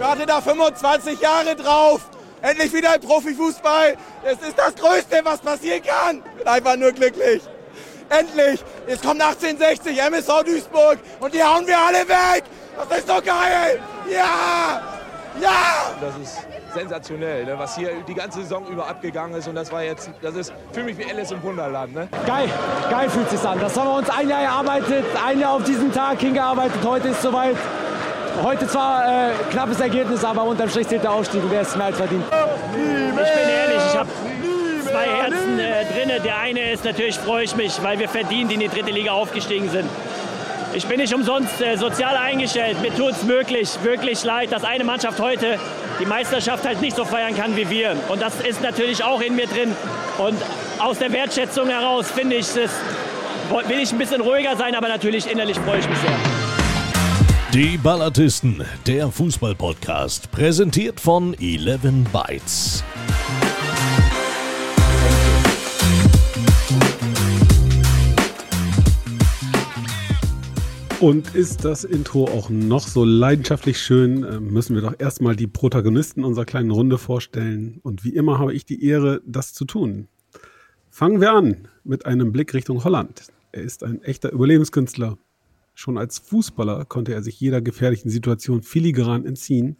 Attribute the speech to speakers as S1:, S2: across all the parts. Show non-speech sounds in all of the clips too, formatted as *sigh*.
S1: warte da 25 Jahre drauf. Endlich wieder im Profifußball. Es ist das Größte, was passieren kann. Bin einfach nur glücklich. Endlich. Jetzt kommt 1860, MSV Duisburg und die hauen wir alle weg. Das ist doch geil. Ja. Ja.
S2: Das ist sensationell, ne? was hier die ganze Saison über abgegangen ist. Und das war jetzt, das ist für mich wie Alice im Wunderland. Ne?
S3: Geil, geil fühlt sich an. Das haben wir uns ein Jahr erarbeitet, ein Jahr auf diesen Tag hingearbeitet. Heute ist soweit. Heute zwar äh, knappes Ergebnis, aber unterm Strich zählt der Aufstieg und der ist mehr als verdient.
S4: Ich bin ehrlich, ich habe zwei Herzen äh, drin. Der eine ist natürlich, freue ich mich, weil wir verdient in die dritte Liga aufgestiegen sind. Ich bin nicht umsonst äh, sozial eingestellt. Mir tut es wirklich, wirklich leid, dass eine Mannschaft heute die Meisterschaft halt nicht so feiern kann wie wir. Und das ist natürlich auch in mir drin. Und aus der Wertschätzung heraus finde ich es, will ich ein bisschen ruhiger sein, aber natürlich innerlich freue ich mich sehr.
S5: Die Ballatisten, der Fußball-Podcast, präsentiert von 11 Bytes.
S6: Und ist das Intro auch noch so leidenschaftlich schön, äh, müssen wir doch erstmal die Protagonisten unserer kleinen Runde vorstellen. Und wie immer habe ich die Ehre, das zu tun. Fangen wir an mit einem Blick Richtung Holland. Er ist ein echter Überlebenskünstler. Schon als Fußballer konnte er sich jeder gefährlichen Situation filigran entziehen,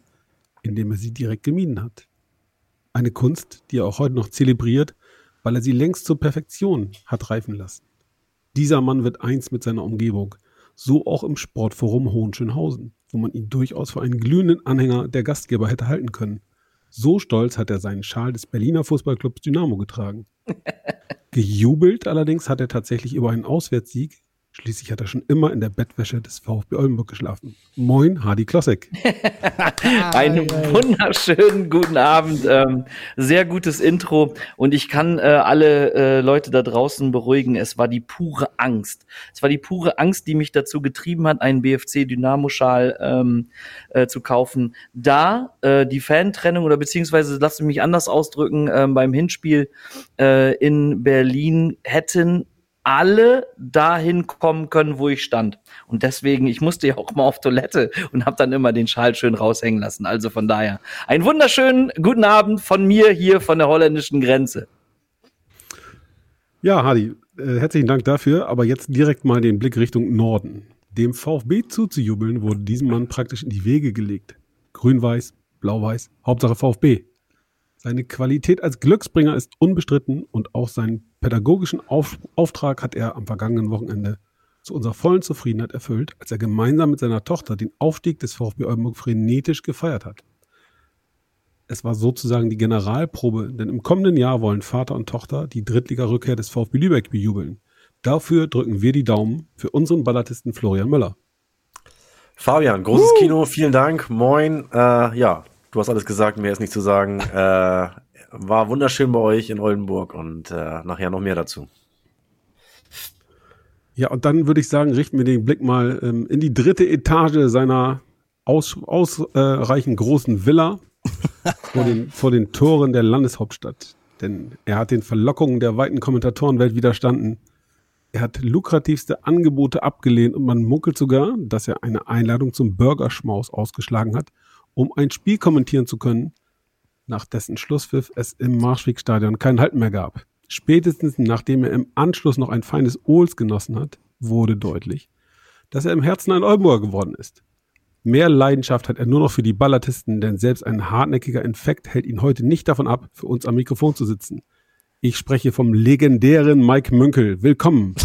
S6: indem er sie direkt gemieden hat. Eine Kunst, die er auch heute noch zelebriert, weil er sie längst zur Perfektion hat reifen lassen. Dieser Mann wird eins mit seiner Umgebung – so auch im Sportforum Hohenschönhausen, wo man ihn durchaus für einen glühenden Anhänger der Gastgeber hätte halten können. So stolz hat er seinen Schal des Berliner Fußballclubs Dynamo getragen. *laughs* Gejubelt allerdings hat er tatsächlich über einen Auswärtssieg Schließlich hat er schon immer in der Bettwäsche des VfB Oldenburg geschlafen. Moin, Hardy Klossek. *laughs*
S7: Einen wunderschönen guten Abend. Ähm, sehr gutes Intro. Und ich kann äh, alle äh, Leute da draußen beruhigen. Es war die pure Angst. Es war die pure Angst, die mich dazu getrieben hat, einen BFC Dynamo-Schal ähm, äh, zu kaufen. Da äh, die Fantrennung oder beziehungsweise, lasst mich anders ausdrücken, äh, beim Hinspiel äh, in Berlin hätten alle dahin kommen können, wo ich stand. Und deswegen, ich musste ja auch mal auf Toilette und habe dann immer den Schal schön raushängen lassen. Also von daher, einen wunderschönen guten Abend von mir hier von der holländischen Grenze.
S6: Ja, Hadi, äh, herzlichen Dank dafür. Aber jetzt direkt mal den Blick Richtung Norden. Dem VfB zuzujubeln, wurde diesem Mann praktisch in die Wege gelegt. Grün-Weiß, Blau-Weiß, Hauptsache VfB. Seine Qualität als Glücksbringer ist unbestritten und auch seinen pädagogischen Auf Auftrag hat er am vergangenen Wochenende zu unserer vollen Zufriedenheit erfüllt, als er gemeinsam mit seiner Tochter den Aufstieg des VfB Oldenburg frenetisch gefeiert hat. Es war sozusagen die Generalprobe, denn im kommenden Jahr wollen Vater und Tochter die Drittliga-Rückkehr des VfB Lübeck bejubeln. Dafür drücken wir die Daumen für unseren Ballatisten Florian Möller.
S8: Fabian, großes uh. Kino, vielen Dank. Moin. Äh, ja, Du hast alles gesagt, mehr ist nicht zu sagen. *laughs* Äh, war wunderschön bei euch in Oldenburg und äh, nachher noch mehr dazu.
S6: Ja, und dann würde ich sagen, richten wir den Blick mal ähm, in die dritte Etage seiner ausreichend äh, großen Villa *laughs* vor, den, vor den Toren der Landeshauptstadt. Denn er hat den Verlockungen der weiten Kommentatorenwelt widerstanden. Er hat lukrativste Angebote abgelehnt und man munkelt sogar, dass er eine Einladung zum Burgerschmaus ausgeschlagen hat um ein Spiel kommentieren zu können, nach dessen Schlusspfiff es im Marschwegstadion keinen Halt mehr gab. Spätestens nachdem er im Anschluss noch ein feines Ohls genossen hat, wurde deutlich, dass er im Herzen ein Oldenburger geworden ist. Mehr Leidenschaft hat er nur noch für die Ballatisten, denn selbst ein hartnäckiger Infekt hält ihn heute nicht davon ab, für uns am Mikrofon zu sitzen. Ich spreche vom legendären Mike Münkel. Willkommen.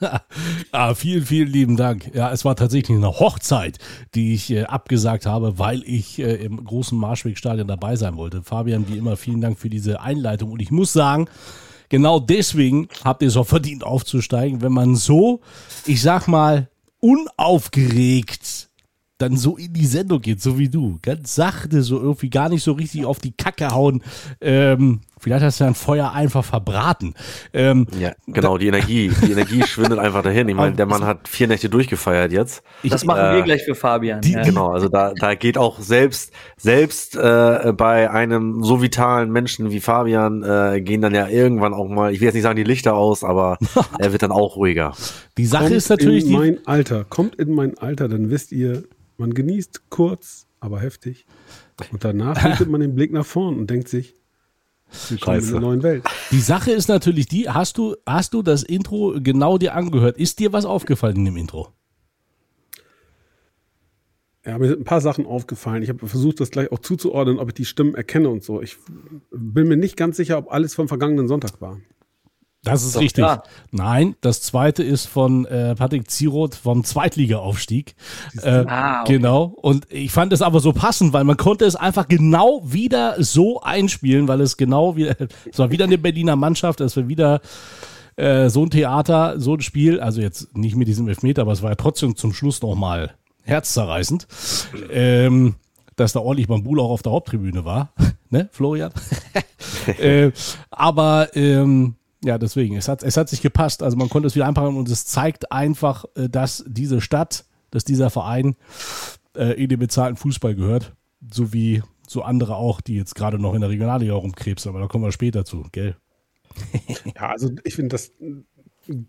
S6: *laughs*
S5: ah, vielen, vielen lieben Dank. Ja, es war tatsächlich eine Hochzeit, die ich äh, abgesagt habe, weil ich äh, im großen Marschwegstadion dabei sein wollte. Fabian, wie immer, vielen Dank für diese Einleitung. Und ich muss sagen, genau deswegen habt ihr es auch verdient aufzusteigen, wenn man so, ich sag mal, unaufgeregt dann so in die Sendung geht, so wie du. Ganz sachte, so irgendwie gar nicht so richtig auf die Kacke hauen. Ähm, Vielleicht hast du dein Feuer einfach verbraten.
S8: Ähm, ja, genau, die Energie, die Energie *laughs* schwindet einfach dahin. Ich meine, der Mann hat vier Nächte durchgefeiert jetzt.
S7: Das machen äh, wir gleich für Fabian.
S8: Die, ja. Genau, also da, da geht auch selbst, selbst äh, bei einem so vitalen Menschen wie Fabian äh, gehen dann ja irgendwann auch mal, ich will jetzt nicht sagen die Lichter aus, aber *laughs* er wird dann auch ruhiger.
S6: Die Sache kommt ist natürlich in mein Alter, kommt in mein Alter, dann wisst ihr, man genießt kurz aber heftig. Und danach *laughs* richtet man den Blick nach vorn und denkt sich, willkommen in
S8: Scheiße.
S6: der neuen Welt.
S5: Die Sache ist natürlich die, hast du, hast du das Intro genau dir angehört? Ist dir was aufgefallen in dem Intro?
S6: Ja, mir sind ein paar Sachen aufgefallen. Ich habe versucht, das gleich auch zuzuordnen, ob ich die Stimmen erkenne und so. Ich bin mir nicht ganz sicher, ob alles vom vergangenen Sonntag war.
S5: Das ist
S7: Doch,
S5: richtig.
S7: klar.
S5: Nein, das zweite ist von äh, Patrick Ziroth vom Zweitliga-Aufstieg. Äh,
S7: Ah, okay.
S5: Genau. Und ich fand es aber so passend, weil man konnte es einfach genau wieder so einspielen, weil es genau wieder, *laughs* es war wieder eine Berliner Mannschaft, es war wieder äh, so ein Theater, so ein Spiel, also jetzt nicht mit diesem Elfmeter, aber es war ja trotzdem zum Schluss nochmal herzzerreißend, ähm, dass da ordentlich Bambul auch auf der Haupttribüne war, *laughs* ne, Florian? *laughs* äh, aber ähm, ja, deswegen, es hat, es hat sich gepasst. Also man konnte es wieder einpacken und es zeigt einfach, äh, dass diese Stadt, dass dieser Verein äh, in den bezahlten Fußball gehört, so wie so andere auch, die jetzt gerade noch in der Regionalliga rumkrebsen, aber da kommen wir später zu, gell? *laughs*
S6: Ja, also ich finde das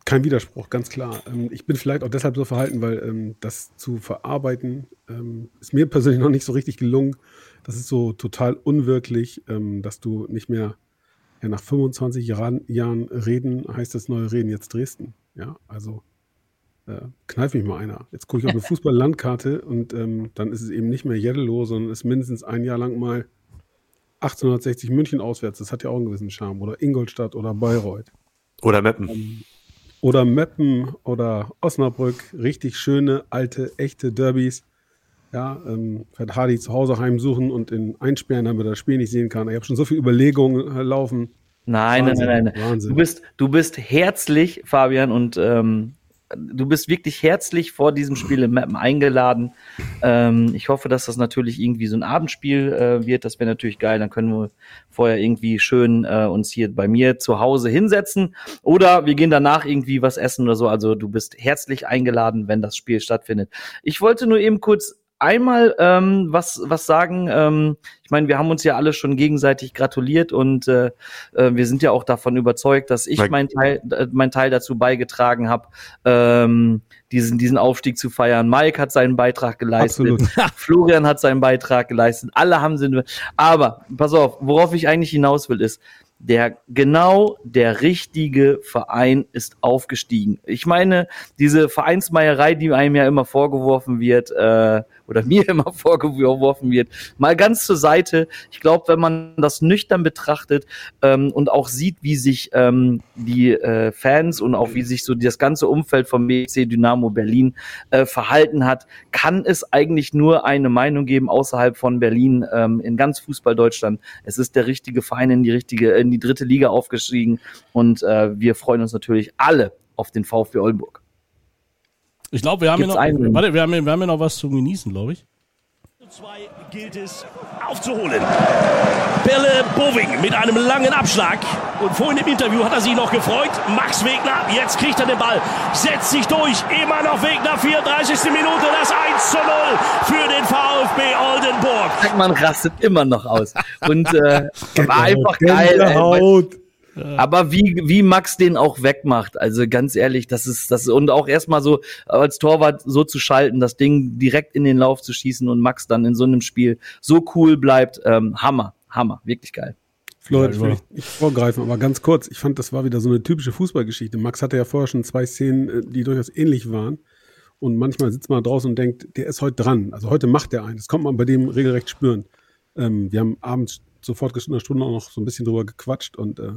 S6: kein Widerspruch, ganz klar. Ähm, Ich bin vielleicht auch deshalb so verhalten, weil ähm, das zu verarbeiten ähm, ist mir persönlich noch nicht so richtig gelungen. Das ist so total unwirklich, dass du nicht mehr ja, nach 25 Jahren, Jahren reden, heißt das neue Reden jetzt Dresden. Ja, also äh, kneif mich mal einer. Jetzt gucke ich auf eine *laughs* Fußball-Landkarte und ähm, dann ist es eben nicht mehr Jeddelo, sondern ist mindestens ein Jahr lang mal 1860 München auswärts. Das hat ja auch einen gewissen Charme. Oder Ingolstadt oder Bayreuth.
S8: Oder Meppen.
S6: Oder Meppen oder Osnabrück. Richtig schöne, alte, echte Derbys. Ja, ähm, fährt Hardy zu Hause heimsuchen und in einsperren, damit er das Spiel nicht sehen kann. Ich habe schon so viele Überlegungen äh, laufen.
S7: Nein,
S6: Wahnsinn,
S7: nein, nein, nein.
S6: Wahnsinn.
S7: Du bist, du bist herzlich, Fabian, und ähm, du bist wirklich herzlich vor diesem Spiel im Mappen eingeladen. Ähm, ich hoffe, dass das natürlich irgendwie so ein Abendspiel äh, wird. Das wäre natürlich geil. Dann können wir vorher irgendwie schön äh, uns hier bei mir zu Hause hinsetzen. Oder wir gehen danach irgendwie was essen oder so. Also du bist herzlich eingeladen, wenn das Spiel stattfindet. Ich wollte nur eben kurz einmal ähm, was, was sagen. Ähm, ich meine, wir haben uns ja alle schon gegenseitig gratuliert und äh, äh, wir sind ja auch davon überzeugt, dass ich meinen Teil, äh, meinen Teil dazu beigetragen habe, ähm, diesen, diesen Aufstieg zu feiern. Mike hat seinen Beitrag geleistet.
S6: Absolut. *laughs*
S7: Florian hat seinen Beitrag geleistet. Alle haben sie. Aber pass auf, worauf ich eigentlich hinaus will, ist, der genau der richtige Verein ist aufgestiegen. Ich meine, diese Vereinsmeierei, die einem ja immer vorgeworfen wird, äh, oder *laughs* mir immer vorgeworfen wird, mal ganz zur Seite. Ich glaube, wenn man das nüchtern betrachtet ähm, und auch sieht, wie sich ähm, die äh, Fans und auch wie sich so das ganze Umfeld vom BC Dynamo Berlin äh, verhalten hat, kann es eigentlich nur eine Meinung geben außerhalb von Berlin ähm, in ganz Fußball Deutschland. Es ist der richtige Verein in die richtige, in die dritte Liga aufgestiegen und äh, wir freuen uns natürlich alle auf den VfB Oldenburg.
S5: Ich glaube, wir haben hier noch,
S7: einen?
S5: warte, wir haben, hier- wir haben hier noch was zu genießen, glaube ich.
S9: Zwei gilt es aufzuholen. Belle Boving mit einem langen Abschlag. Und vorhin im Interview hat er sich noch gefreut. Max Wegner, jetzt kriegt er den Ball, setzt sich durch. Immer noch Wegner, 34. Minute, das 1 zu 0 für den VfB Oldenburg.
S7: Man rastet immer noch aus. Und äh, *laughs* war einfach geil. Ey. Aber wie, wie Max den auch wegmacht, also ganz ehrlich, das ist, das und auch erstmal so als Torwart so zu schalten, das Ding direkt in den Lauf zu schießen und Max dann in so einem Spiel so cool bleibt, ähm, Hammer, Hammer, wirklich geil.
S6: Florian,
S5: Ja,
S6: ich will nicht, nicht vorgreifen, aber ganz kurz. Ich fand, das war wieder so eine typische Fußballgeschichte. Max hatte ja vorher schon zwei Szenen, äh, die durchaus ähnlich waren. Und manchmal sitzt man draußen und denkt, der ist heute dran. Also heute macht der einen. Das kommt man bei dem regelrecht spüren. Ähm, wir haben abends zur fortgeschrittenen Stunde auch noch so ein bisschen drüber gequatscht. Und äh,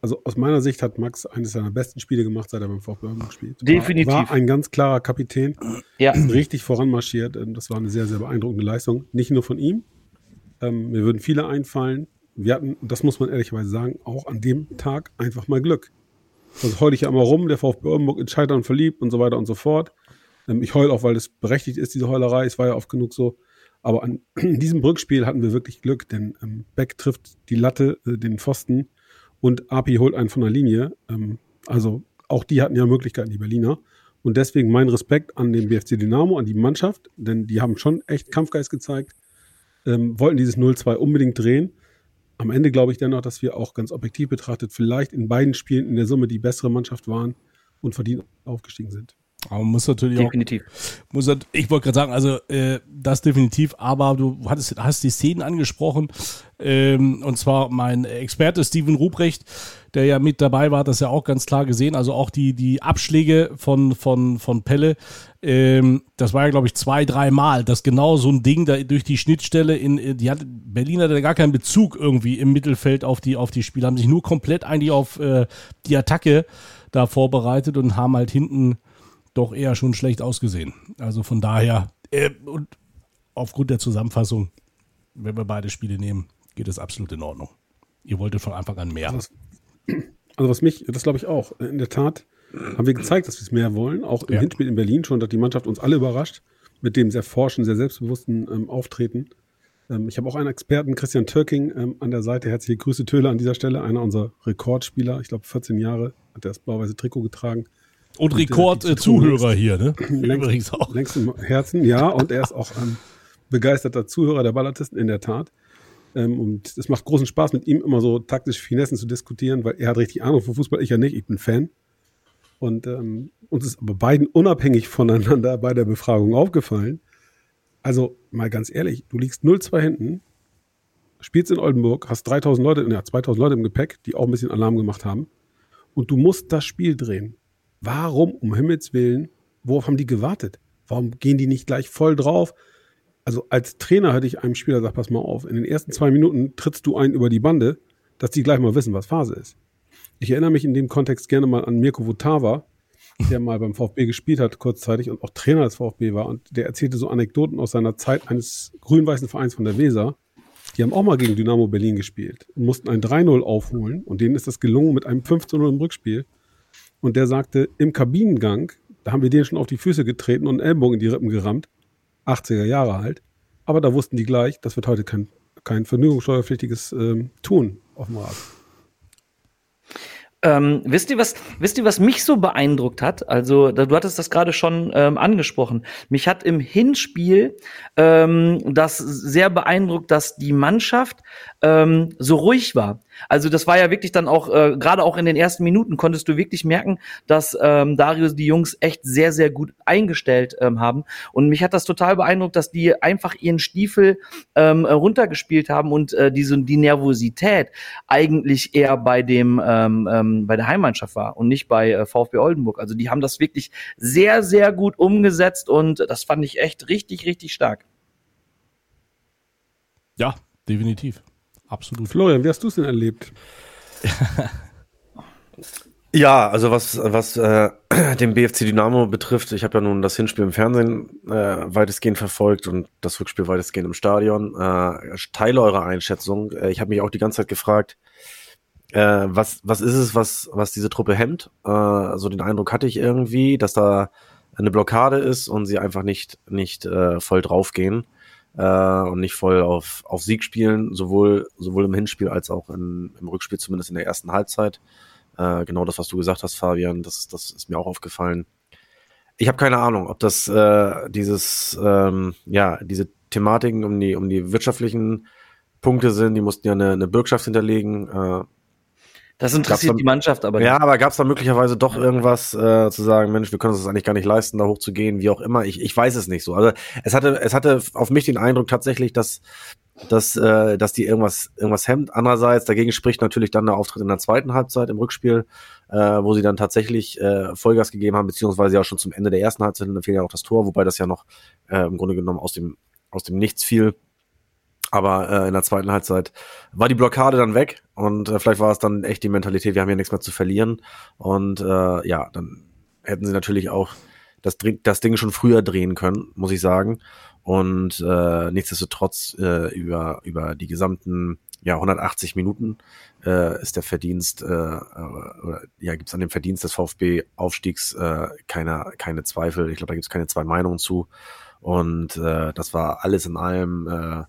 S6: also aus meiner Sicht hat Max eines seiner besten Spiele gemacht, seit er beim VfB Oldenburg spielt. War-
S7: Definitiv.
S6: War ein ganz klarer Kapitän.
S7: Ja, *clears throat*
S6: richtig voranmarschiert. Ähm, Das war eine sehr, sehr beeindruckende Leistung. Nicht nur von ihm. Ähm, mir würden viele einfallen. Wir hatten, das muss man ehrlicherweise sagen, auch an dem Tag einfach mal Glück. Das heule ich ja immer rum, der VfB Oldenburg in Scheitern verliebt und so weiter und so fort. Ähm, ich heule auch, weil es berechtigt ist, diese Heulerei. Es war ja oft genug so. Aber an *clears throat* diesem Rückspiel hatten wir wirklich Glück, denn ähm, Beck trifft die Latte, äh, den Pfosten und Api holt einen von der Linie. Ähm, also auch die hatten ja Möglichkeiten, die Berliner. Und deswegen mein Respekt an den BFC Dynamo, an die Mannschaft, denn die haben schon echt Kampfgeist gezeigt, ähm, wollten dieses 0-2 unbedingt drehen. Am Ende glaube ich dennoch, dass wir auch ganz objektiv betrachtet vielleicht in beiden Spielen in der Summe die bessere Mannschaft waren und verdient aufgestiegen sind.
S5: Aber man muss natürlich
S7: definitiv.
S5: auch. Muss, ich wollte gerade sagen, also äh, das definitiv, aber du hattest, hast die Szenen angesprochen. Ähm, und zwar mein Experte Steven Ruprecht, der ja mit dabei war, das ja auch ganz klar gesehen. Also auch die, die Abschläge von, von, von Pelle. Ähm, das war ja, glaube ich, zwei, dreimal, dass genau so ein Ding da durch die Schnittstelle in, die hat, Berlin hatte gar keinen Bezug irgendwie im Mittelfeld auf die, auf die Spieler, haben sich nur komplett eigentlich auf äh, die Attacke da vorbereitet und haben halt hinten doch eher schon schlecht ausgesehen. Also von daher, äh, und aufgrund der Zusammenfassung, wenn wir beide Spiele nehmen, geht es absolut in Ordnung. Ihr wolltet von Anfang an mehr.
S6: Also, also was mich, das glaube ich auch, in der Tat haben wir gezeigt, dass wir es mehr wollen. Auch im ja. Hinspiel in Berlin schon, hat die Mannschaft uns alle überrascht mit dem sehr forschen, sehr selbstbewussten ähm, Auftreten. Ähm, ich habe auch einen Experten, Christian Türking, ähm, an der Seite. Herzliche Grüße, Töle, an dieser Stelle. Einer unserer Rekordspieler. Ich glaube, 14 Jahre hat er das blau-weiße Trikot getragen.
S5: Und Rekord-Zuhörer hier, ne? *laughs*
S6: Übrigens auch. Längst im Herzen, ja. Und er ist auch ein begeisterter Zuhörer der Ballartisten, in der Tat. Ähm, und es macht großen Spaß, mit ihm immer so taktische Finessen zu diskutieren, weil er hat richtig Ahnung von Fußball, ich ja nicht, ich bin Fan. Und ähm, uns ist aber beiden unabhängig voneinander bei der Befragung aufgefallen. Also mal ganz ehrlich, du liegst 0-2 hinten, spielst in Oldenburg, hast 3000 Leute, ja 2000 Leute im Gepäck, die auch ein bisschen Alarm gemacht haben. Und du musst das Spiel drehen. Warum, um Himmels Willen, worauf haben die gewartet? Warum gehen die nicht gleich voll drauf? Also als Trainer hätte ich einem Spieler gesagt, pass mal auf, in den ersten zwei Minuten trittst du einen über die Bande, dass die gleich mal wissen, was Phase ist. Ich erinnere mich in dem Kontext gerne mal an Mirko Votava, der mal beim VfB gespielt hat, kurzzeitig und auch Trainer des VfB war. Und der erzählte so Anekdoten aus seiner Zeit eines grün-weißen Vereins von der Weser. Die haben auch mal gegen Dynamo Berlin gespielt und mussten ein 3-0 aufholen. Und denen ist das gelungen mit einem 15-0 im Rückspiel. Und der sagte, im Kabinengang, da haben wir denen schon auf die Füße getreten und Ellbogen in die Rippen gerammt. 80er Jahre halt. Aber da wussten die gleich, das wird heute kein, kein vergnügungssteuerpflichtiges ähm, Tun auf dem Rad.
S7: Ähm, wisst ihr was? Wisst ihr was mich so beeindruckt hat? Also du hattest das gerade schon ähm, angesprochen. Mich hat im Hinspiel ähm, das sehr beeindruckt, dass die Mannschaft ähm, so ruhig war. Also das war ja wirklich dann auch, äh, gerade auch in den ersten Minuten konntest du wirklich merken, dass ähm, Darius die Jungs echt sehr, sehr gut eingestellt ähm, haben. Und mich hat das total beeindruckt, dass die einfach ihren Stiefel ähm, runtergespielt haben und äh, diese, die Nervosität eigentlich eher bei dem ähm, ähm, bei der Heimmannschaft war und nicht bei äh, VfB Oldenburg. Also die haben das wirklich sehr, sehr gut umgesetzt und das fand ich echt richtig, richtig stark.
S5: Ja, definitiv. Absolut.
S6: Florian, wie hast du es denn erlebt? *laughs*
S8: Ja, also was, was äh, *clears throat* den BFC Dynamo betrifft, ich habe ja nun das Hinspiel im Fernsehen äh, weitestgehend verfolgt und das Rückspiel weitestgehend im Stadion. Äh, teile eure Einschätzung. Äh, ich habe mich auch die ganze Zeit gefragt, äh, was, was ist es, was, was diese Truppe hemmt? Äh, also den Eindruck hatte ich irgendwie, dass da eine Blockade ist und sie einfach nicht, nicht äh, voll draufgehen äh, und nicht voll auf, auf Sieg spielen, sowohl, sowohl im Hinspiel als auch in, im Rückspiel, zumindest in der ersten Halbzeit. Äh, genau das, was du gesagt hast, Fabian, das, das ist mir auch aufgefallen. Ich habe keine Ahnung, ob das äh, dieses, ähm, ja, diese Thematiken um die, um die wirtschaftlichen Punkte sind, die mussten ja eine, eine Bürgschaft hinterlegen. Äh,
S7: das interessiert da, die Mannschaft aber
S8: nicht. Ja, aber gab es da möglicherweise doch irgendwas äh, zu sagen, Mensch, wir können uns das eigentlich gar nicht leisten, da hochzugehen, wie auch immer. Ich, ich weiß es nicht so. Also es hatte, es hatte auf mich den Eindruck tatsächlich, dass, dass, äh, dass die irgendwas, irgendwas hemmt. Andererseits, dagegen spricht natürlich dann der Auftritt in der zweiten Halbzeit im Rückspiel, äh, wo sie dann tatsächlich äh, Vollgas gegeben haben, beziehungsweise ja schon zum Ende der ersten Halbzeit, dann fehlt ja auch das Tor, wobei das ja noch äh, im Grunde genommen aus dem, aus dem Nichts fiel. Aber äh, in der zweiten Halbzeit war die Blockade dann weg und äh, vielleicht war es dann echt die Mentalität, wir haben ja nichts mehr zu verlieren. Und äh, ja, dann hätten sie natürlich auch das, das Ding schon früher drehen können, muss ich sagen. Und äh, nichtsdestotrotz äh, über, über die gesamten ja, 180 Minuten äh, ist der Verdienst, äh, oder, ja, gibt es an dem Verdienst des VfB-Aufstiegs äh, keine, keine Zweifel. Ich glaube, da gibt es keine zwei Meinungen zu. Und äh, das war alles in allem äh,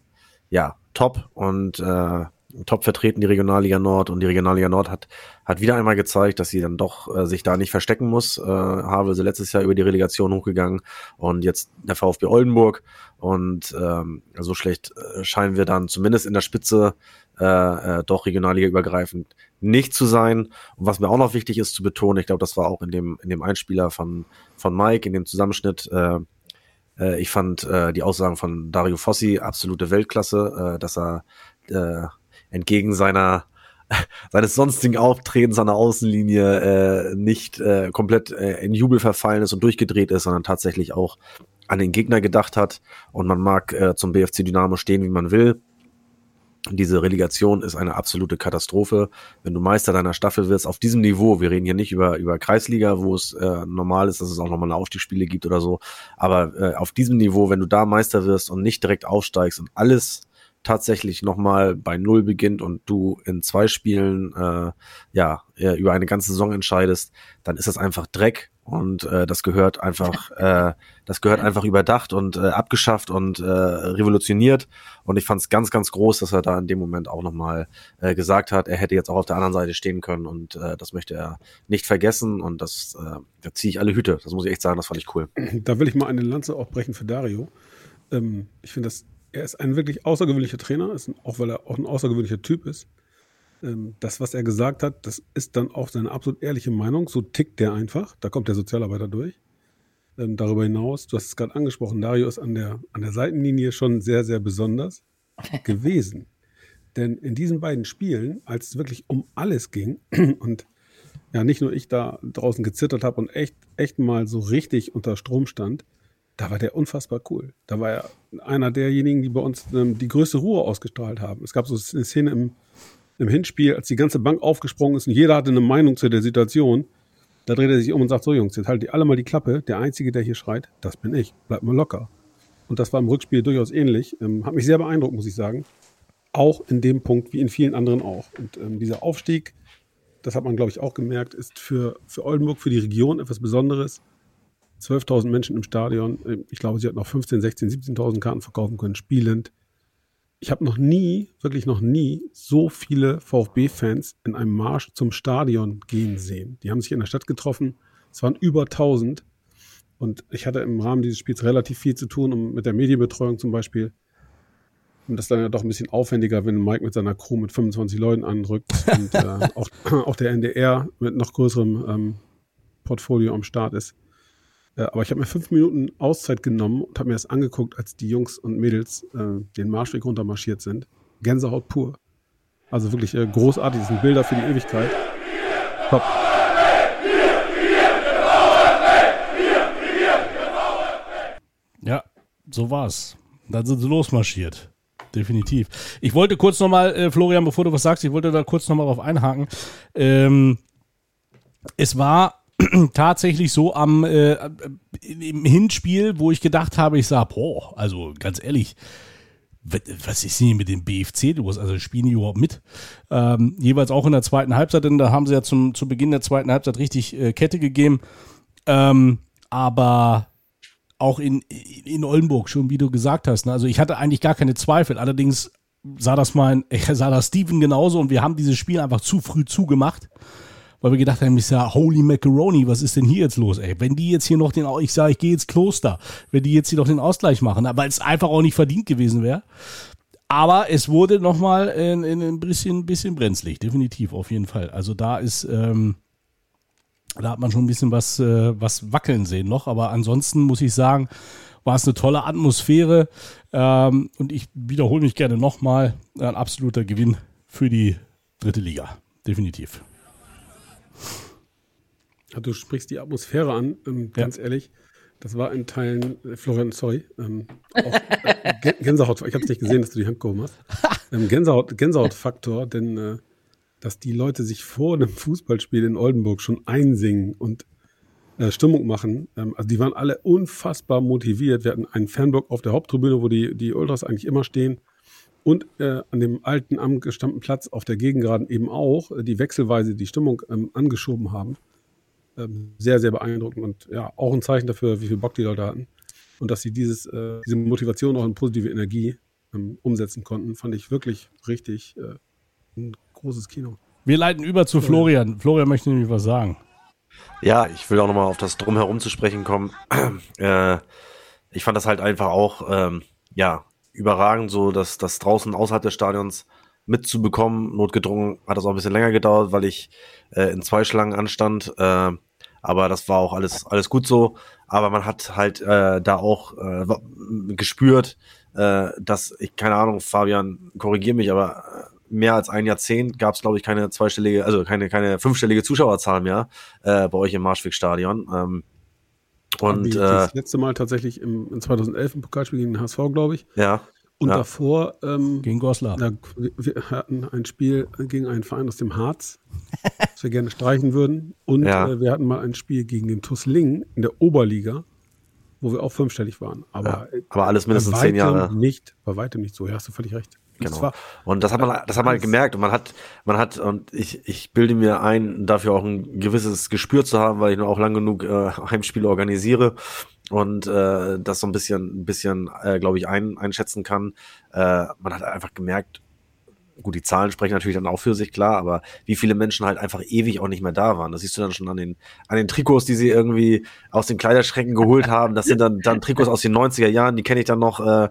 S8: ja, top. Und äh, top vertreten, die Regionalliga Nord. Und die Regionalliga Nord hat, hat wieder einmal gezeigt, dass sie dann doch äh, sich da nicht verstecken muss. Äh, Havelse letztes Jahr über die Relegation hochgegangen und jetzt der VfB Oldenburg. Und ähm, so schlecht äh, scheinen wir dann zumindest in der Spitze äh, äh, doch Regionalliga übergreifend nicht zu sein. Und was mir auch noch wichtig ist zu betonen, ich glaube, das war auch in dem, in dem Einspieler von, von Mike, in dem Zusammenschnitt, äh, äh, ich fand äh, die Aussagen von Dario Fossi absolute Weltklasse, äh, dass er äh, entgegen seiner *laughs* seines sonstigen Auftretens an der Außenlinie äh, nicht äh, komplett äh, in Jubel verfallen ist und durchgedreht ist, sondern tatsächlich auch an den Gegner gedacht hat. Und man mag äh, zum BFC Dynamo stehen, wie man will. Diese Relegation ist eine absolute Katastrophe. Wenn du Meister deiner Staffel wirst, auf diesem Niveau, wir reden hier nicht über, über Kreisliga, wo es äh, normal ist, dass es auch nochmal Aufstiegsspiele gibt oder so, aber äh, auf diesem Niveau, wenn du da Meister wirst und nicht direkt aufsteigst und alles tatsächlich nochmal bei Null beginnt und du in zwei Spielen äh, ja über eine ganze Saison entscheidest, dann ist das einfach Dreck und äh, das gehört einfach, *laughs* äh, das gehört einfach überdacht und äh, abgeschafft und äh, revolutioniert. Und ich fand es ganz, ganz groß, dass er da in dem Moment auch nochmal äh, gesagt hat, er hätte jetzt auch auf der anderen Seite stehen können und äh, das möchte er nicht vergessen. Und das, äh, da ziehe ich alle Hüte. Das muss ich echt sagen, das fand ich cool. *clears throat*
S6: Da will ich mal eine Lanze auch brechen für Dario. Ähm, ich finde das er ist ein wirklich außergewöhnlicher Trainer, ist ein, auch weil er auch ein außergewöhnlicher Typ ist. Ähm, das, was er gesagt hat, das ist dann auch seine absolut ehrliche Meinung. So tickt der einfach. Da kommt der Sozialarbeiter durch. Ähm, darüber hinaus, du hast es gerade angesprochen, Dario ist an der, an der Seitenlinie schon sehr, sehr besonders *laughs* gewesen. Denn in diesen beiden Spielen, als es wirklich um alles ging *clears throat* und ja, nicht nur ich da draußen gezittert habe und echt, echt mal so richtig unter Strom stand, da war der unfassbar cool. Da war er einer derjenigen, die bei uns ähm, die größte Ruhe ausgestrahlt haben. Es gab so eine Szene im, im Hinspiel, als die ganze Bank aufgesprungen ist und jeder hatte eine Meinung zu der Situation. Da dreht er sich um und sagt: So, Jungs, jetzt haltet ihr alle mal die Klappe. Der Einzige, der hier schreit, das bin ich. Bleibt mal locker. Und das war im Rückspiel durchaus ähnlich. Ähm, hat mich sehr beeindruckt, muss ich sagen. Auch in dem Punkt, wie in vielen anderen auch. Und ähm, dieser Aufstieg, das hat man, glaube ich, auch gemerkt, ist für, für Oldenburg, für die Region etwas Besonderes. 12.000 Menschen im Stadion. Äh, ich glaube, sie hat noch 15, 16, 17.000 Karten verkaufen können, spielend. Ich habe noch nie, wirklich noch nie, so viele VfB-Fans in einem Marsch zum Stadion gehen sehen. Die haben sich in der Stadt getroffen. Es waren über 1000. Und ich hatte im Rahmen dieses Spiels relativ viel zu tun, um mit der Medienbetreuung zum Beispiel. Und das ist dann ja doch ein bisschen aufwendiger, wenn Mike mit seiner Crew mit 25 Leuten anrückt *laughs* und äh, auch, auch der NDR mit noch größerem ähm, Portfolio am Start ist. Äh, aber ich habe mir fünf Minuten Auszeit genommen und habe mir das angeguckt, als die Jungs und Mädels äh, den Marschweg runtermarschiert sind. Gänsehaut pur. Also wirklich äh, großartig. Das sind Bilder für die Ewigkeit. Top.
S5: Ja, so war's. Dann sind sie losmarschiert. Definitiv. Ich wollte kurz nochmal, äh, Florian, bevor du was sagst, ich wollte da kurz nochmal drauf einhaken. Ähm, es war *clears throat* tatsächlich so am äh, im Hinspiel, wo ich gedacht habe, ich sage, boah, also ganz ehrlich, was ist denn mit dem BFC los? Also spielen die überhaupt mit? Ähm, jeweils auch in der zweiten Halbzeit, denn da haben sie ja zum, zu Beginn der zweiten Halbzeit richtig äh, Kette gegeben. Ähm, aber auch in, in Oldenburg, schon wie du gesagt hast. Ne? Also ich hatte eigentlich gar keine Zweifel. Allerdings sah das mein, *laughs* sah das Steven genauso und wir haben dieses Spiel einfach zu früh zugemacht weil wir gedacht haben, ich sag, holy macaroni, was ist denn hier jetzt los, ey? Wenn die jetzt hier noch den, ich sage, ich gehe ins Kloster, wenn die jetzt hier noch den Ausgleich machen, weil es einfach auch nicht verdient gewesen wäre. Aber es wurde nochmal ein, ein bisschen, bisschen brenzlig, definitiv, auf jeden Fall. Also da ist, ähm, da hat man schon ein bisschen was, äh, was wackeln sehen noch. Aber ansonsten muss ich sagen, war es eine tolle Atmosphäre. Ähm, und ich wiederhole mich gerne nochmal. Ein absoluter Gewinn für die dritte Liga. Definitiv.
S6: Du sprichst die Atmosphäre an, ähm, ganz ja. ehrlich. Das war in Teilen, äh, Florian, sorry, ähm, auch, äh, Gänsehaut, ich habe es nicht gesehen, dass du die Hand gehoben hast. *laughs* Ähm, Gänsehaut, Gänsehautfaktor, denn äh, dass die Leute sich vor einem Fußballspiel in Oldenburg schon einsingen und äh, Stimmung machen. Ähm, also die waren alle unfassbar motiviert. Wir hatten einen Fanblock auf der Haupttribüne, wo die, die Ultras eigentlich immer stehen. Und äh, an dem alten angestammten Platz auf der Gegengraden eben auch, äh, die wechselweise die Stimmung ähm, angeschoben haben. Ähm, sehr, sehr beeindruckend und ja, auch ein Zeichen dafür, wie viel Bock die Leute hatten. Und dass sie dieses, äh, diese Motivation auch in positive Energie ähm, umsetzen konnten, fand ich wirklich richtig, äh, ein großes Kino.
S5: Wir leiten über zu Florian. Florian möchte nämlich was sagen.
S8: Ja, ich will auch nochmal auf das Drumherum zu sprechen kommen. *clears throat* äh, ich fand das halt einfach auch, ähm, ja, überragend, so dass das draußen außerhalb des Stadions mitzubekommen. Notgedrungen hat das auch ein bisschen länger gedauert, weil ich äh, in zwei Schlangen anstand. Äh, aber das war auch alles, alles gut so. Aber man hat halt äh, da auch äh, gespürt, äh, dass ich, keine Ahnung, Fabian, korrigier mich, aber mehr als ein Jahrzehnt gab es, glaube ich, keine zweistellige, also keine, keine fünfstellige Zuschauerzahl mehr äh, bei euch im Marschweg-Stadion. Ähm, und
S6: Wie,
S8: äh,
S6: das letzte Mal tatsächlich im, in 2011 im Pokalspiel gegen den HSV, glaube ich.
S8: ja,
S6: Und
S8: ja.
S6: davor ähm,
S5: Gegen Goslar.
S6: da, wir hatten ein Spiel gegen einen Verein aus dem Harz, das wir gerne streichen würden. Und
S8: Ja.
S6: äh, wir hatten mal ein Spiel gegen den TuS Lingen in der Oberliga, wo wir auch fünfstellig waren. Aber, äh,
S8: aber alles mindestens zehn Jahre.
S6: Nicht, bei weitem nicht so. Ja, hast du völlig recht. Das
S8: Genau.
S6: war,
S8: Und das hat man, das hat man halt gemerkt und man hat, man hat, und ich, ich bilde mir ein, dafür auch ein gewisses Gespür zu haben, weil ich nur auch lang genug äh, *laughs* Heimspiele organisiere und äh, das so ein bisschen, ein bisschen, äh, glaube ich, ein, einschätzen kann. Äh, man hat einfach gemerkt, gut, die Zahlen sprechen natürlich dann auch für sich, klar, aber wie viele Menschen halt einfach ewig auch nicht mehr da waren. Das siehst du dann schon an den, an den Trikots, die sie irgendwie aus den Kleiderschränken geholt *laughs* haben. Das sind dann, dann Trikots aus den 90er Jahren, die kenne ich dann noch, äh,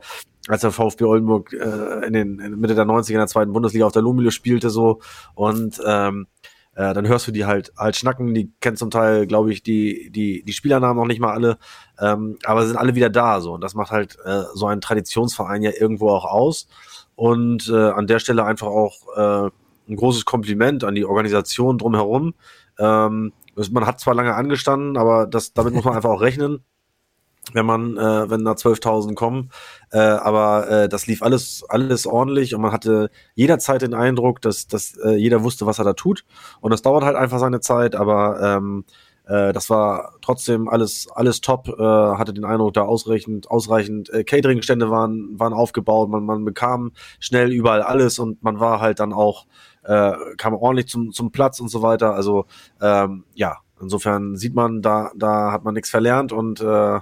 S8: als der VfB Oldenburg äh, in den in Mitte der 90er in der zweiten Bundesliga auf der Lumile spielte so. Und ähm, äh, dann hörst du die halt halt schnacken, die kennen zum Teil, glaube ich, die die die Spielernamen noch nicht mal alle, ähm, aber sie sind alle wieder da so. Und das macht halt äh, so einen Traditionsverein ja irgendwo auch aus und äh, an der Stelle einfach auch äh, ein großes Kompliment an die Organisation drumherum. Ähm, man hat zwar lange angestanden, aber das damit muss man einfach auch rechnen wenn man, äh, wenn da 12.000 kommen. Äh, aber äh, das lief alles, alles ordentlich und man hatte jederzeit den Eindruck, dass, dass äh, jeder wusste, was er da tut. Und das dauert halt einfach seine Zeit, aber ähm, äh, das war trotzdem alles, alles top. Äh, hatte den Eindruck, da ausreichend, ausreichend äh, Catering-Stände waren, waren aufgebaut. Man, man bekam schnell überall alles und man war halt dann auch, äh, kam ordentlich zum, zum Platz und so weiter. Also ähm, ja, insofern sieht man, da, da hat man nichts verlernt und äh,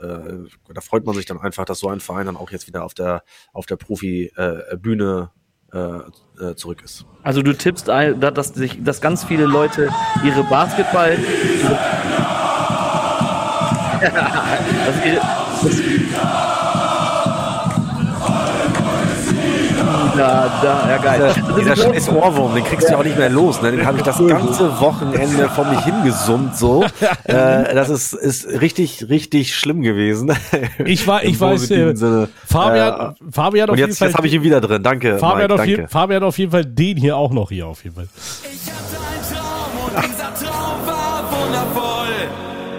S8: äh, da freut man sich dann einfach, dass so ein Verein dann auch jetzt wieder auf der auf der Profi-Bühne äh, äh, zurück ist.
S7: Also du tippst, ein, dass, sich, dass ganz viele Leute ihre Basketball... dass ihre, dass, da, da, ja geil.
S8: Dieser, dieser scheiß Ohrwurm, den kriegst du ja auch nicht mehr los. Ne? Den habe ich das ganze Wochenende vor mich hingesummt. So, *laughs* äh, das ist, ist richtig, richtig schlimm gewesen.
S5: Ich war, ich weiß, äh,
S8: Sinne.
S5: Fabian, Fabian
S8: Und
S5: auf jeden
S8: jetzt,
S5: Fall.
S8: jetzt habe ich ihn wieder drin. Danke,
S5: Fabian,
S8: Mike,
S5: auf
S8: danke.
S5: je, Fabian auf jeden Fall den hier auch noch hier auf jeden Fall.
S10: Ich hatte einen Traum und dieser Traum war wundervoll.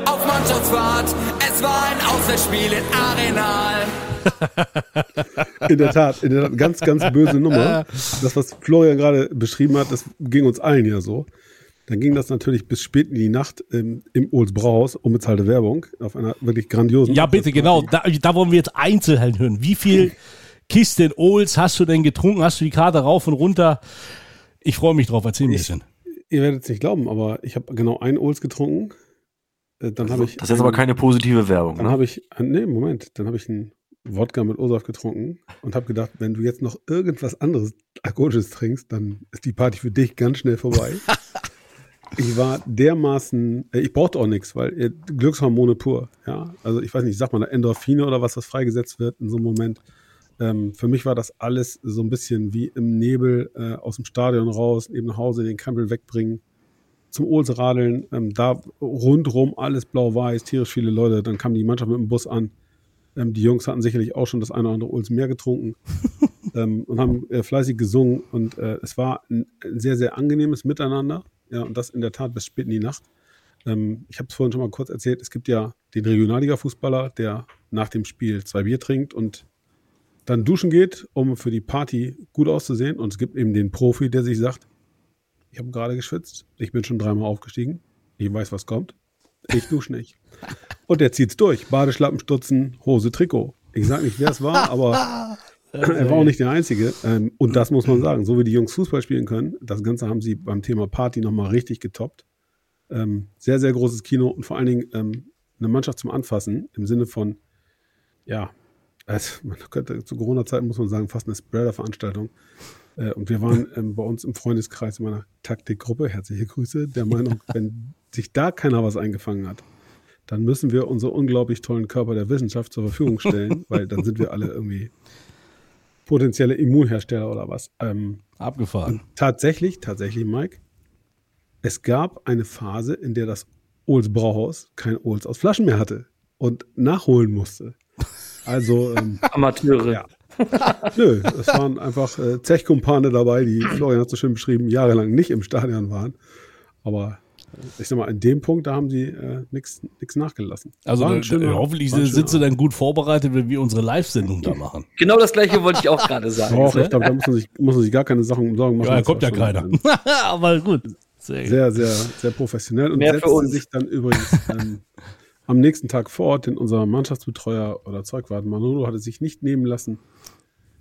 S10: Auf Mannschaftsfahrt, es war ein Auswärtsspiel in Arenal.
S6: In der Tat, in der Tat, ganz, ganz böse Nummer. Das, was Florian gerade beschrieben hat, das ging uns allen ja so. Dann ging das natürlich bis spät in die Nacht im, im Olds Brauhaus, unbezahlte Werbung, auf einer wirklich grandiosen.
S5: Ja, bitte, genau. Da, da wollen wir jetzt Einzelheiten hören. Wie viel Kisten Olds hast du denn getrunken? Hast du die Karte rauf und runter? Ich freue mich drauf. Erzähl ein bisschen.
S6: Ihr werdet es nicht glauben, aber ich habe genau ein Olds getrunken. Äh, Dann habe ich.
S8: Das ist jetzt aber keine positive Werbung.
S6: Dann
S8: Ne?
S6: habe ich, äh, nee, Moment, dann habe ich einen Wodka mit O-Saft getrunken und habe gedacht, wenn du jetzt noch irgendwas anderes Alkoholisches trinkst, dann ist die Party für dich ganz schnell vorbei. *laughs* ich war dermaßen, äh, ich brauchte auch nichts, weil äh, Glückshormone pur, ja. Also ich weiß nicht, sagt man da Endorphine oder was, das freigesetzt wird in so einem Moment. Ähm, für mich war das alles so ein bisschen wie im Nebel äh, aus dem Stadion raus, eben nach Hause den Campbell wegbringen, zum Ohls radeln, ähm, da rundrum alles blau-weiß, tierisch viele Leute. Dann kam die Mannschaft mit dem Bus an. Ähm, die Jungs hatten sicherlich auch schon das eine oder andere Ohls mehr getrunken *laughs* ähm, und haben äh, fleißig gesungen. Und äh, es war ein, ein sehr, sehr angenehmes Miteinander. Ja, und das in der Tat bis spät in die Nacht. Ähm, ich habe es vorhin schon mal kurz erzählt. Es gibt ja den Regionalliga-Fußballer, der nach dem Spiel zwei Bier trinkt und dann duschen geht, um für die Party gut auszusehen. Und es gibt eben den Profi, der sich sagt, ich habe gerade geschwitzt, ich bin schon dreimal aufgestiegen, ich weiß, was kommt, ich dusche nicht. Und der zieht's durch. Badeschlappen, Stutzen, Hose, Trikot. Ich sage nicht, wer es war, aber er war auch nicht der Einzige. Ähm, Und das muss man sagen, so wie die Jungs Fußball spielen können, das Ganze haben sie beim Thema Party nochmal richtig getoppt. Ähm, Sehr, sehr großes Kino und vor allen Dingen ähm, eine Mannschaft zum Anfassen im Sinne von, ja, also man könnte zu Corona-Zeiten muss man sagen, fast eine Spreader-Veranstaltung. Äh, und wir waren bei uns im Freundeskreis in meiner Taktikgruppe, herzliche Grüße, der Meinung, *laughs* wenn sich da keiner was eingefangen hat, dann müssen wir unsere unglaublich tollen Körper der Wissenschaft zur Verfügung stellen, *laughs* weil dann sind wir alle irgendwie potenzielle Immunhersteller oder was. Ähm,
S5: Abgefahren.
S6: Tatsächlich, tatsächlich, Mike, es gab eine Phase, in der das Ohls Brauhaus kein Ohls aus Flaschen mehr hatte und nachholen musste. Also ähm, *laughs*
S7: Amateure.
S6: Ja. Nö, es waren einfach äh, Zechkumpane dabei, die Florian hat so schön beschrieben, jahrelang nicht im Stadion waren. Aber ich sag mal, in dem Punkt, da haben sie äh, nichts nachgelassen.
S5: Also da,
S6: schöner-
S5: hoffentlich sind sie dann gut vorbereitet, wenn wir unsere Live-Sendung da machen. *laughs*
S7: Genau das gleiche wollte ich auch gerade sagen.
S6: Doch, ich glaube, da muss man, sich, muss man sich gar keine Sachen Sorgen machen.
S5: Ja, da kommt ja keiner.
S6: ein- *laughs*
S5: Aber gut. Sehr.
S6: Sehr, sehr, sehr professionell. Und
S7: Mehr für
S6: setzte
S7: uns.
S6: sich dann übrigens ähm, am nächsten Tag vor Ort, denn unser Mannschaftsbetreuer oder Zeugwart Manolo hatte sich nicht nehmen lassen,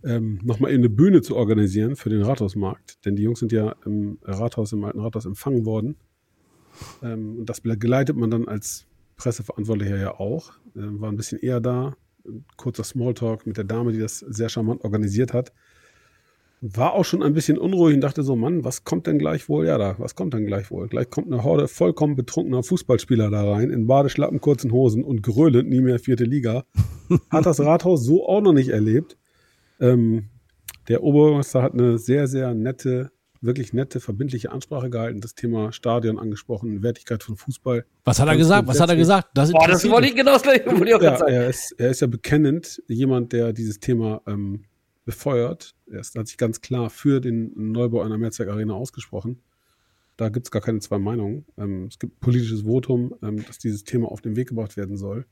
S6: ähm, nochmal eben eine Bühne zu organisieren für den Rathausmarkt. Denn die Jungs sind ja im Rathaus, im alten Rathaus empfangen worden. Ähm, und das geleitet man dann als Presseverantwortlicher ja auch. Ähm, war ein bisschen eher da. Ein kurzer Smalltalk mit der Dame, die das sehr charmant organisiert hat. War auch schon ein bisschen unruhig und dachte so, Mann, was kommt denn gleich wohl? Ja, da, was kommt denn gleich wohl? Gleich kommt eine Horde vollkommen betrunkener Fußballspieler da rein, in Badeschlappen, kurzen Hosen und gröhlend, nie mehr vierte Liga. *laughs* Hat das Rathaus so auch noch nicht erlebt. Ähm, der Obermeister hat eine sehr, sehr nette, wirklich nette, verbindliche Ansprache gehalten, das Thema Stadion angesprochen, Wertigkeit von Fußball.
S5: Was hat er gesagt? Was hat er gesagt? Das
S7: Boah, das wollte ich genau das gleiche wollte ich auch
S6: Ja,
S7: gerade sagen.
S6: er ist, er ist ja bekennend jemand, der dieses Thema ähm, befeuert. Er ist, hat sich ganz klar für den Neubau einer Mehrzweck Arena ausgesprochen. Da gibt es gar keine zwei Meinungen. Ähm, es gibt politisches Votum, ähm, dass dieses Thema auf den Weg gebracht werden soll.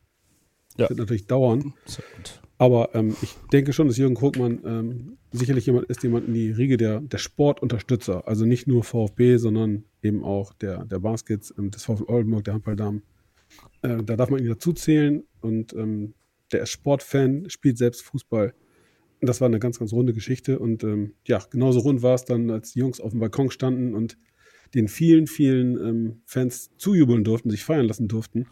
S5: Ja.
S6: Das wird natürlich dauern.
S5: Sehr gut.
S6: Aber ähm, ich denke schon, dass Jürgen Krugmann ähm, sicherlich jemand ist, jemand in die Riege der, der Sportunterstützer. Also nicht nur VfB, sondern eben auch der, der Baskets, ähm, des VfL Oldenburg, der Handballdamen. Äh, da darf man ihn dazu zählen. Und ähm, der ist Sportfan, spielt selbst Fußball. Das war eine ganz, ganz runde Geschichte. Und ähm, ja, genauso rund war es dann, als die Jungs auf dem Balkon standen und den vielen, vielen ähm, Fans zujubeln durften, sich feiern lassen durften.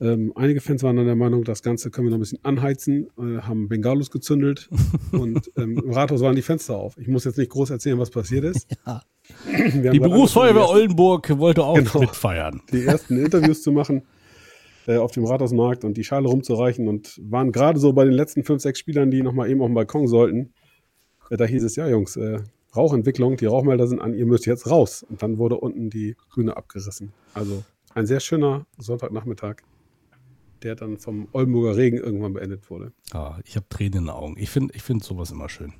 S6: Ähm, einige Fans waren dann der Meinung, das Ganze können wir noch ein bisschen anheizen, äh, haben Bengalos gezündelt *laughs* und ähm, im Rathaus waren die Fenster auf. Ich muss jetzt nicht groß erzählen, was passiert ist. *laughs*
S5: Ja. Die Berufsfeuerwehr Oldenburg wollte auch
S6: Genau.
S5: mitfeiern. *laughs*
S6: die ersten Interviews zu machen äh, auf dem Rathausmarkt und die Schale rumzureichen und waren gerade so bei den letzten fünf, sechs Spielern, die nochmal eben auf dem Balkon sollten. Äh, da hieß es, ja Jungs, äh, Rauchentwicklung, die Rauchmelder sind an, ihr müsst jetzt raus. Und dann wurde unten die Bühne abgerissen. Also ein sehr schöner Sonntagnachmittag, der dann vom Oldenburger Regen irgendwann beendet wurde.
S5: Ah, ich habe Tränen in den Augen. Ich finde ich find sowas immer schön.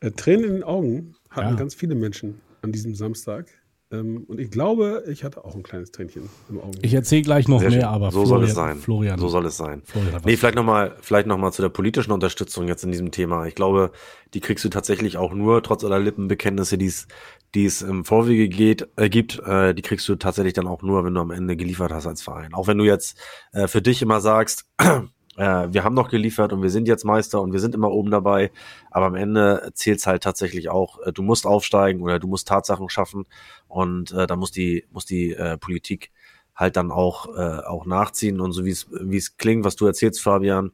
S6: Äh, Tränen in den Augen hatten
S5: Ja.
S6: ganz viele Menschen an diesem Samstag. Ähm, und ich glaube, ich hatte auch ein kleines Tränchen im Auge.
S5: Ich erzähle gleich noch
S8: Sehr
S5: mehr,
S8: schön.
S5: aber
S8: so
S5: Florian,
S8: soll es sein.
S5: Florian,
S8: So soll es sein.
S5: Florian
S8: Nee, vielleicht nochmal vielleicht noch mal zu der politischen Unterstützung jetzt in diesem Thema. Ich glaube, die kriegst du tatsächlich auch nur, trotz aller Lippenbekenntnisse, die es die es im Vorwege geht, äh, gibt, äh, die kriegst du tatsächlich dann auch nur, wenn du am Ende geliefert hast als Verein. Auch wenn du jetzt äh, für dich immer sagst, *clears throat* äh, wir haben noch geliefert und wir sind jetzt Meister und wir sind immer oben dabei, aber am Ende zählt's halt tatsächlich auch, äh, du musst aufsteigen oder du musst Tatsachen schaffen und äh, da muss die, muss die äh, Politik halt dann auch, äh, auch nachziehen und so wie es wie es klingt, was du erzählst, Fabian,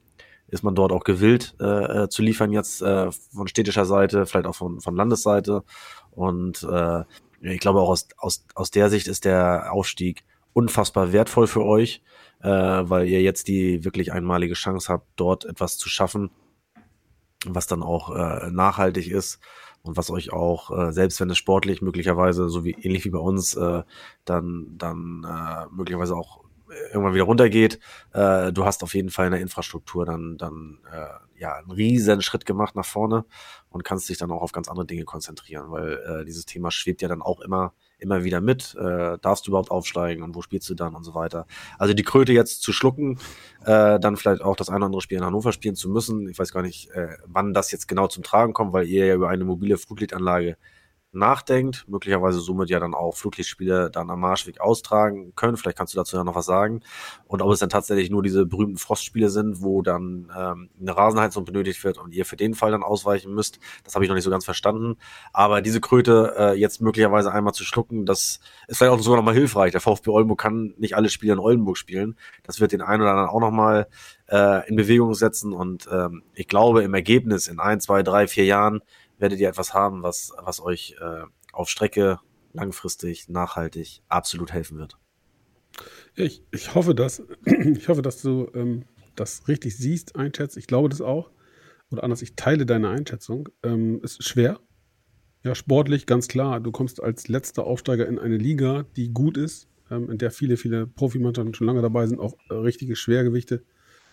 S8: ist man dort auch gewillt äh, äh, zu liefern jetzt äh, von städtischer Seite, vielleicht auch von, von Landesseite und äh, ich glaube auch aus, aus, aus der Sicht ist der Aufstieg unfassbar wertvoll für euch, äh, weil ihr jetzt die wirklich einmalige Chance habt, dort etwas zu schaffen, was dann auch äh, nachhaltig ist und was euch auch, äh, selbst wenn es sportlich möglicherweise, so wie ähnlich wie bei uns, äh, dann, dann äh, möglicherweise auch irgendwann wieder runtergeht, äh, du hast auf jeden Fall in der Infrastruktur dann, dann äh, ja einen riesen Schritt gemacht nach vorne und kannst dich dann auch auf ganz andere Dinge konzentrieren, weil äh, dieses Thema schwebt ja dann auch immer immer wieder mit. Äh, darfst du überhaupt aufsteigen und wo spielst du dann und so weiter. Also die Kröte jetzt zu schlucken, äh, dann vielleicht auch das eine oder andere Spiel in Hannover spielen zu müssen. Ich weiß gar nicht, äh, wann das jetzt genau zum Tragen kommt, weil ihr ja über eine mobile Flutlichtanlage nachdenkt, möglicherweise somit ja dann auch Flutlichtspiele dann am Marschweg austragen können. Vielleicht kannst du dazu ja noch was sagen. Und ob es dann tatsächlich nur diese berühmten Frostspiele sind, wo dann ähm, eine Rasenheizung benötigt wird und ihr für den Fall dann ausweichen müsst, das habe ich noch nicht so ganz verstanden. Aber diese Kröte äh, jetzt möglicherweise einmal zu schlucken, das ist vielleicht auch sogar nochmal hilfreich. Der VfB Oldenburg kann nicht alle Spiele in Oldenburg spielen. Das wird den einen oder anderen auch nochmal äh, in Bewegung setzen. Und ähm, ich glaube, im Ergebnis in ein, zwei, drei, vier Jahren werdet ihr etwas haben, was, was euch äh, auf Strecke langfristig, nachhaltig absolut helfen wird.
S6: Ich, ich hoffe, dass, *clears throat* ich hoffe, dass du ähm, das richtig siehst, einschätzt. Ich glaube das auch. Oder anders, ich teile deine Einschätzung. Ähm, es ist schwer. Ja, sportlich, ganz klar. Du kommst als letzter Aufsteiger in eine Liga, die gut ist, ähm, in der viele, viele Profimannschaften schon lange dabei sind, auch äh, richtige Schwergewichte.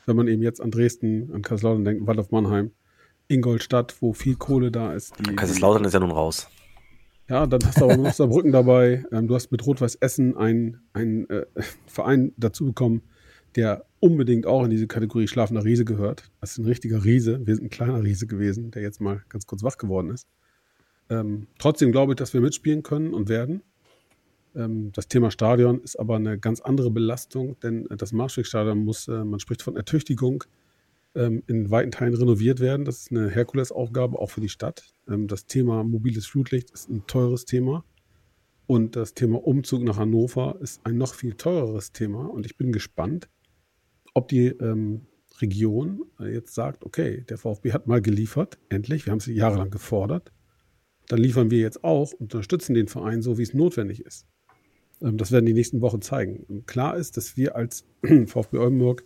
S6: Wenn man eben jetzt an Dresden, an Kaiserslautern denkt, Waldorf Mannheim, Ingolstadt, wo viel Kohle da ist.
S8: Die, Kaiserslautern ist ja nun raus.
S6: Ja, dann hast du aber noch Saarbrücken dabei. Ähm, du hast mit Rot-Weiß Essen einen, einen äh, Verein dazu bekommen, der unbedingt auch in diese Kategorie schlafender Riese gehört. Das ist ein richtiger Riese. Wir sind ein kleiner Riese gewesen, der jetzt mal ganz kurz wach geworden ist. Ähm, trotzdem glaube ich, dass wir mitspielen können und werden. Ähm, das Thema Stadion ist aber eine ganz andere Belastung, denn das Marschwegstadion muss, äh, man spricht von Ertüchtigung, ähm, in weiten Teilen renoviert werden. Das ist eine Herkulesaufgabe auch für die Stadt. Ähm, das Thema mobiles Flutlicht ist ein teures Thema. Und das Thema Umzug nach Hannover ist ein noch viel teureres Thema. Und ich bin gespannt, ob die ähm, Region jetzt sagt, okay, der VfB hat mal geliefert, endlich, wir haben sie jahrelang gefordert. Dann liefern wir jetzt auch, unterstützen den Verein so, wie es notwendig ist. Ähm, das werden die nächsten Wochen zeigen. Und klar ist, dass wir als *clears throat* VfB Oldenburg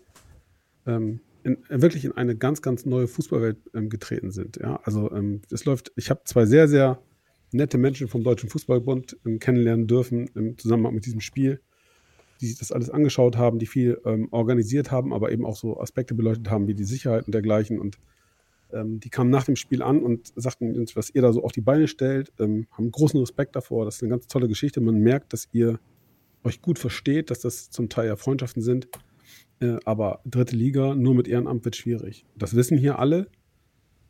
S6: ähm, in, wirklich in eine ganz, ganz neue Fußballwelt ähm, getreten sind. Ja, also ähm, es läuft, ich habe zwei sehr, sehr nette Menschen vom Deutschen Fußballbund ähm, kennenlernen dürfen im Zusammenhang mit diesem Spiel, die sich das alles angeschaut haben, die viel ähm, organisiert haben, aber eben auch so Aspekte beleuchtet haben wie die Sicherheit und dergleichen. Und ähm, die kamen nach dem Spiel an und sagten uns, was ihr da so auf die Beine stellt, ähm, haben großen Respekt davor. Das ist eine ganz tolle Geschichte. Man merkt, dass ihr euch gut versteht, dass das zum Teil ja Freundschaften sind äh, aber dritte Liga nur mit Ehrenamt wird schwierig. Das wissen hier alle,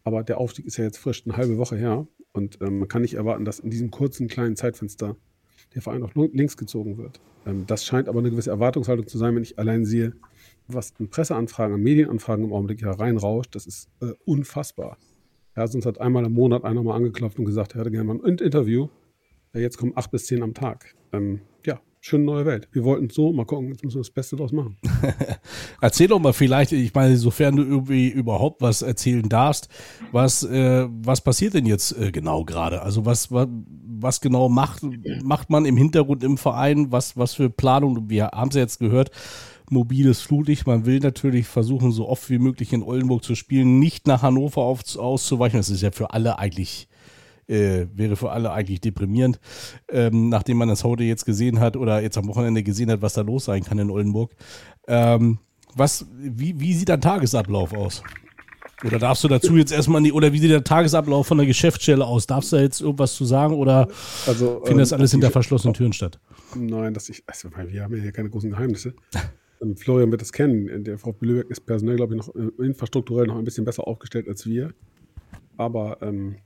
S6: aber der Aufstieg ist ja jetzt frisch, eine halbe Woche her. Und ähm, man kann nicht erwarten, dass in diesem kurzen kleinen Zeitfenster der Verein auch links gezogen wird. Ähm, das scheint aber eine gewisse Erwartungshaltung zu sein, wenn ich allein sehe, was in Presseanfragen, an Medienanfragen im Augenblick hereinrauscht. Das ist äh, unfassbar. Ja, sonst hat einmal im Monat einer mal angeklopft und gesagt, er hätte gerne mal ein Interview. Ja, jetzt kommen acht bis zehn am Tag. Ähm, ja, schöne neue Welt. Wir wollten so, mal gucken, jetzt müssen wir das Beste draus machen. *laughs*
S5: Erzähl doch mal vielleicht, ich meine, sofern du irgendwie überhaupt was erzählen darfst, was, äh, was passiert denn jetzt äh, genau gerade? Also was, was, was genau macht, macht man im Hintergrund im Verein? Was, was für Planung? Wir haben es ja jetzt gehört, mobiles Flutlicht. Man will natürlich versuchen, so oft wie möglich in Oldenburg zu spielen, nicht nach Hannover auf, auszuweichen. Das ist ja für alle eigentlich äh, wäre für alle eigentlich deprimierend, ähm, nachdem man das heute jetzt gesehen hat oder jetzt am Wochenende gesehen hat, was da los sein kann in Oldenburg. Ähm, was, wie, wie sieht dein Tagesablauf aus? Oder darfst du dazu jetzt erstmal nicht, oder wie sieht der Tagesablauf von der Geschäftsstelle aus? Darfst du da jetzt irgendwas zu sagen oder also, findet das ähm, alles hinter verschlossenen Türen statt?
S6: Nein, dass ich, also, wir haben ja hier keine großen Geheimnisse. *laughs* Ähm, Florian wird das kennen. Der Frau Lübeck ist personell, glaube ich, noch äh, infrastrukturell noch ein bisschen besser aufgestellt als wir. Aber ähm,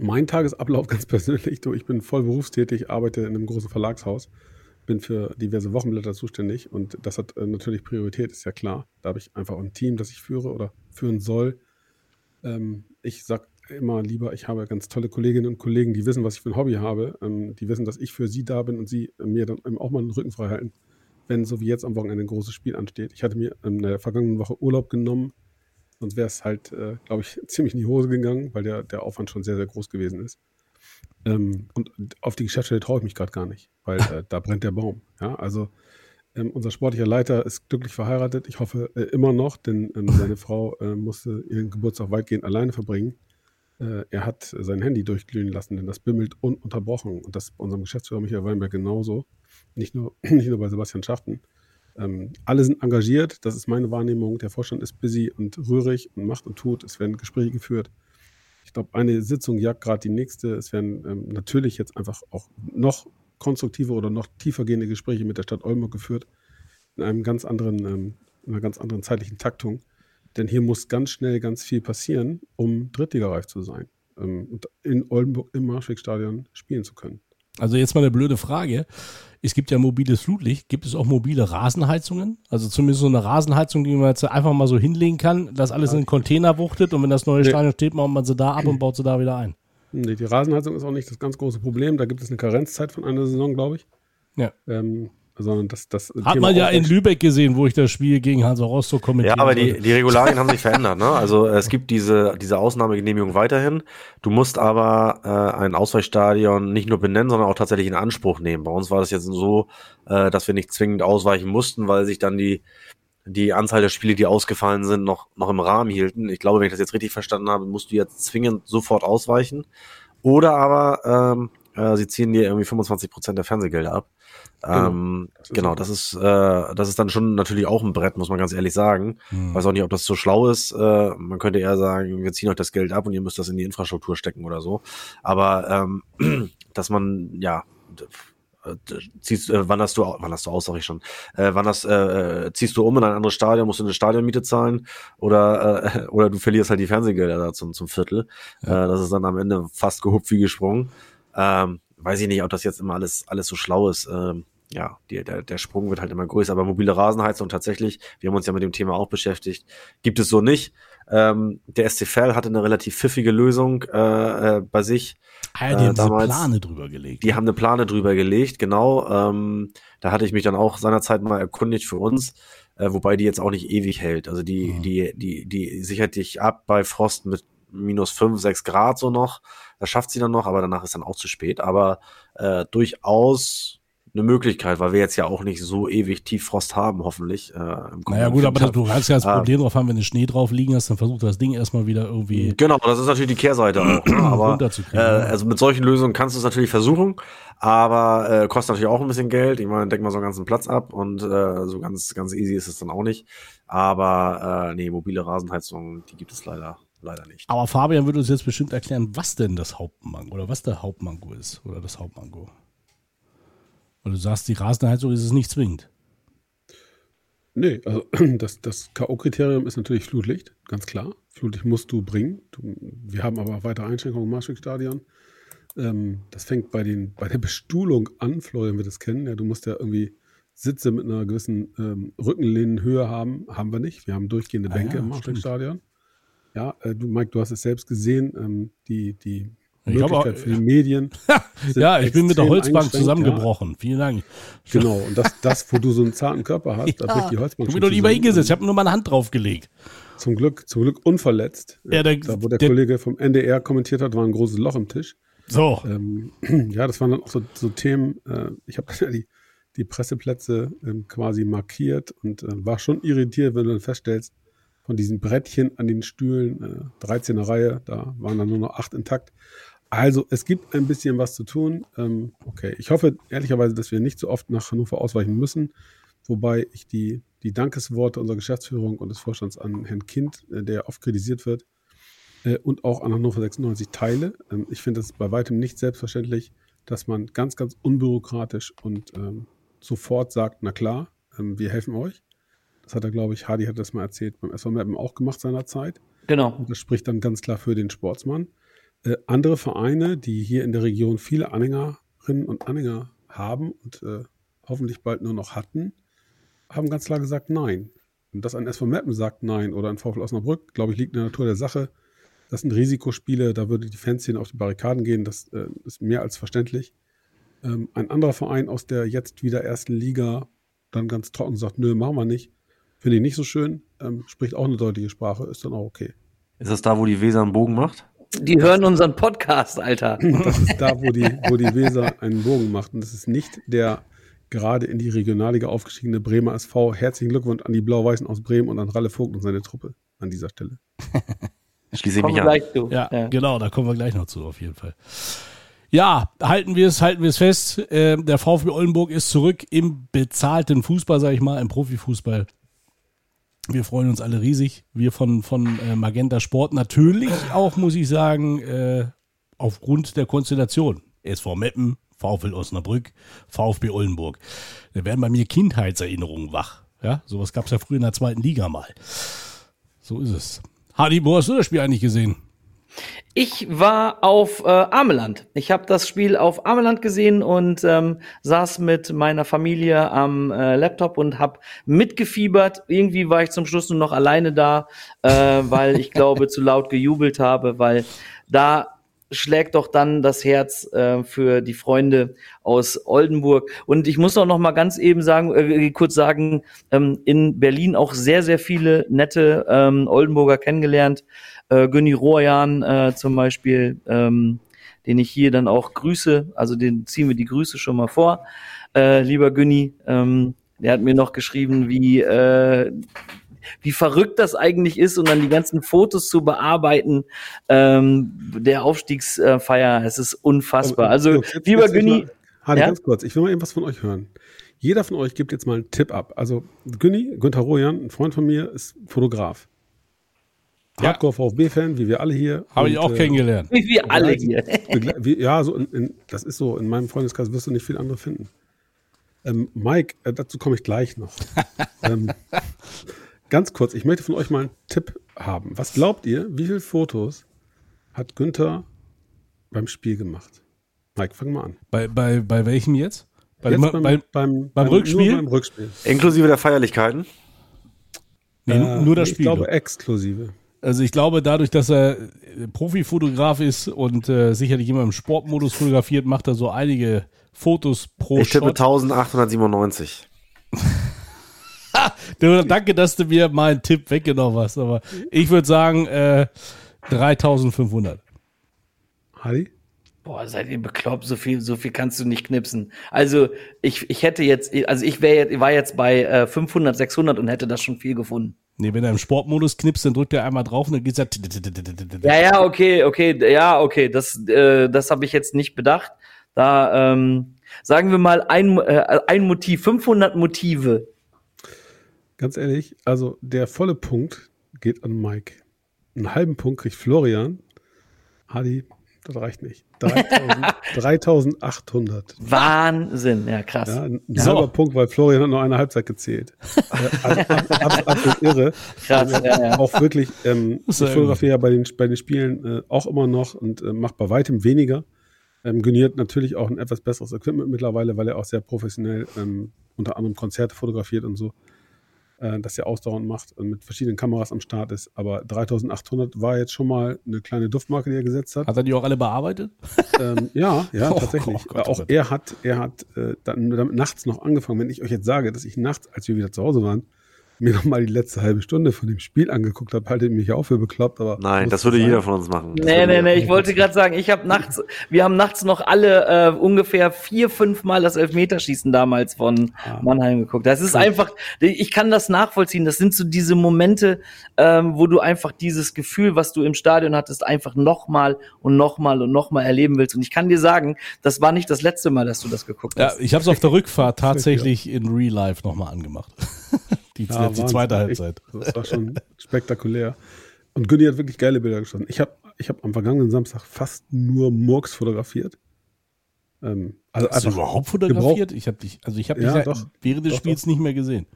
S6: mein Tagesablauf *laughs* ganz persönlich, du, ich bin voll berufstätig, arbeite in einem großen Verlagshaus, bin für diverse Wochenblätter zuständig und das hat äh, natürlich Priorität, ist ja klar. Da habe ich einfach ein Team, das ich führe oder führen soll. Ähm, ich sage immer lieber, ich habe ganz tolle Kolleginnen und Kollegen, die wissen, was ich für ein Hobby habe, ähm, die wissen, dass ich für sie da bin und sie mir dann auch mal den Rücken frei halten, wenn so wie jetzt am Wochenende ein großes Spiel ansteht. Ich hatte mir in der vergangenen Woche Urlaub genommen, Sonst wäre es halt, äh, glaube ich, ziemlich in die Hose gegangen, weil der, der Aufwand schon sehr, sehr groß gewesen ist. Ähm, und auf die Geschäftsstelle traue ich mich gerade gar nicht, weil äh, da brennt der Baum. Ja, also ähm, unser sportlicher Leiter ist glücklich verheiratet. Ich hoffe äh, immer noch, denn ähm, seine *laughs* Frau äh, musste ihren Geburtstag weitgehend alleine verbringen. Äh, er hat sein Handy durchglühen lassen, denn das bimmelt ununterbrochen. Und das ist bei unserem Geschäftsführer Michael Weinberg genauso. Nicht nur, *clears throat* nicht nur bei Sebastian Schachten. Ähm, alle sind engagiert, das ist meine Wahrnehmung. Der Vorstand ist busy und rührig und macht und tut. Es werden Gespräche geführt. Ich glaube, eine Sitzung jagt gerade die nächste. Es werden ähm, natürlich jetzt einfach auch noch konstruktive oder noch tiefergehende Gespräche mit der Stadt Oldenburg geführt. In einem ganz anderen, ähm, in einer ganz anderen zeitlichen Taktung. Denn hier muss ganz schnell ganz viel passieren, um drittligareif zu sein. ähm, und in Oldenburg im Marschwegstadion spielen zu können.
S5: Also jetzt mal eine blöde Frage. Es gibt ja mobiles Flutlicht. Gibt es auch mobile Rasenheizungen? Also zumindest so eine Rasenheizung, die man jetzt einfach mal so hinlegen kann, dass alles in einen Container wuchtet und wenn das neue
S6: Nee.
S5: Stadion steht, macht man sie da ab und baut sie da wieder ein.
S6: Nee, die Rasenheizung ist auch nicht das ganz große Problem. Da gibt es eine Karenzzeit von einer Saison, glaube ich.
S5: Ja.
S6: Ähm, sondern das, das
S5: Hat man ja in Lübeck gesehen, wo ich das Spiel gegen Hansa Rostock kommentiert
S8: Ja, aber die, die Regularien haben sich verändert. Ne? Also es gibt diese, diese Ausnahmegenehmigung weiterhin. Du musst aber äh, ein Ausweichstadion nicht nur benennen, sondern auch tatsächlich in Anspruch nehmen. Bei uns war das jetzt so, äh, dass wir nicht zwingend ausweichen mussten, weil sich dann die, die Anzahl der Spiele, die ausgefallen sind, noch, noch im Rahmen hielten. Ich glaube, wenn ich das jetzt richtig verstanden habe, musst du jetzt zwingend sofort ausweichen. Oder aber ähm, äh, sie ziehen dir irgendwie 25 Prozent der Fernsehgelder ab.
S6: Genau.
S8: Ähm,
S6: Das ist
S8: genau, das ist, äh, das ist dann schon natürlich auch ein Brett, muss man ganz ehrlich sagen.
S5: Hm.
S8: Weiß auch nicht, ob das so schlau ist. Äh, man könnte eher sagen, wir ziehen euch das Geld ab und ihr müsst das in die Infrastruktur stecken oder so. Aber ähm, *clears throat* dass man, ja, äh, ziehst, äh, wanderst du, au- wanderst du aus, sag ich schon. Äh, wanderst, äh, äh, ziehst du um in ein anderes Stadion, musst du eine Stadionmiete zahlen oder, äh, *laughs* oder du verlierst halt die Fernsehgelder da zum, zum Viertel. Äh, das ist dann am Ende fast gehupft wie gesprungen. Ähm, weiß ich nicht, ob das jetzt immer alles, alles so schlau ist. Ähm, ja, die, der, der Sprung wird halt immer größer. Aber mobile Rasenheizung tatsächlich, wir haben uns ja mit dem Thema auch beschäftigt, gibt es so nicht. Ähm, der SCFL hatte eine relativ pfiffige Lösung äh, äh, bei sich.
S5: Ah, ja, die
S8: äh,
S5: haben
S8: damals.
S5: Plane drüber gelegt.
S8: Die haben eine Plane drüber gelegt, genau. Ähm, da hatte ich mich dann auch seinerzeit mal erkundigt für uns, äh, wobei die jetzt auch nicht ewig hält. Also die, die, die, die sichert dich ab bei Frost mit minus fünf, sechs Grad so noch. Das schafft sie dann noch, aber danach ist dann auch zu spät. Aber äh, durchaus eine Möglichkeit, weil wir jetzt ja auch nicht so ewig Tieffrost haben, hoffentlich. Äh, im
S5: Naja gut, aber du kannst ja das
S8: Ah.
S5: Problem drauf haben, wenn du Schnee drauf liegen hast, dann versucht das Ding erstmal wieder irgendwie
S8: Genau, das ist natürlich die Kehrseite auch. Ne? *clears throat* Aber äh, also mit solchen Lösungen kannst du es natürlich versuchen, aber äh, kostet natürlich auch ein bisschen Geld. Ich meine, denk mal so einen ganzen Platz ab und äh, so ganz ganz easy ist es dann auch nicht. Aber äh, nee, mobile Rasenheizung, die gibt es leider leider nicht.
S5: Aber Fabian würde uns jetzt bestimmt erklären, was denn das Hauptmango oder was der Hauptmango ist oder das Hauptmango. Und du sagst, die Rasenheizung ist es nicht zwingend.
S6: Nee, also *clears throat* das, das K.O.-Kriterium ist natürlich Flutlicht, ganz klar. Flutlicht musst du bringen. Du, wir haben aber weitere Einschränkungen im Marschwegstadion. Ähm, das fängt bei, den, bei der Bestuhlung an, Florian wird es kennen. Ja, du musst ja irgendwie Sitze mit einer gewissen ähm, Rückenlehnenhöhe haben. Haben wir nicht. Wir haben durchgehende
S5: Ah
S6: Bänke
S5: ja,
S6: im Marschwegstadion. Ja, äh, du, Mike, du hast es selbst gesehen. Ähm, die, die
S5: Ich
S6: Möglichkeit
S5: auch-
S6: für die Medien. *laughs* sind
S5: Ja, ich bin mit der Holzbank zusammengebrochen. Vielen Dank.
S6: Ja. Genau, und das, das, wo du so einen zarten Körper hast, da bricht die
S5: Ich
S6: Holzbank
S5: bin
S6: schon
S5: doch lieber hingesetzt. Ich habe nur meine Hand draufgelegt.
S6: Zum Glück, zum Glück unverletzt.
S5: Ja, der-
S6: da, wo der,
S5: der-
S6: Kollege vom NDR kommentiert hat, war ein großes Loch im Tisch.
S5: So.
S6: Ähm, *clears throat* ja, das waren dann auch so, so Themen. Äh, ich habe ja die, die Presseplätze ähm, quasi markiert und äh, war schon irritiert, wenn du dann feststellst, von diesen Brettchen an den Stühlen, äh, 13er Reihe, da waren dann nur noch acht intakt. Also es gibt ein bisschen was zu tun. Ähm, okay, ich hoffe ehrlicherweise, dass wir nicht so oft nach Hannover ausweichen müssen, wobei ich die, die Dankesworte unserer Geschäftsführung und des Vorstands an Herrn Kind, äh, der oft kritisiert wird, äh, und auch an Hannover 96 teile. Ähm, ich finde es bei weitem nicht selbstverständlich, dass man ganz, ganz unbürokratisch und ähm, sofort sagt, na klar, ähm, wir helfen euch. Das hat er, glaube ich, Hardy hat das mal erzählt, beim SV Meppen auch gemacht seinerzeit.
S7: Genau.
S6: Und das spricht dann ganz klar für den Sportsmann. Äh, andere Vereine, die hier in der Region viele Anhängerinnen und Anhänger haben und äh, hoffentlich bald nur noch hatten, haben ganz klar gesagt Nein. Und dass ein SV Meppen sagt Nein oder ein VfL Osnabrück, glaube ich, liegt in der Natur der Sache. Das sind Risikospiele, da würde die Fanszene auf die Barrikaden gehen, das äh, ist mehr als verständlich. Ähm, ein anderer Verein aus der jetzt wieder ersten Liga dann ganz trocken sagt, nö, machen wir nicht. Finde ich nicht so schön, ähm, spricht auch eine deutliche Sprache, ist dann auch okay.
S8: Ist das da, wo die Weser einen Bogen macht?
S7: Die hören unseren Podcast, Alter. *laughs*
S6: Das ist da, wo die, wo die Weser einen Bogen macht. Und das ist nicht der gerade in die Regionalliga aufgestiegene Bremer SV. Herzlichen Glückwunsch an die Blau-Weißen aus Bremen und an Ralle Vogt und seine Truppe an dieser Stelle.
S8: Schließe ich mich an.
S7: gleich zu.
S5: Ja, genau, da kommen wir gleich noch zu, auf jeden Fall. Ja, halten wir es, halten wir es fest. Äh, der VfB Oldenburg ist zurück im bezahlten Fußball, sage ich mal, im Profifußball. Wir freuen uns alle riesig. Wir von, von äh, Magenta Sport natürlich auch, muss ich sagen, äh, aufgrund der Konstellation. SV Meppen, VfL Osnabrück, VfB Oldenburg. Da werden bei mir Kindheitserinnerungen wach. Ja, sowas gab es ja früher in der zweiten Liga mal. So ist es. Hadi, wo hast du das Spiel eigentlich gesehen?
S7: Ich war auf äh, Ameland. Ich habe das Spiel auf Ameland gesehen und ähm, saß mit meiner Familie am äh, Laptop und habe mitgefiebert. Irgendwie war ich zum Schluss nur noch alleine da, äh, weil ich glaube zu laut gejubelt habe, weil da schlägt doch dann das Herz äh, für die Freunde aus Oldenburg. Und ich muss auch noch mal ganz eben sagen, äh, kurz sagen, ähm, in Berlin auch sehr, sehr viele nette ähm, Oldenburger kennengelernt. Äh, Günni Rojan äh, zum Beispiel, ähm, den ich hier dann auch grüße. Also den ziehen wir die Grüße schon mal vor. Äh, lieber Günni, ähm, der hat mir noch geschrieben, wie äh, wie verrückt das eigentlich ist und dann die ganzen Fotos zu bearbeiten ähm, der Aufstiegsfeier. Es ist unfassbar. Also,
S6: Jungs, jetzt-
S7: lieber Günni,
S6: Hardy,
S7: Ja?
S6: ganz kurz, ich will mal eben was von euch hören. Jeder von euch gibt jetzt mal einen Tipp ab. Also Günni, Günther Rojan, ein Freund von mir, ist Fotograf. Hardcore VfB-Fan, wie wir alle hier.
S5: Habe ich auch
S6: äh,
S5: kennengelernt.
S7: wie wir alle hier.
S6: wie, ja, so in, in, das ist so. In meinem Freundeskreis wirst du nicht viel andere finden. Ähm, Mike, äh, dazu komme ich gleich noch. *laughs* ähm, ganz kurz, ich möchte von euch mal einen Tipp haben. Was glaubt ihr, wie viele Fotos hat Günther beim Spiel gemacht? Mike, fang mal an.
S5: Bei, bei, bei welchem jetzt? Bei,
S6: Jetzt
S5: dem- bei,
S6: beim,
S5: beim Rückspiel?
S6: Nur beim Rückspiel.
S8: Inklusive der Feierlichkeiten.
S5: nee,
S6: Äh,
S5: nur das
S6: ich
S5: Spiel.
S6: glaube exklusive.
S5: Also ich glaube, dadurch, dass er äh, Profifotograf ist und äh, sicherlich immer im Sportmodus fotografiert, macht er so einige Fotos pro
S8: Ich tippe
S5: Shot.
S8: 1897. *laughs*
S5: Du, danke, dass du mir meinen Tipp weggenommen hast, aber ich würde sagen äh, 3500.
S6: Hardy?
S7: Boah, seid ihr bekloppt, so viel, so viel kannst du nicht knipsen. Also, ich, ich hätte jetzt, also ich wäre jetzt, war jetzt bei äh, 500, 600 und hätte das schon viel gefunden.
S5: Nee, wenn er im Sportmodus knipst, dann drückt er einmal drauf und dann geht's ja.
S7: Ja, ja, okay, okay, ja, okay, das, äh, das habe ich jetzt nicht bedacht. Da, ähm, sagen wir mal, ein, äh, ein Motiv, 500 Motive.
S6: Ganz ehrlich, also der volle Punkt geht an Mike. Einen halben Punkt kriegt Florian. Hardy, das reicht nicht. 3000, 3800. *laughs*
S7: Wahnsinn, ja, krass.
S6: Ja, ein
S5: So.
S6: halber Punkt, weil Florian hat noch eine Halbzeit gezählt. äh, also, ab, ab, absolut irre.
S7: Krass,
S6: Also,
S7: ja, ja.
S6: Auch wirklich, ähm, ich fotografiere ja bei den, bei den Spielen äh, auch immer noch und äh, mache bei weitem weniger. Ähm, Günni hat natürlich auch ein etwas besseres Equipment mittlerweile, weil er auch sehr professionell ähm, unter anderem Konzerte fotografiert und so, äh, das er ausdauernd macht und mit verschiedenen Kameras am Start ist. Aber 3800 war jetzt schon mal eine kleine Duftmarke, die er gesetzt hat.
S5: Hat er die auch alle bearbeitet?
S6: Ähm, ja, ja, *laughs*
S5: Oh
S6: tatsächlich.
S5: Gott, Gott,
S6: auch
S5: Gott.
S6: er hat, er hat äh, dann damit nachts noch angefangen. Wenn ich euch jetzt sage, dass ich nachts, als wir wieder zu Hause waren, mir noch mal die letzte halbe Stunde von dem Spiel angeguckt habe, haltet mich auch für bekloppt. Aber
S8: Nein, das würde
S6: sein.
S8: jeder von uns machen. Das
S7: Nee, nee, nee, ich wollte gerade sagen, ich habe nachts, wir haben nachts noch alle äh, ungefähr vier, fünf Mal das Elfmeterschießen damals von Mannheim geguckt. Das ist einfach, ich kann das nachvollziehen. Das sind so diese Momente, ähm, wo du einfach dieses Gefühl, was du im Stadion hattest, einfach nochmal und nochmal und nochmal erleben willst. Und ich kann dir sagen, das war nicht das letzte Mal, dass du das geguckt
S5: Ja,
S7: hast.
S5: ich habe es auf der Rückfahrt *laughs* tatsächlich in Real Life nochmal angemacht. Die,
S6: Ja,
S5: die
S6: Wahnsinn.
S5: zweite
S6: Echt,
S5: Halbzeit.
S6: Das war schon spektakulär. Und Günni hat wirklich geile Bilder geschossen. Ich habe ich hab am vergangenen Samstag fast nur Murks fotografiert. Ähm, also
S5: Hast du überhaupt fotografiert? Ich habe dich, also ich habe dich ja
S6: doch.
S5: während des
S6: Doch,
S5: Spiels nicht mehr gesehen.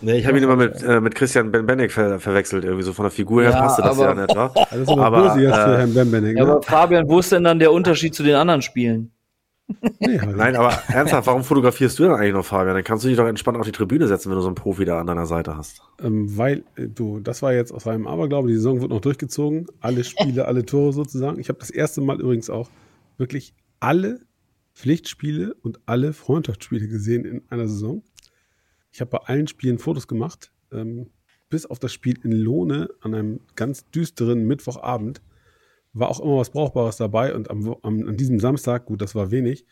S8: Nee, ich habe ihn immer mit, äh, mit Christian Ben Bennick ver verwechselt. Irgendwie so von der Figur her
S7: Ja,
S8: passte das
S7: aber-
S8: ja nicht, wa?
S6: Das ist aber,
S8: Aber, äh,
S6: Ne?
S7: aber Fabian, wo ist denn dann der Unterschied zu den anderen Spielen?
S6: Nee, halt.
S8: Nein, aber ernsthaft, warum fotografierst du denn eigentlich noch, Fabian? Dann kannst du dich doch entspannt auf die Tribüne setzen, wenn du so einen Profi da an deiner Seite hast.
S6: Ähm, weil, äh, du, das war jetzt aus einem Aberglaube, die Saison wird noch durchgezogen. Alle Spiele, alle Tore sozusagen. Ich habe das erste Mal übrigens auch wirklich alle Pflichtspiele und alle Freundschaftsspiele gesehen in einer Saison. Ich habe bei allen Spielen Fotos gemacht, ähm, bis auf das Spiel in Lohne an einem ganz düsteren Mittwochabend. War auch immer was Brauchbares dabei und am, am, an diesem Samstag, gut, das war wenig,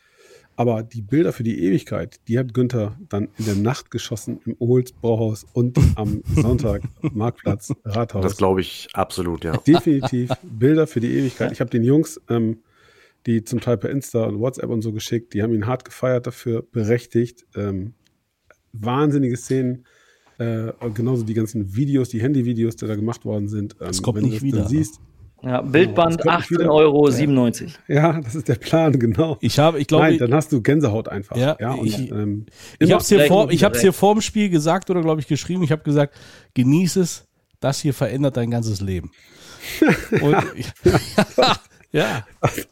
S6: aber die Bilder für die Ewigkeit, die hat Günther dann in der Nacht geschossen im Ohls Brauhaus und am *laughs* Sonntag Marktplatz Rathaus.
S8: Das glaube ich absolut, ja.
S6: Definitiv Bilder für die Ewigkeit. Ich habe den Jungs, ähm, die zum Teil per Insta und WhatsApp und so geschickt, die haben ihn hart gefeiert dafür, berechtigt. Ähm, wahnsinnige Szenen. Äh, genauso die ganzen Videos, die Handyvideos, die da gemacht worden sind. Ähm,
S5: Das kommt
S6: wenn
S5: nicht
S6: du das
S5: wieder,
S6: Dann siehst,
S7: Ja, Bildband
S6: Das kommt nicht
S7: 18,97
S6: wieder.
S7: Euro.
S6: Ja.
S7: 97.
S6: ja, das ist der Plan, genau.
S5: Ich habe, ich glaube,
S6: Nein,
S5: ich,
S6: dann hast du Gänsehaut einfach.
S5: Ja,
S6: und,
S5: ich-
S6: ähm,
S5: ich habe es hier, vor, ich hab's hier vorm Spiel gesagt oder glaube ich geschrieben. Ich habe gesagt, genieß es, das hier verändert dein ganzes Leben. *laughs* Und, *laughs* ja.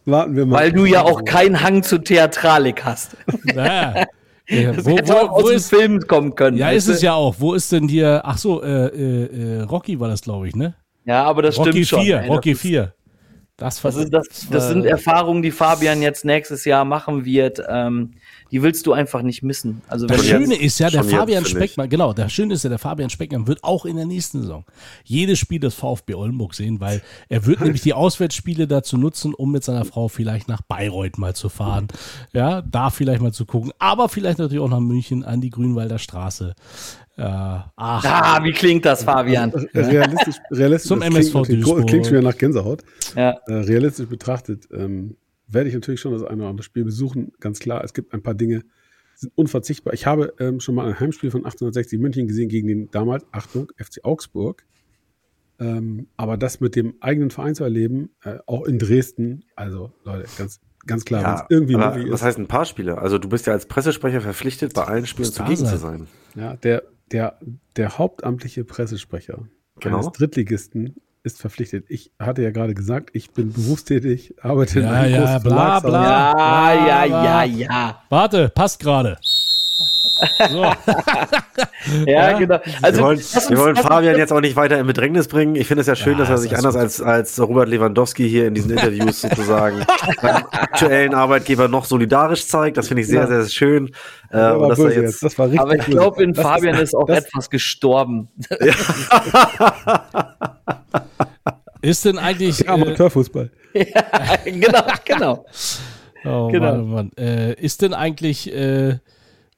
S6: Warten wir mal.
S7: Weil du ja auch keinen Hang zur Theatralik hast.
S5: Naja. *laughs* Ja,
S7: Das
S5: wo,
S7: hätte
S5: wo,
S7: aus
S5: wo
S7: dem
S5: ist,
S7: Film kommen können.
S5: ja, ist es ja auch. Wo ist denn hier, ach so, äh, äh, äh, Rocky war das, glaube ich, ne?
S7: Ja, aber das
S5: Rocky
S7: stimmt schon.
S5: 4,
S7: ey.
S5: Rocky
S7: das, ist,
S5: 4. Das,
S7: das, ist, das, das sind Erfahrungen, die Fabian jetzt nächstes Jahr machen wird. Ähm, die willst du einfach nicht missen. Also
S5: Das Schöne
S7: jetzt,
S5: ist ja, der
S8: jetzt,
S5: Fabian. Speckmann, genau, der Schöne ist ja, der Fabian Speckmann wird auch in der nächsten Saison jedes Spiel des VfB Oldenburg sehen, weil er wird *laughs* nämlich die Auswärtsspiele dazu nutzen, um mit seiner Frau vielleicht nach Bayreuth mal zu fahren. Ja, da vielleicht mal zu gucken, aber vielleicht natürlich auch nach München an die Grünwalder Straße. Äh, ach,
S7: ah, wie klingt das, Fabian?
S6: realistisch, *laughs* realistisch
S5: Zum
S6: das klingt,
S5: MSV
S6: natürlich-
S5: Duisburg.
S6: klingt schon wieder nach Gänsehaut.
S7: Ja.
S6: Äh, realistisch betrachtet ähm, werde ich natürlich schon das eine oder andere Spiel besuchen. Ganz klar, es gibt ein paar Dinge, die sind unverzichtbar. Ich habe ähm, schon mal ein Heimspiel von 1860 München gesehen gegen den damals, Achtung, FC Augsburg. Ähm, aber das mit dem eigenen Verein zu erleben, äh, auch in Dresden, also Leute, ganz, ganz klar, wenn es
S8: Ja,
S6: irgendwie möglich
S8: was
S6: ist.
S8: heißt ein paar Spiele? Also du bist ja als Pressesprecher verpflichtet, bei allen Spielen zugegen zu
S5: sein.
S8: sein.
S6: Ja, der, der, der hauptamtliche Pressesprecher
S8: Genau.
S6: eines Drittligisten ist verpflichtet. Ich hatte ja gerade gesagt, ich bin berufstätig, arbeite in
S5: Ja,
S6: einem
S5: ja,
S6: großen
S5: bla, bla.
S7: Ja, ja, ja, ja.
S5: warte, passt gerade. So. *laughs*
S7: Ja, genau. Also,
S8: wir wollen, wir wollen Fabian jetzt auch nicht weiter in Bedrängnis bringen. Ich finde es ja schön,
S5: Ja,
S8: dass er
S5: ist
S8: sich anders als, als Robert Lewandowski hier in diesen Interviews *laughs* sozusagen beim aktuellen Arbeitgeber noch solidarisch zeigt. Das finde ich sehr,
S6: Ja.
S8: sehr schön. Äh,
S6: war
S8: dass er
S6: böse
S8: jetzt,
S6: jetzt. Das war richtig
S7: aber ich glaube, in
S6: Das
S7: Fabian *laughs* ist auch
S6: das-
S7: etwas gestorben.
S5: Ist denn eigentlich.
S6: Ja,
S5: Äh,
S6: Amateurfußball.
S7: genau, genau.
S5: oh
S7: Genau.
S5: Mann, oh Mann. Äh, ist denn eigentlich äh,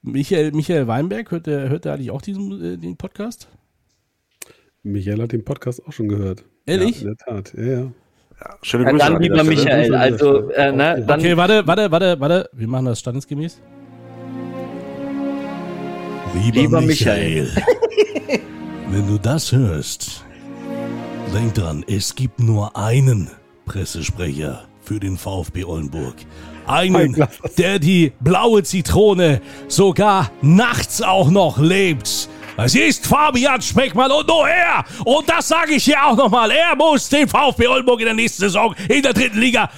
S5: Michael, Michael Weinberg, hört der, hört der eigentlich auch diesen äh, den Podcast?
S6: Michael hat den Podcast auch schon gehört.
S5: Ehrlich?
S6: Ja, in der Tat, ja, ja.
S8: schöne
S7: Ja,
S8: Grüße
S7: dann
S8: an
S7: lieber. Michael. Also, äh, ne, dann
S5: Okay, warte, warte, warte, warte. Wir machen das standesgemäß.
S7: Lieber Michael. *laughs*
S5: wenn du das hörst, denk dran, es gibt nur einen Pressesprecher für den VfB Oldenburg. Einen, der die blaue Zitrone sogar nachts auch noch lebt. Es ist Fabian Speckmann und nur er. Und das sage ich hier auch nochmal. Er muss den VfB Oldenburg in der nächsten Saison in der dritten Liga.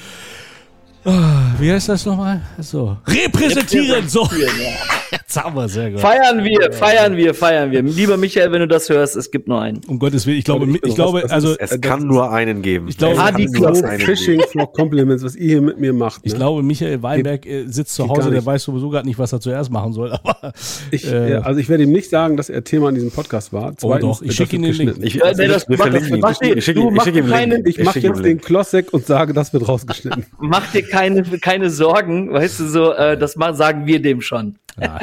S5: Ah, Wie heißt das nochmal? So. Repräsentieren. So. *laughs* Jetzt haben wir sehr gut.
S7: feiern wir, feiern wir, feiern wir. Lieber Michael, wenn du das hörst, es gibt nur einen.
S5: Um Gottes Willen, ich glaube,
S6: Ich
S5: ich glaube, also
S8: Es kann nur einen geben.
S5: Ich glaube,
S8: es kann
S6: Fishing for Compliments, was ihr hier mit mir macht.
S5: ich
S6: ne?
S5: glaube, Michael Weinberg äh, sitzt zu Hause, der weiß sowieso gerade nicht, was er zuerst machen soll. *laughs* Aber
S6: Ich,
S5: äh,
S6: ja, also ich werde ihm nicht sagen, dass er Thema in diesem Podcast war.
S5: Oh doch, ich schicke Ihnen den
S6: geschnitten.
S8: Ich,
S7: Ja, nee, das
S8: wir verlinken ihn. Ich schicke ihm- ich ihm einen Link.
S6: Ich mache
S8: ihm
S6: jetzt den
S8: Link.
S6: Klossek und sage, das wird rausgeschnitten.
S7: Mach dir keine, keine Sorgen, weißt du so, äh, das ma- sagen wir dem schon.
S5: ja.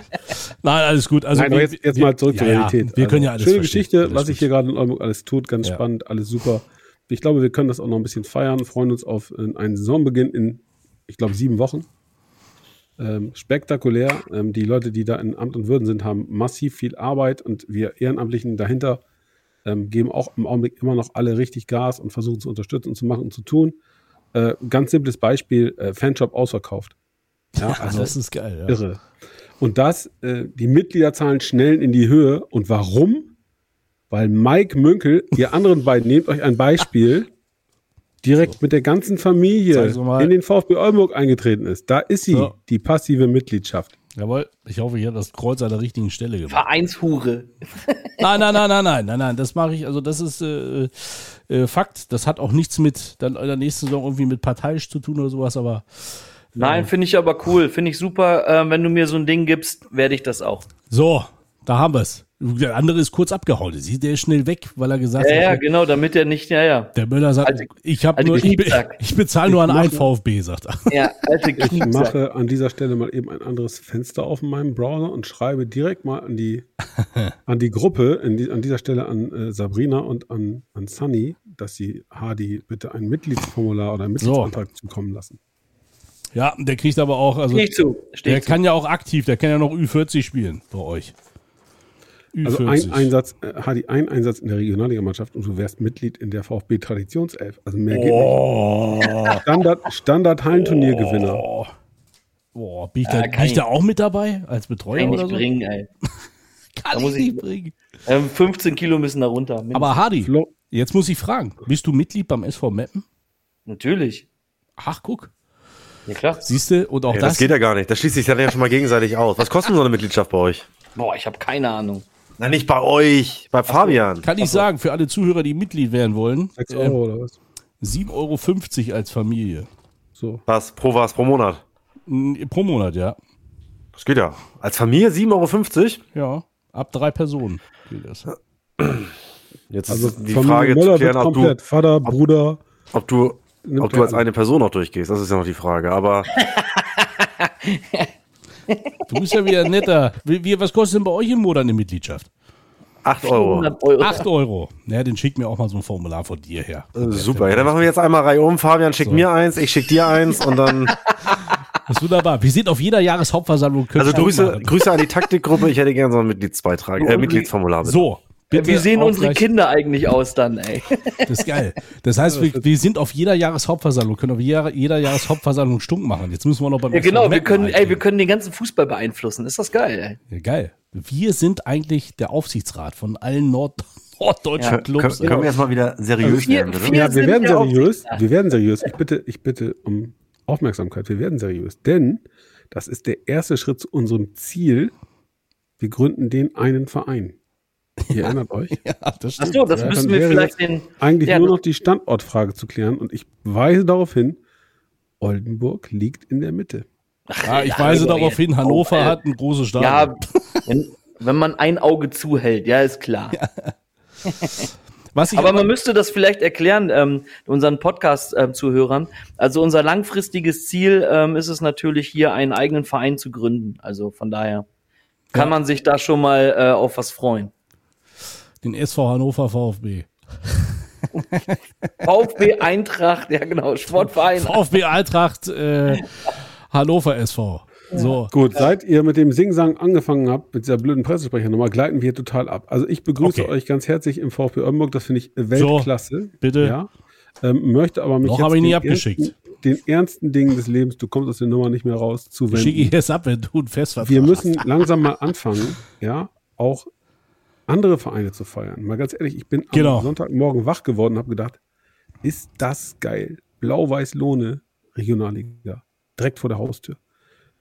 S5: Nein, alles gut. Also
S6: Nein,
S5: wir-
S6: jetzt, jetzt
S5: wir-
S6: mal zurück zur
S5: ja,
S6: Realität.
S5: Ja, wir können ja
S6: Also,
S5: alles
S6: Schöne
S5: verstehen.
S6: Geschichte,
S5: Alles
S6: was sich hier gerade in Oldenburg alles tut, ganz
S5: Ja.
S6: spannend, alles super. Ich glaube, wir können das auch noch ein bisschen feiern, freuen uns auf äh, einen Saisonbeginn in, ich glaube, sieben Wochen. Ähm, spektakulär. Ähm, die Leute, die da in Amt und Würden sind, haben massiv viel Arbeit und wir Ehrenamtlichen dahinter ähm, geben auch im Augenblick immer noch alle richtig Gas und versuchen zu unterstützen und zu machen und zu tun. Äh, ganz simples Beispiel, äh, Fanshop ausverkauft. Ja,
S5: Also, das ist geil. Ja.
S6: irre. Und das, äh, die Mitgliederzahlen schnellen in die Höhe. Und warum? Weil Mike Münkel, ihr anderen beiden, nehmt euch ein Beispiel, *laughs* direkt mit der ganzen Familie in den VfB Oldenburg eingetreten ist. Da ist sie,
S5: So.
S6: die passive Mitgliedschaft.
S5: Jawohl, ich hoffe, ich habe das Kreuz an der richtigen Stelle gemacht.
S7: Vereinshure. *laughs*
S5: Nein, nein, nein, nein, nein, nein, nein, das mache ich, also das ist äh, äh, Fakt. Das hat auch nichts mit dann in der nächsten Saison irgendwie mit parteiisch zu tun oder sowas, aber
S7: Nein, finde ich aber cool. Finde ich super. Äh, wenn du mir so ein Ding gibst, werde ich das auch.
S5: so, da haben wir es. Der andere ist kurz abgehauen. Der ist schnell weg, weil er gesagt
S7: Ja, ja,
S5: hat,
S7: genau, damit er nicht, ja, ja.
S5: der Müller sagt,
S7: Alte-
S5: ich habe
S7: alte
S5: nur, ich, *laughs* ich bezahle nur an einen VfB, sagt er.
S7: Ja, alte
S6: Ich mache an dieser Stelle mal eben ein anderes Fenster auf in meinem Browser und schreibe direkt mal an die, *laughs* an die Gruppe, in die, an dieser Stelle an äh, Sabrina und an, an Sunny, dass sie Hardy bitte ein Mitgliedsformular oder einen Mitgliedsantrag zukommen lassen.
S5: Ja, der kriegt aber auch, also
S7: Steh zu. Steh
S5: der
S7: zu.
S5: kann ja auch aktiv, der kann ja noch Ü40 spielen bei euch. Ü40.
S6: Also ein Einsatz, äh, Hardy, ein Einsatz in der Regionalligamannschaft und du wärst Mitglied in der VfB Traditionself. Also mehr geht
S5: oh,
S6: nicht. Standard, Standard Hallenturniergewinner.
S5: oh, oh, bin ich,
S7: Ja,
S5: da,
S7: kann
S5: bin ich da auch mit dabei als Betreuer
S7: Kann ich
S5: oder
S7: nicht
S5: so?
S7: bringen, ey. *laughs* Da muss ich,
S5: bringen.
S7: ähm, 15 Kilo müssen da runter.
S5: Aber Hardy,
S6: Flo-
S5: jetzt muss ich fragen, bist du Mitglied beim SV Meppen?
S7: Natürlich.
S5: Ach, guck.
S7: Ja, klar.
S5: Siehst du, und auch
S8: Ja,
S5: das,
S8: das geht ja gar nicht. Das schließt sich dann ja schon mal gegenseitig aus. Was kostet denn so eine Mitgliedschaft bei euch?
S7: Boah, ich habe keine Ahnung.
S8: Na, nicht bei euch, bei Fabian.
S5: kann ich sagen, für alle Zuhörer, die Mitglied werden wollen,
S6: 6
S5: äh,
S6: Euro oder was?
S5: 7,50 Euro als Familie.
S6: So.
S8: Was? Pro was? Pro Monat?
S5: Pro Monat, ja.
S8: Das geht ja. Als Familie 7,50 Euro?
S5: Ja, ab drei Personen gilt das.
S8: Jetzt
S6: Also
S8: ist die
S6: Familie
S8: Frage zu
S6: Möller
S8: klären,
S6: wird
S8: ob du.
S6: Vater, Bruder.
S8: ob du, ob du als eine Person noch durchgehst. Das ist ja noch die Frage. Aber *laughs*
S5: Du bist ja wieder netter. Wie, wie, was kostet denn bei euch im Monat eine Mitgliedschaft?
S8: 8 Euro.
S7: 100 Euro.
S5: 8 Euro. Ja, dann schick mir auch mal so ein Formular von dir her.
S8: Äh, Super. Ja, dann machen wir jetzt einmal Reihe um. Fabian schickt mir eins, ich schick dir eins und dann. *laughs*
S5: Das ist wunderbar. Wir sind auf jeder Jahreshauptversammlung.
S8: Also Grüße. Grüße an die Taktikgruppe. Ich hätte gerne so einen Mitgliedsbeitrag, äh, Mitgliedsformular. Bitte.
S5: So. Bitte
S7: Wie sehen unsere. Kinder eigentlich aus dann, ey?
S5: Das ist geil. Das heißt, *laughs* wir, wir sind auf jeder Jahreshauptversammlung, können auf jeder, jeder Jahreshauptversammlung stunk machen. Jetzt müssen wir noch beim
S7: Ja, genau, wir können, ey, wir können den ganzen Fußball beeinflussen. Ist das geil, ey?
S5: Ja, geil. Wir sind eigentlich der Aufsichtsrat von allen Nord *laughs* norddeutschen
S7: Ja,
S5: Clubs.
S8: Können, können wir jetzt mal wieder seriös
S7: vier-
S8: werden, bitte?
S7: vier-
S6: Ja, wir werden seriös. Wir werden seriös. Ich bitte, ich bitte um Aufmerksamkeit. Wir werden seriös. Denn das ist der erste Schritt zu unserem Ziel. Wir gründen den einen Verein. Ihr erinnert euch? *laughs*
S5: Ja, das
S7: Ach
S5: stimmt.
S7: so, das
S6: Ja,
S7: müssen wir vielleicht den.
S6: Eigentlich
S7: Ja,
S6: nur noch die Standortfrage zu klären. Und ich weise darauf hin, Oldenburg liegt in der Mitte.
S5: Ja, ich weise darauf hin, Hannover
S7: auch, äh,
S5: hat ein großes Stadion.
S7: Ja, *laughs* wenn, wenn man ein Auge zuhält, ja, ist klar. *laughs*
S5: Was ich
S7: Aber man müsste das vielleicht erklären, ähm, unseren Podcast-Zuhörern. also unser langfristiges Ziel ähm, ist es natürlich, hier einen eigenen Verein zu gründen. Also von daher kann
S5: Ja.
S7: man sich da schon mal äh, auf was freuen.
S5: Den SV Hannover VfB. *laughs*
S7: VfB Eintracht, ja genau, Sportverein.
S5: VfB Eintracht äh, Hannover SV. So.
S6: Gut, seit ihr mit dem Singsang angefangen habt, mit dieser blöden Pressesprechernummer, gleiten wir total ab. Also ich begrüße
S5: Okay.
S6: euch ganz herzlich im VfB Oldenburg, das finde ich Weltklasse.
S5: bitte.
S6: Ja. Ähm, möchte aber mich
S5: Noch
S6: jetzt
S5: habe ich nie
S6: den
S5: abgeschickt.
S6: Ernsten, den ernsten Dingen des Lebens, du kommst aus der Nummer nicht mehr raus,
S5: Schicke ich
S6: zuwenden.
S5: jetzt ab, wenn du ein Festvertrag
S6: Wir müssen
S5: hast.
S6: langsam mal anfangen, ja, auch andere Vereine zu feiern. Mal ganz ehrlich, ich bin
S5: Genau.
S6: am Sonntagmorgen wach geworden und habe gedacht, ist das geil. Blau-Weiß-Lohne, Regionalliga, direkt vor der Haustür.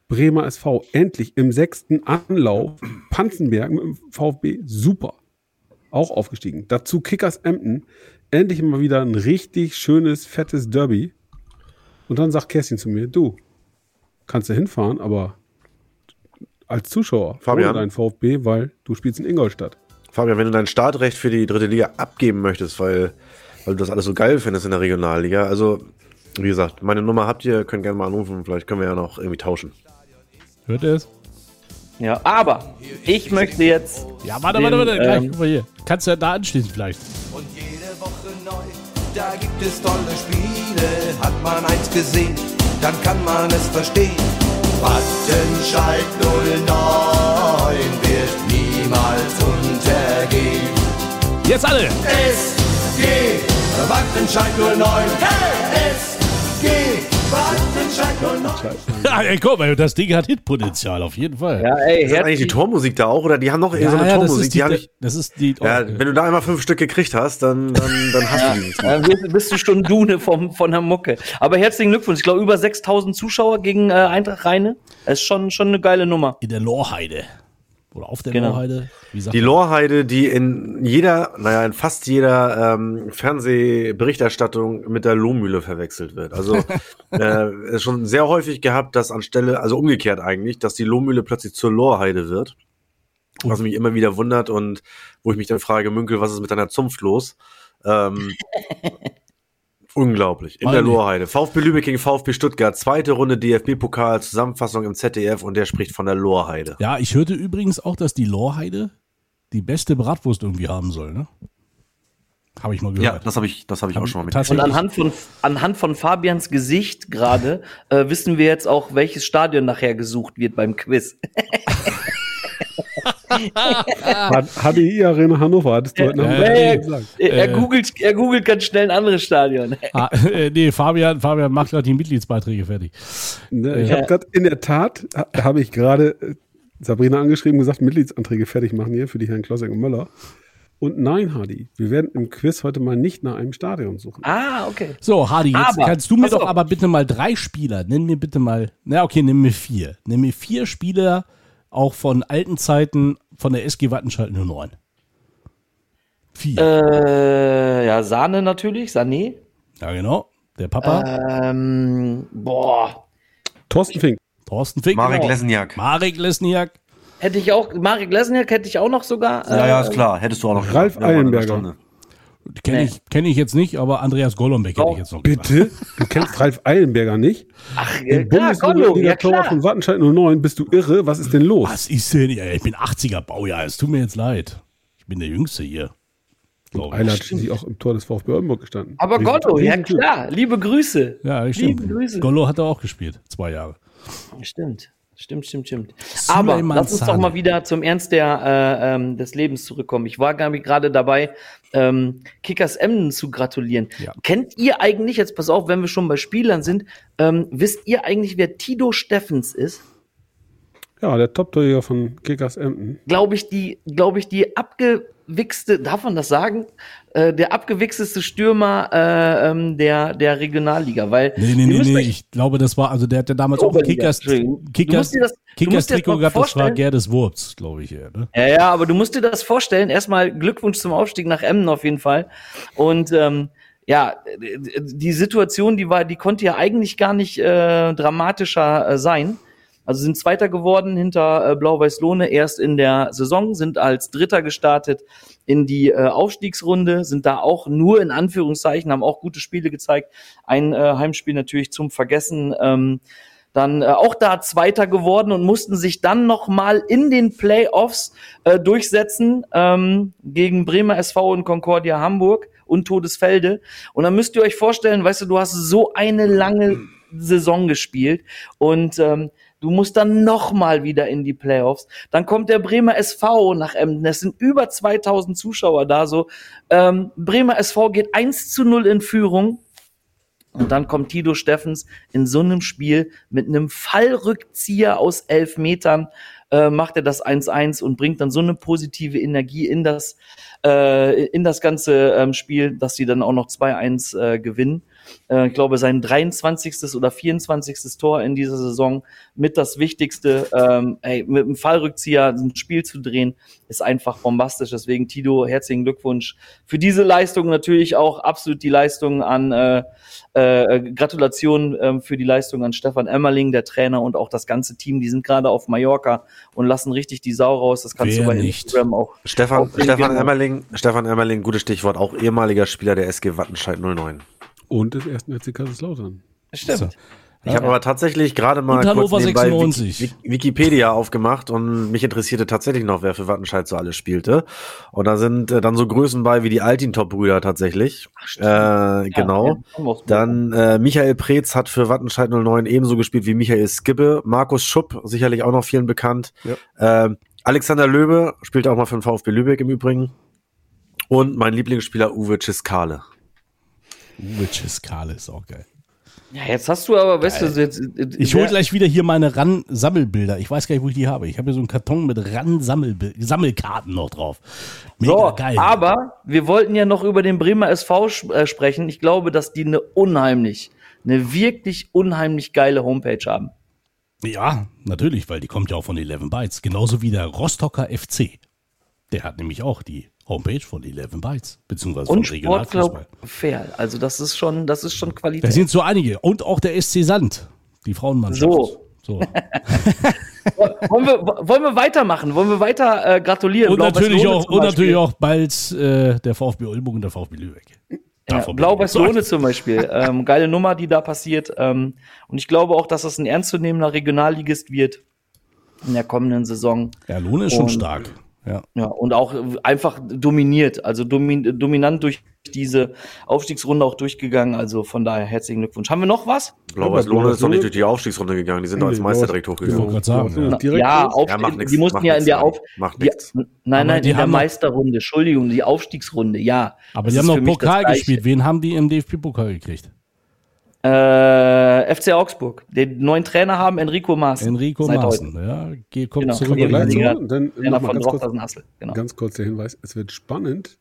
S6: Bremer SV, endlich im sechsten Anlauf. Panzenberg mit dem VfB, super. Auch aufgestiegen. Dazu Kickers Emden, endlich mal wieder ein richtig schönes, fettes Derby. Und dann sagt Kerstin zu mir, du, kannst du hinfahren, aber als Zuschauer
S8: Fabian?
S6: ohne dein VfB, weil du spielst in Ingolstadt.
S8: Fabian, wenn du dein Startrecht für die dritte Liga abgeben möchtest, weil, weil du das alles so geil findest in der Regionalliga, also wie gesagt, meine Nummer habt ihr, könnt gerne mal anrufen, vielleicht können wir ja noch irgendwie tauschen.
S5: Hört ihr es?
S7: Ja, aber ich möchte jetzt.
S5: Ja, warte,
S7: den,
S5: warte, warte, gleich,
S7: ähm,
S5: guck mal hier. Kannst du ja da anschließen vielleicht.
S10: Und jede Woche neu, da gibt es tolle Spiele. Hat man eins gesehen, dann kann man es verstehen. Wattenscheid 09 wird niemals untergehen.
S5: Jetzt alle!
S10: SG Wattenscheid 09. Hey! SG Wattenscheid 09.
S5: Ja, *laughs* ey, guck mal, das Ding hat Hitpotenzial, auf jeden Fall.
S7: Ja, ey,
S8: Ist das eigentlich die Tormusik da auch oder die haben noch
S5: Ja,
S8: so eine
S5: ja, das
S8: Tormusik,
S5: ist die,
S8: die
S5: das ist die,
S8: Ja, wenn du da einmal fünf Stück gekriegt hast, dann, dann, dann hast du die.
S7: bist, *laughs* bist du schon Dune vom, von der Mucke. Aber herzlichen Glückwunsch. Ich glaube, über 6000 Zuschauer gegen äh, Eintracht Rheine. Das ist schon, schon eine geile Nummer.
S5: in der Lorheide. Oder auf der
S7: Genau.
S5: Lorheide. Wie sagt
S8: Die? Lorheide, die in jeder, naja, in fast jeder ähm, Fernsehberichterstattung mit der Lohmühle verwechselt wird. Also *laughs* äh, ist schon sehr häufig gehabt, dass anstelle, also umgekehrt eigentlich, dass die Lohmühle plötzlich zur Lorheide wird. Was mich immer wieder wundert und wo ich mich dann frage, Münkel, was ist mit deiner Zunft los? Ähm, *laughs* unglaublich. In der
S5: Meine-
S8: Lorheide. VfB Lübeck gegen VfB Stuttgart. Zweite Runde DFB-Pokal, Zusammenfassung im ZDF und der spricht von der Lorheide.
S5: Ja, ich hörte übrigens auch, dass die Lorheide die beste Bratwurst irgendwie haben soll, ne? Habe ich mal
S8: Ja,
S5: gehört.
S8: das habe ich, das habe ich auch schon mal mit.
S7: Und anhand von, anhand von Fabians Gesicht gerade äh, wissen wir jetzt auch, welches Stadion nachher gesucht wird beim Quiz. *laughs*
S6: HDI Arena Hannover, hattest du heute Nacht
S7: Äh,
S6: gesagt.
S7: er, er,
S5: Äh.
S7: googelt, er googelt ganz schnell ein anderes Stadion. *laughs*
S5: Ah, äh, nee, Fabian, Fabian macht gerade die Mitgliedsbeiträge fertig.
S6: Ne, ich habe gerade in der Tat, ha- habe ich gerade äh, Sabrina angeschrieben, gesagt, Mitgliedsanträge fertig machen hier für die Herren Klossek und Möller. Und nein, Hardy, wir werden im Quiz heute mal nicht nach einem Stadion suchen.
S7: Ah, okay.
S5: So, Hardy, jetzt
S7: Aber,
S5: kannst du mir doch
S7: auf.
S5: aber bitte mal drei Spieler, nenn mir bitte mal, na okay, nimm mir vier. Nimm mir vier Spieler, auch von alten Zeiten von der SG Wattenscheid 09. Vier.
S7: Äh, ja, Sahne natürlich, Sané.
S5: ja, genau. Der Papa,
S7: Ähm, boah.
S6: Thorsten Fink.
S5: Thorsten Fink.
S8: Marek
S5: genau.
S8: Lesniak.
S5: Marek Lesniak.
S7: Hätte ich auch, Marek Lesniak hätte ich auch noch sogar.
S8: Ja, ja,
S7: äh,
S8: ist klar. Hättest du auch noch
S6: Ralf
S8: Ja,
S6: Eilenberger.
S5: Kenne
S7: Nee.
S5: ich, kenn ich jetzt nicht, aber Andreas Golombek hätte
S7: Oh,
S5: ich jetzt noch gesagt.
S6: Bitte? Du kennst Ralf Eilenberger nicht?
S7: Ach,
S6: Im
S7: äh, klar, Gollo, ja
S6: Bundesliga-Torwart
S7: klar.
S6: von Wattenscheid 09. Bist du irre? Was ist denn los?
S5: Was ist denn? Ja, ich bin 80er Baujahr, es tut mir jetzt leid. Ich bin der Jüngste hier. ich.
S6: Eiler hat schließlich auch im Tor des VfB Oldenburg gestanden.
S7: Aber
S6: Riesen-
S7: Gollo, ja klar. Liebe Grüße.
S5: Ja,
S7: Liebe
S5: stimmt.
S7: Grüße.
S5: Gollo hat er auch gespielt, zwei Jahre.
S7: Stimmt. Stimmt, stimmt, stimmt. Aber lass uns doch mal wieder zum Ernst der, äh, ähm, des Lebens zurückkommen. Ich war gerade dabei, ähm, Kickers Emden zu gratulieren.
S5: Ja.
S7: Kennt ihr eigentlich, jetzt pass auf, wenn wir schon bei Spielern sind, ähm, wisst ihr eigentlich, wer Tito Steffens ist?
S6: Ja, der Top-Torjäger von Kickers Emden.
S7: Glaube ich, die, glaube ich, die abgewichste, darf man das sagen? Äh, der abgewichsteste Stürmer äh, ähm, der, der Regionalliga, weil
S5: Nee, nee, nee, nee. Ich glaube, das war, also der hatte damals auch Kickers, Kickers,
S7: musst dir das-
S5: Kickers Trikot gehabt, das war
S7: vorstellen.
S5: Gerdes Wurps, glaube ich. Ja, ne?
S7: Ja, ja, aber du musst dir das vorstellen. Erstmal Glückwunsch zum Aufstieg nach Emmen auf jeden Fall. Und ähm, ja, die Situation, die war, die konnte ja eigentlich gar nicht äh, dramatischer äh, sein. Also sind Zweiter geworden hinter äh, Blau-Weiß-Lohne erst in der Saison, sind als Dritter gestartet in die äh, Aufstiegsrunde, sind da auch nur in Anführungszeichen, haben auch gute Spiele gezeigt. Ein äh, Heimspiel natürlich zum Vergessen. Ähm, dann auch da Zweiter geworden und mussten sich dann noch mal in den Playoffs äh, durchsetzen ähm, gegen Bremer SV und Concordia Hamburg und Todesfelde. Und dann müsst ihr euch vorstellen, weißt du, du hast so eine lange Saison gespielt und ähm, du musst dann noch mal wieder in die Playoffs. Dann kommt der Bremer SV nach Emden. Es sind über 2000 Zuschauer da. So ähm, Bremer SV geht 1 zu 0 in Führung. Und dann kommt Tito Steffens in so einem Spiel mit einem Fallrückzieher aus elf Metern, äh, macht er das 1-1 und bringt dann so eine positive Energie in das, äh, in das ganze ähm, Spiel, dass sie dann auch noch 2-1 äh, gewinnen. Äh, ich glaube, sein 23. oder 24. Tor in dieser Saison mit das Wichtigste. Ähm, ey, mit einem Fallrückzieher ein Spiel zu drehen, ist einfach bombastisch. Deswegen, Tito, herzlichen Glückwunsch für diese Leistung. Natürlich auch absolut die Leistung an, äh, äh, Gratulation ähm, für die Leistung an Stefan Emmerling, der Trainer und auch das ganze Team. Die sind gerade auf Mallorca und lassen richtig die Sau raus. Das kannst
S5: Wer
S7: du bei
S5: nicht?
S7: Instagram auch.
S8: Stefan, Stefan. Emmerling, Stefan Emmerling, gutes Stichwort, auch ehemaliger Spieler der SG Wattenscheid 09.
S6: Und des ersten FC Kaiserslautern.
S7: Stimmt.
S8: Ich habe aber tatsächlich gerade mal kurz nebenbei
S5: 96.
S8: Wiki- Wiki- Wikipedia aufgemacht und mich interessierte tatsächlich noch, wer für Wattenscheid so alles spielte. Und da sind äh, dann so Größen bei wie die Altintop-Brüder tatsächlich. Äh, genau.
S7: Ja,
S8: Dann äh, Michael Preetz hat für Wattenscheid 09 ebenso gespielt wie Michael Skibbe. Markus Schupp, sicherlich auch noch vielen bekannt. Ähm, Alexander Löwe spielt auch mal für den VfB Lübeck im Übrigen. Und mein Lieblingsspieler Uwe Ciskale.
S5: Witches Kale ist auch geil.
S7: Ja, jetzt hast du aber, weißt du, jetzt,
S5: Ich hole gleich wieder hier meine RAN-Sammelbilder. Ich weiß gar nicht, wo ich die habe. Ich habe hier so einen Karton mit RAN-Sammelkarten noch drauf. Mega
S7: so,
S5: geil.
S7: aber wir wollten ja noch über den Bremer SV äh, sprechen. Ich glaube, dass die eine unheimlich, eine wirklich unheimlich geile Homepage haben.
S5: Ja, natürlich, weil die kommt ja auch von 11 Bytes. Genauso wie der Rostocker FC. Der hat nämlich auch die Homepage von 11 Bytes, beziehungsweise
S7: Und
S5: von Regionalfußball.
S7: Fair. Also das ist schon, das ist schon Qualität.
S5: Da sind so einige. Und auch der SC Sand, die Frauenmannschaft.
S7: So.
S5: so. *laughs*
S7: wollen, wir, wollen wir weitermachen? Wollen wir weiter äh, gratulieren?
S5: Und natürlich
S7: Blau-Weiß-Lohne
S5: auch, und natürlich auch bald äh, der VfB Oldenburg und der VfB Lübeck.
S7: Ja, Blau-Weiß-Lohne zum Beispiel. Ähm, geile Nummer, die da passiert. Ähm, und ich glaube auch, dass das ein ernstzunehmender Regionalligist wird in der kommenden Saison.
S5: Ja, Lohne ist schon
S7: Und-
S5: stark. Ja.
S7: Ja, und auch einfach dominiert, also domin dominant durch diese Aufstiegsrunde auch durchgegangen. Also von daher herzlichen Glückwunsch. Haben wir noch was?
S8: Blau-Weiß Lohne ist doch nicht durch die Aufstiegsrunde gegangen. Die sind doch als Meister direkt
S5: Ich
S8: hochgegangen.
S5: gerade sagen.
S6: Ja.
S5: Ja.
S7: Ja, auf,
S8: Ja, macht nix,
S7: die mussten ja in der
S8: Adi.
S7: Auf
S8: Macht
S7: die,
S8: nix.
S7: Nein,
S5: Aber
S7: nein,
S5: die
S7: in der Meisterrunde. Entschuldigung, die Aufstiegsrunde, ja.
S5: Aber
S7: Das
S5: die haben noch Pokal gespielt. Wen haben die im DFB-Pokal gekriegt?
S7: Äh, FC Augsburg, den neuen Trainer haben, Enrico Maaßen.
S5: Enrico Maaßen, ja, geht, kommt
S7: Genau,
S5: zurück.
S6: Gleich dann
S7: Trainer von
S6: ganz kurz.
S7: Genau.
S6: ganz kurz der Hinweis, es wird spannend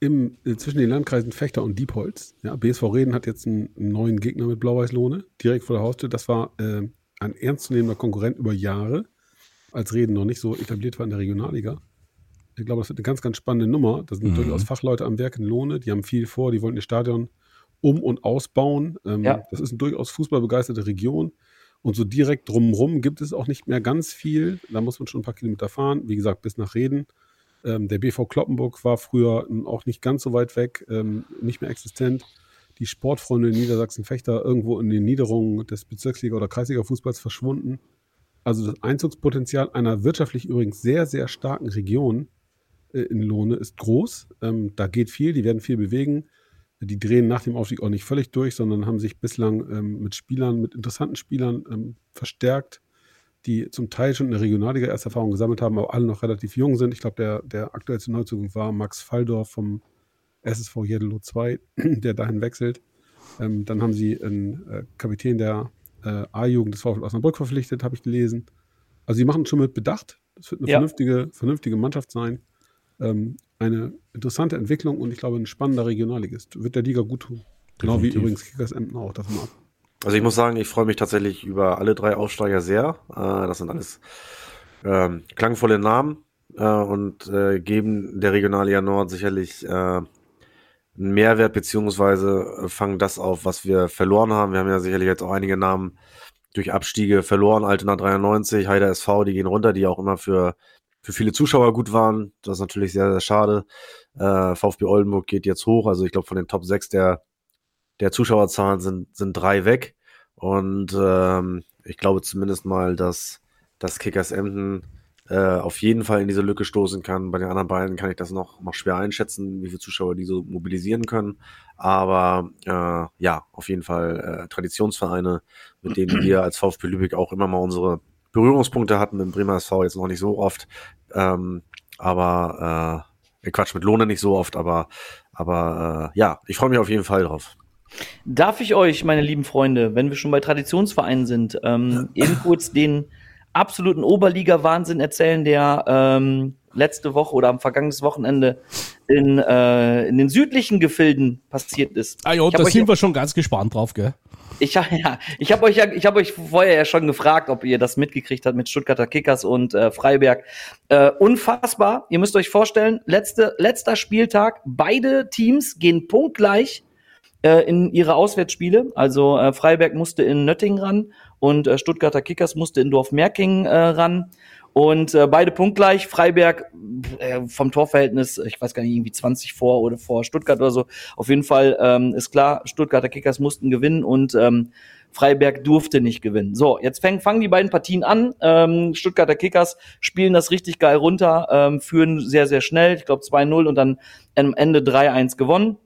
S6: im, äh, zwischen den Landkreisen Fechter und Diepholz. Ja, BSV Reden hat jetzt einen neuen Gegner mit Blau-Weiß-Lohne, direkt vor der Haustür. Das war äh, ein ernstzunehmender Konkurrent über Jahre, als Reden noch nicht so etabliert war in der Regionalliga. Ich glaube, das wird eine ganz, ganz spannende Nummer. Da sind
S5: Mhm.
S6: durchaus Fachleute am Werk in Lohne, die haben viel vor, die wollen ihr Stadion um- und ausbauen. Ähm,
S7: Ja.
S6: Das ist eine durchaus fußballbegeisterte Region. Und so direkt drumherum gibt es auch nicht mehr ganz viel. Da muss man schon ein paar Kilometer fahren. Wie gesagt, bis nach Reden. Ähm, der BV Kloppenburg war früher ähm, auch nicht ganz so weit weg, ähm, nicht mehr existent. Die Sportfreunde Niedersachsen-Fechter irgendwo in den Niederungen des Bezirksliga- oder Kreisliga-Fußballs verschwunden. Also das Einzugspotenzial einer wirtschaftlich übrigens sehr, sehr starken Region äh, in Lohne ist groß. Ähm, da geht viel, die werden viel bewegen. Die drehen nach dem Aufstieg auch nicht völlig durch, sondern haben sich bislang ähm, mit Spielern, mit interessanten Spielern ähm, verstärkt, die zum Teil schon in der Regionalliga erste Erfahrungen gesammelt haben, aber alle noch relativ jung sind. Ich glaube, der, der aktuellste Neuzugang war Max Falldorf vom SSV Jeddelo 2, der dahin wechselt. Ähm, dann haben sie einen äh, Kapitän der äh, A-Jugend des VfL Osnabrück verpflichtet, habe ich gelesen. Also sie machen schon mit Bedacht. Das wird eine
S7: Ja.
S6: vernünftige, vernünftige Mannschaft sein. Ähm, eine interessante Entwicklung und ich glaube ein spannender Regionalligist. Wird der Liga gut tun. Genau wie übrigens Kickers Emden auch. Das mal ab.
S8: Also ich muss sagen, ich freue mich tatsächlich über alle drei Aufsteiger sehr. Äh, das sind alles ähm, klangvolle Namen äh, und äh, geben der Regionalliga Nord sicherlich äh, einen Mehrwert beziehungsweise äh, fangen das auf, was wir verloren haben. Wir haben ja sicherlich jetzt auch einige Namen durch Abstiege verloren. Altena 93, Heider SV, die gehen runter, die auch immer für für viele Zuschauer gut waren. Das ist natürlich sehr, sehr schade. Äh, VfB Oldenburg geht jetzt hoch. Also ich glaube, von den Top 6 der, der Zuschauerzahlen sind, sind drei weg. Und ähm, ich glaube zumindest mal, dass, dass Kickers Emden äh, auf jeden Fall in diese Lücke stoßen kann. Bei den anderen beiden kann ich das noch, noch schwer einschätzen, wie viele Zuschauer die so mobilisieren können. Aber äh, ja, auf jeden Fall äh, Traditionsvereine, mit denen wir als VfB Lübeck auch immer mal unsere Berührungspunkte hatten. Mit Bremer SV jetzt noch nicht so oft. Ähm, aber äh, Quatsch, mit Lohne nicht so oft, aber, aber äh, ja, ich freue mich auf jeden Fall drauf.
S7: Darf ich euch, meine lieben Freunde, wenn wir schon bei Traditionsvereinen sind, ähm, eben kurz den absoluten Oberliga-Wahnsinn erzählen, der ähm, letzte Woche oder am vergangenen Wochenende in, äh, in den südlichen Gefilden passiert ist.
S5: Ah,
S7: hab
S5: da sind
S7: ja-
S5: wir schon ganz gespannt drauf, gell?
S7: Ich, hab- ja, ich habe euch ja, ich habe euch vorher ja schon gefragt, ob ihr das mitgekriegt habt mit Stuttgarter Kickers und äh, Freiberg. Äh, unfassbar. Ihr müsst euch vorstellen, letzte, letzter Spieltag, beide Teams gehen punktgleich äh, in ihre Auswärtsspiele. Also äh, Freiberg musste in Nöttingen ran und äh, Stuttgarter Kickers musste in Dorfmerking äh, ran. Und äh, beide punktgleich. Freiberg äh, vom Torverhältnis, ich weiß gar nicht, irgendwie 20 vor oder vor Stuttgart oder so. Auf jeden Fall ähm, ist klar, Stuttgarter Kickers mussten gewinnen und ähm, Freiberg durfte nicht gewinnen. So, jetzt fang, fangen die beiden Partien an. Ähm, Stuttgarter Kickers spielen das richtig geil runter, ähm, führen sehr, sehr schnell. Ich glaube 2-0 und dann am Ende 3-1 gewonnen.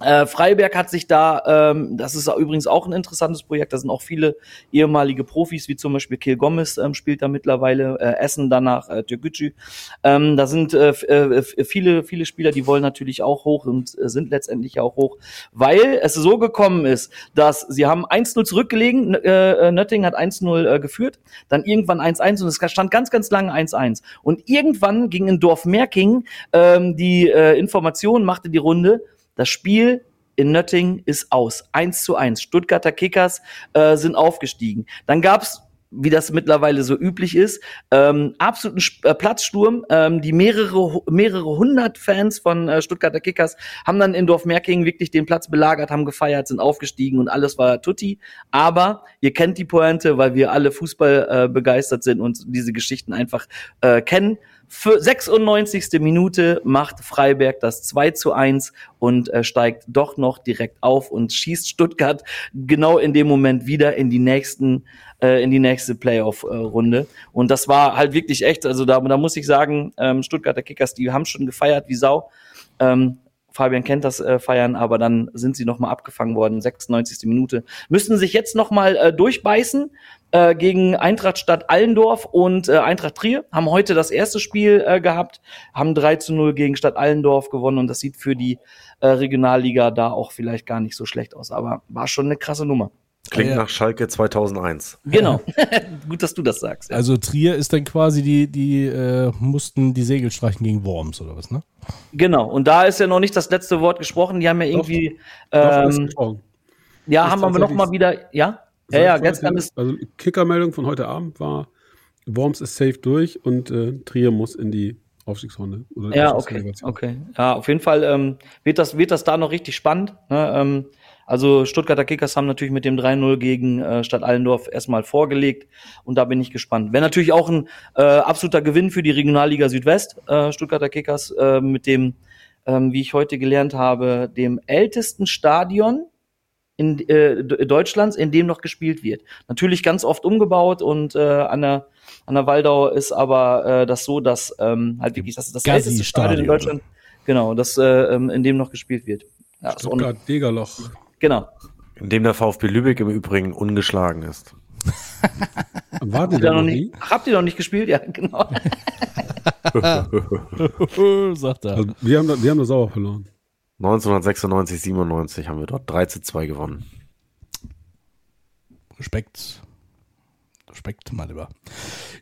S7: Äh, Freiberg hat sich da, ähm, das ist übrigens auch ein interessantes Projekt, da sind auch viele ehemalige Profis, wie zum Beispiel Kiel Gomez ähm, spielt da mittlerweile, äh, Essen danach, äh, Türkgücü. Ähm, da sind äh, äh, viele, viele Spieler, die wollen natürlich auch hoch und äh, sind letztendlich auch hoch, weil es so gekommen ist, dass sie haben 1-0 zurückgelegen, N- äh, Nöttingen hat 1-0 äh, geführt, dann irgendwann 1-1 und es stand ganz, ganz lange 1-1. Und irgendwann ging in Dorf Merking ähm, die äh, Information, machte die Runde, das Spiel in Nöttingen ist aus. 1 zu 1. Stuttgarter Kickers äh, sind aufgestiegen. Dann gab's wie das mittlerweile so üblich ist, ähm, absoluten Sp- äh, Platzsturm. Ähm, die mehrere mehrere hundert Fans von äh, Stuttgarter Kickers haben dann in Dorfmerking wirklich den Platz belagert, haben gefeiert, sind aufgestiegen und alles war tutti. Aber ihr kennt die Pointe, weil wir alle Fußball äh, begeistert sind und diese Geschichten einfach äh, kennen. Für 96. Minute macht Freiberg das 2 zu 1 und äh, steigt doch noch direkt auf und schießt Stuttgart genau in dem Moment wieder in die nächsten äh, in die nächste Playoff-Runde. Und das war halt wirklich echt, also da, da muss ich sagen, ähm, Stuttgarter Kickers, die haben schon gefeiert wie Sau. Ähm, Fabian kennt das äh, feiern, aber dann sind sie nochmal abgefangen worden, 96. Minute. Müssten sich jetzt nochmal äh, durchbeißen äh, gegen Eintracht Stadt Allendorf und äh, Eintracht Trier. Haben heute das erste Spiel äh, gehabt, haben 3 zu 0 gegen Stadt Allendorf gewonnen und das sieht für die äh, Regionalliga da auch vielleicht gar nicht so schlecht aus, aber war schon eine krasse Nummer.
S8: Klingt
S5: Ja.
S8: nach Schalke 2001.
S7: Genau. *laughs* Gut, dass du das sagst. Ja.
S5: Also Trier ist dann quasi die, die äh, mussten die Segel streichen gegen Worms oder was, ne?
S7: Genau. Und da ist ja noch nicht das letzte Wort gesprochen. Die haben ja irgendwie,
S6: Doch,
S7: ähm,
S6: gesprochen.
S7: ja,
S6: Ist
S7: haben aber noch
S6: tatsächlich-
S7: mal wieder, ja? Ja, ja, ganz, ganz,
S6: Also Kickermeldung von heute Abend war, Worms ist safe durch und äh, Trier muss in die Aufstiegsrunde. Oder
S7: Ja, okay, okay. Ja, auf jeden Fall ähm, wird, das, wird das da noch richtig spannend. Ne? Ähm, also Stuttgarter Kickers haben natürlich mit dem 3-0 gegen äh, Stadt Allendorf erstmal vorgelegt und da bin ich gespannt. Wäre natürlich auch ein äh, absoluter Gewinn für die Regionalliga Südwest, äh, Stuttgarter Kickers, äh, mit dem, ähm, wie ich heute gelernt habe, dem ältesten Stadion in äh, Deutschlands, in dem noch gespielt wird. Natürlich ganz oft umgebaut und äh, an der an der Waldau ist aber äh, das so, dass ähm, halt wirklich das ist das älteste Stadion in. Deutschland. Genau, das äh, ähm, in dem noch gespielt wird. Ja, ist auch eine,
S6: Stuttgart, Degerloch.
S7: genau.
S8: In dem der VfB Lübeck im Übrigen ungeschlagen ist. *laughs*
S6: Warten
S7: Habt ihr, noch
S6: noch
S7: nicht,
S6: nie?
S7: Habt ihr noch nicht gespielt? Ja, *laughs* genau. *laughs*
S5: Sagt er.
S6: Also, wir, haben wir haben das sauber verloren.
S8: 1996, 97 haben wir dort 3 zu 2 gewonnen.
S5: Respekt. Respekt, mal lieber.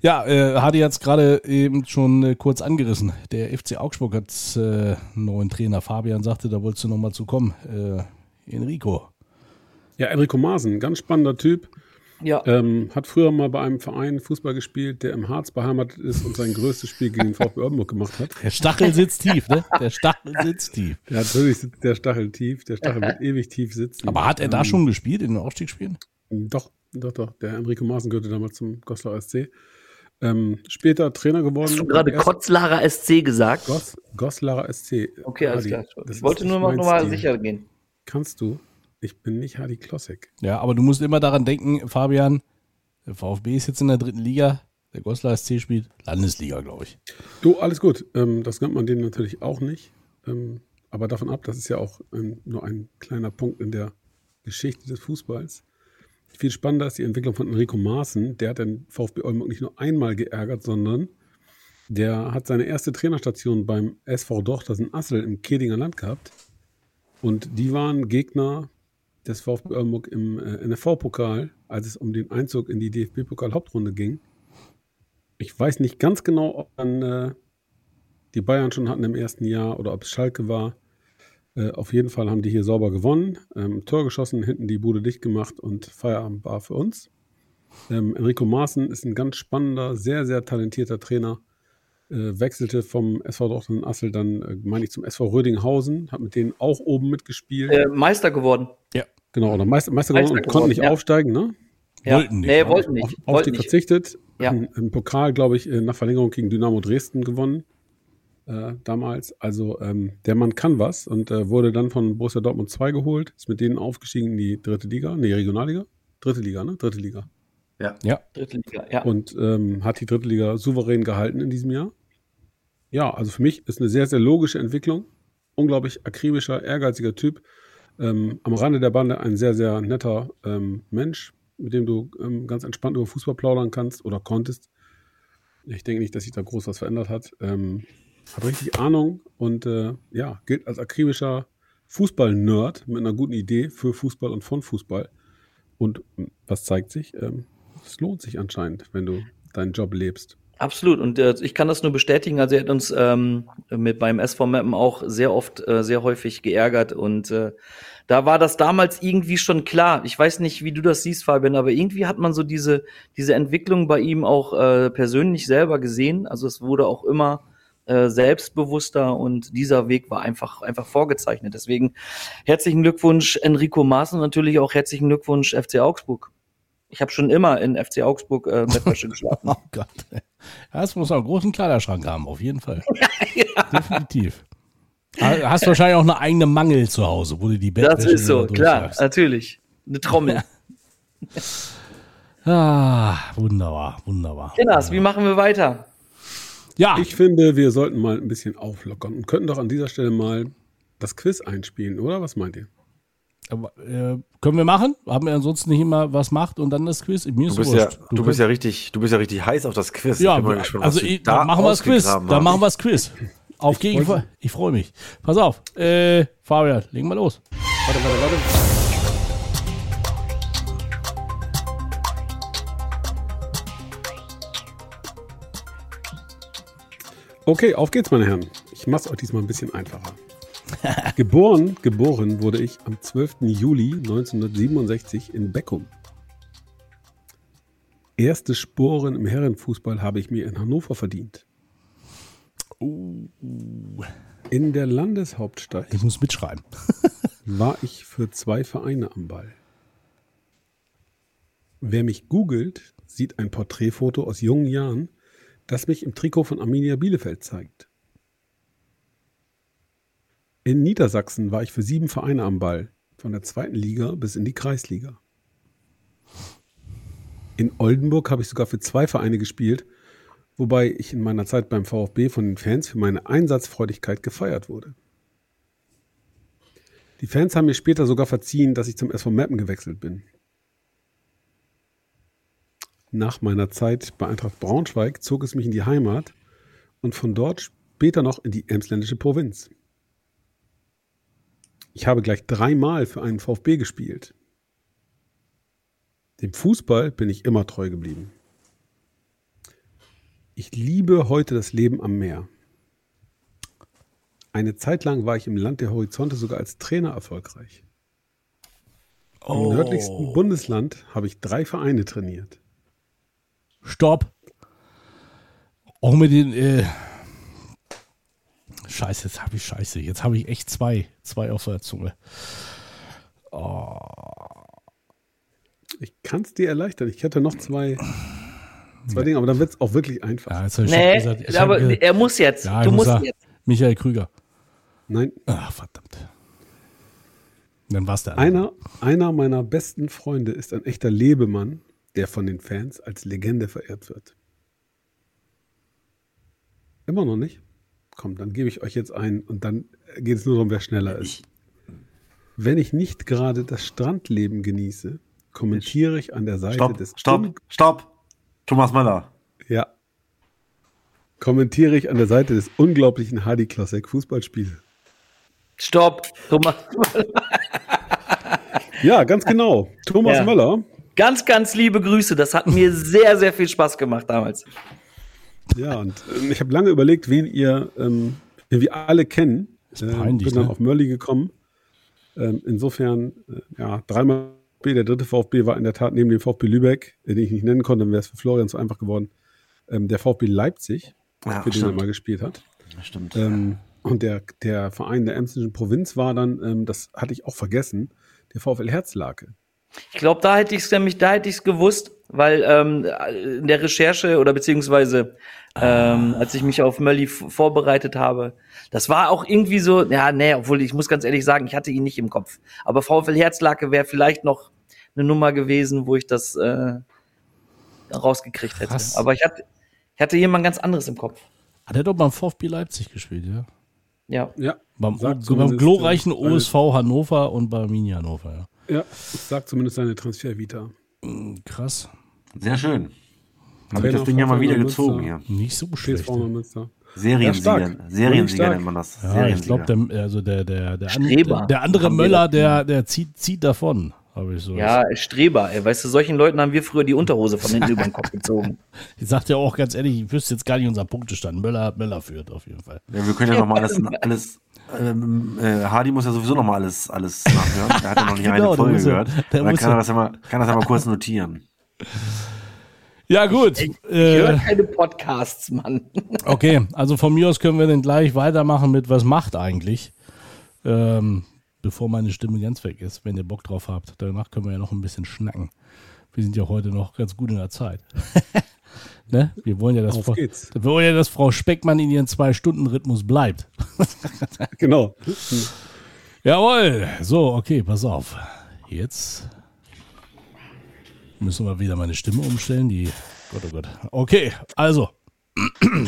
S5: Ja, äh, Hadi hat es gerade eben schon äh, kurz angerissen. Der FC Augsburg hat äh, einen neuen Trainer. Fabian sagte, da wolltest du noch mal zu kommen. Äh, Enrico.
S6: Ja, Enrico Maaßen, ganz spannender Typ.
S7: Ja.
S6: Ähm, hat früher mal bei einem Verein Fußball gespielt, der im Harz beheimatet ist und sein größtes Spiel gegen den *laughs* VfB Oldenburg gemacht hat.
S5: Der Stachel sitzt tief, ne? Der Stachel sitzt tief.
S6: Ja, natürlich sitzt der Stachel tief. Der Stachel wird ewig tief sitzen.
S5: Aber hat er da
S6: Ähm,
S5: schon gespielt in den Aufstiegsspielen?
S6: Doch, doch, doch. Der Enrico Maaßen gehörte damals zum Goslar SC. Ähm, später Trainer geworden.
S7: Hast du gerade Kotzlarer SC gesagt?
S6: Gos, Goslarer SC.
S7: Okay, alles
S6: Hadi,
S7: klar.
S6: das
S7: Ich wollte nur noch, mal sicher gehen.
S6: Kannst du? Ich bin nicht Hadi Klossek.
S5: Ja, aber du musst immer daran denken, Fabian, der VfB ist jetzt in der dritten Liga, der Goslar SC spielt Landesliga, glaube ich.
S6: Du, alles gut. Ähm, das gönnt man denen natürlich auch nicht. Ähm, aber davon ab, das ist ja auch ähm, nur ein kleiner Punkt in der Geschichte des Fußballs. Viel spannender ist die Entwicklung von Enrico Maaßen. Der hat den VfB Oldenburg nicht nur einmal geärgert, sondern der hat seine erste Trainerstation beim SV Dochters in Assel im Kedinger Land gehabt. Und die waren Gegner des VfB Oldenburg im äh, NFV-Pokal, als es um den Einzug in die DFB-Pokal-Hauptrunde ging. Ich weiß nicht ganz genau, ob dann äh, die Bayern schon hatten im ersten Jahr oder ob es Schalke war. Äh, auf jeden Fall haben die hier sauber gewonnen, ähm, Tor geschossen, hinten die Bude dicht gemacht und Feierabend war für uns. Ähm, Enrico Maaßen ist ein ganz spannender, sehr, sehr talentierter Trainer. Äh, wechselte vom SV Dortmund Assel dann, äh, meine ich, zum SV Rödinghausen, hat mit denen auch oben mitgespielt.
S7: Äh, Meister geworden.
S6: Genau, oder Meister, Meister,
S7: Meister
S6: geworden und konnten nicht
S7: ja.
S6: aufsteigen, ne?
S7: Ja.
S5: Wollten nicht,
S7: Nee,
S5: ne?
S7: wollten nicht.
S6: auf, auf
S7: wollten
S6: die
S7: nicht.
S6: verzichtet.
S7: Ja.
S6: Im, Im Pokal, glaube ich, äh, nach Verlängerung gegen Dynamo Dresden gewonnen. Äh, damals. Also ähm, der Mann kann was und äh, wurde dann von Borussia Dortmund 2 geholt, ist mit denen aufgestiegen in die dritte Liga, nee, Regionalliga. Dritte Liga, ne? Dritte Liga.
S5: Ja.
S7: Dritte Liga, ja.
S6: Und ähm, hat die dritte Liga souverän gehalten in diesem Jahr. Ja, also für mich ist eine sehr, sehr logische Entwicklung. Unglaublich akribischer, ehrgeiziger Typ. Ähm, am Rande der Bande ein sehr, sehr netter ähm, Mensch, mit dem du ähm, ganz entspannt über Fußball plaudern kannst oder konntest. Ich denke nicht, dass sich da groß was verändert hat. Ähm, hat richtig Ahnung und äh, ja, gilt als akribischer Fußball-Nerd mit einer guten Idee für Fußball und von Fußball. Und ähm, was zeigt sich? Ähm, es lohnt sich anscheinend, wenn du deinen Job lebst.
S7: Absolut. Und äh, ich kann das nur bestätigen. Also er hat uns ähm, mit beim SV Mappen auch sehr oft, äh, sehr häufig geärgert. Und äh, da war das damals irgendwie schon klar. Ich weiß nicht, wie du das siehst, Fabian, aber irgendwie hat man so diese, diese Entwicklung bei ihm auch äh, persönlich selber gesehen. Also es wurde auch immer äh, selbstbewusster und dieser Weg war einfach, einfach vorgezeichnet. Deswegen herzlichen Glückwunsch Enrico Maaßen und natürlich auch herzlichen Glückwunsch FC Augsburg. Ich habe schon immer in FC Augsburg äh, Bettwäsche *laughs* geschlafen.
S5: Oh Gott. Ja, Das muss auch einen großen Kleiderschrank haben, auf jeden Fall. *laughs* Definitiv. Ha- Hast wahrscheinlich auch eine eigene Mangel zu Hause, wo du die Bettwäsche
S7: Das ist so, klar, natürlich. Eine Trommel.
S5: Ah, wunderbar, wunderbar.
S7: Kinas, wie machen wir weiter?
S5: Ja,
S6: Ich finde, wir sollten mal ein bisschen auflockern und könnten doch an dieser Stelle mal das Quiz einspielen, oder? Was meint ihr?
S5: Aber, äh, können wir machen? Haben wir ansonsten nicht immer was macht und dann das Quiz? Mir
S8: Du bist, ja, du, bist ja richtig, du bist ja richtig heiß auf das Quiz.
S5: Ja,
S8: Ich gespannt,
S5: also ich, dann machen wir das Quiz.
S8: haben.
S5: machen wir das Quiz. Auf gegen.
S6: freu
S5: Ich freue mich. Pass auf. Äh, Fabian, legen wir los.
S6: Warte, warte, warte. Okay, auf geht's, meine Herren. Ich mach's euch diesmal ein bisschen einfacher. *laughs* geboren, geboren wurde ich am 12. Juli 1967 in Beckum. Erste Sporen im Herrenfußball habe ich mir in Hannover verdient. In der Landeshauptstadt
S5: Ich muss mitschreiben. *laughs*
S6: war ich für zwei Vereine am Ball. Wer mich googelt, sieht ein Porträtfoto aus jungen Jahren, das mich im Trikot von Arminia Bielefeld zeigt. In Niedersachsen war ich für sieben Vereine am Ball, von der zweiten Liga bis in die Kreisliga. In Oldenburg habe ich sogar für zwei Vereine gespielt, wobei ich in meiner Zeit beim VfB von den Fans für meine Einsatzfreudigkeit gefeiert wurde. Die Fans haben mir später sogar verziehen, dass ich zum SV Meppen gewechselt bin. Nach meiner Zeit bei Eintracht Braunschweig zog es mich in die Heimat und von dort später noch in die emsländische Provinz. Ich habe gleich dreimal für einen VfB gespielt. Dem Fußball bin ich immer treu geblieben. Ich liebe heute das Leben am Meer. Eine Zeit lang war ich im Land der Horizonte sogar als Trainer erfolgreich. Im nördlichsten Bundesland habe ich drei Vereine trainiert.
S5: Stopp. Auch mit den. Äh Scheiße, jetzt habe ich Scheiße. Jetzt habe ich echt zwei, zwei auf der Zunge.
S6: Ich kann es dir erleichtern. Ich hätte noch zwei, zwei Dinge, aber dann wird es auch wirklich einfach.
S5: Ja, jetzt
S7: Nee,
S5: gesagt,
S7: aber
S5: ge-
S7: er muss jetzt.
S5: Ja,
S7: du
S5: muss
S7: musst
S5: sagen,
S7: jetzt.
S5: Michael Krüger.
S6: Nein,
S5: Ah, verdammt. Dann war's der.
S6: einer, einer meiner besten Freunde ist ein echter Lebemann, der von den Fans als Legende verehrt wird. Immer noch nicht? Komm, dann gebe ich euch jetzt ein und dann geht es nur darum, wer schneller ist. Wenn ich nicht gerade das Strandleben genieße, kommentiere ich an der Seite
S8: Stopp,
S6: des
S8: stopp, stopp. Thomas Möller.
S6: Ja. Kommentiere ich an der Seite des unglaublichen Hardy Klossek Fußballspiels.
S7: Stopp, Thomas.
S6: Ja, ganz genau. Thomas
S7: Ja.
S6: Möller.
S7: Ganz, ganz liebe Grüße. Das hat mir sehr, sehr viel Spaß gemacht damals.
S6: Ja, und ähm, ich habe lange überlegt, wen ihr, ähm, wen wir alle kennen.
S5: Ist
S6: Ähm,
S5: peinlich,
S6: bin dann
S5: ne?
S6: auf Mölli gekommen. Ähm, insofern, äh, ja, dreimal VfB. Der dritte VfB war in der Tat neben dem VfB Lübeck, äh, den ich nicht nennen konnte, dann wäre es für Florian zu einfach geworden. Ähm, der VfB Leipzig,
S8: Ja,
S6: für den er
S8: stimmt.
S6: mal gespielt hat.
S8: Stimmt.
S6: Ähm, und der, der Verein der Emsländischen Provinz war dann, ähm, das hatte ich auch vergessen, der VfL Herzlake.
S7: Ich glaube, da hätte ich es nämlich, da hätte ich es gewusst, weil ähm, in der Recherche oder beziehungsweise ähm, als ich mich auf Mölli vorbereitet habe, das war auch irgendwie so, ja, nee, obwohl ich muss ganz ehrlich sagen, ich hatte ihn nicht im Kopf. Aber VfL Herzlake wäre vielleicht noch eine Nummer gewesen, wo ich das äh, rausgekriegt hätte.
S5: Krass.
S7: Aber ich hatte, ich hatte jemand ganz anderes im Kopf.
S5: Hat er doch beim VfB Leipzig gespielt, ja?
S7: Ja.
S6: Ja,
S5: Beim, beim glorreichen
S6: äh,
S5: OSV Hannover und bei Arminia Hannover, ja.
S6: Ja, sagt zumindest seine Transfervita.
S5: Krass.
S8: Sehr schön. Habe ich das Ding ja mal wieder gezogen hier.
S5: Nicht so schlecht.
S8: Seriensieger.
S6: stark.
S8: Seriensieger nennt man das.
S5: Ja, ich glaube, der, also der, der, der, der, der andere Möller, der, der zieht, zieht davon, habe ich so.
S7: Ja, Streber, ey. Weißt du, solchen Leuten haben wir früher die Unterhose von hinten über den Kopf gezogen. *laughs*
S5: Ich sag dir auch ganz ehrlich, ich wüsste jetzt gar nicht unseren Punktestand. Möller, Möller führt auf jeden Fall.
S8: Ja, wir können ja noch mal alles, *laughs* alles ähm, äh, Hardy muss ja sowieso noch mal alles, alles nachhören. Der hat ja noch nicht *laughs*
S5: Genau,
S8: eine Folge
S5: ja-
S8: gehört.
S5: der
S8: Dann
S5: muss
S8: kann
S5: ja-
S8: er das ja mal, kann das ja mal kurz notieren.
S5: Ja, gut.
S7: Ich höre
S5: Äh,
S7: keine Podcasts, Mann.
S5: okay, also von mir aus können wir dann gleich weitermachen mit Was macht eigentlich? Ähm, bevor meine Stimme ganz weg ist, wenn ihr Bock drauf habt. Danach können wir ja noch ein bisschen schnacken. Wir sind ja heute noch ganz gut in der Zeit. *laughs* ne? Wir wollen ja, dass Frau, wir wollen ja, dass Frau Speckmann in ihren Zwei-Stunden-Rhythmus bleibt. *laughs*
S6: Genau.
S5: Jawohl. So, okay, pass auf. Jetzt müssen wir wieder meine Stimme umstellen. Die. Gott, oh Gott. Okay, also. *clears throat*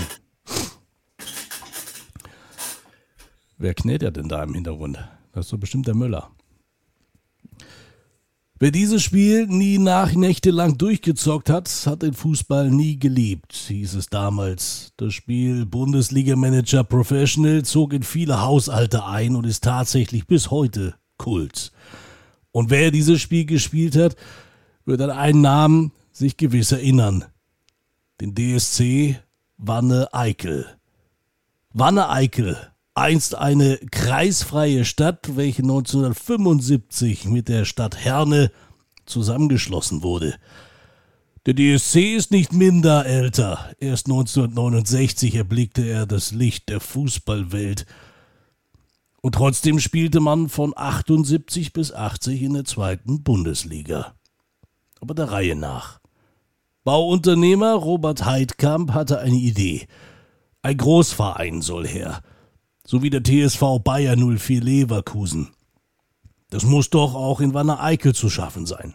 S5: Wer knettert denn da im Hintergrund? Das ist doch bestimmt der Müller. Wer dieses Spiel nie nach nächtelang durchgezockt hat, hat den Fußball nie geliebt, hieß es damals. Das Spiel Bundesliga-Manager Professional zog in viele Haushalte ein und ist tatsächlich bis heute Kult. Und wer dieses Spiel gespielt hat, wird an einen Namen sich gewiss erinnern. Den DSC Wanne Eickel. Wanne Eickel einst eine kreisfreie Stadt, welche 1975 mit der Stadt Herne zusammengeschlossen wurde. Der DSC ist nicht minder älter. Erst 1969 erblickte er das Licht der Fußballwelt. Und trotzdem spielte man von 78 bis 80 in der zweiten Bundesliga. Aber der Reihe nach. Bauunternehmer Robert Heidkamp hatte eine Idee. Ein Großverein soll her sowie der TSV Bayer 04 Leverkusen. Das muss doch auch in Wanne Eickel zu schaffen sein.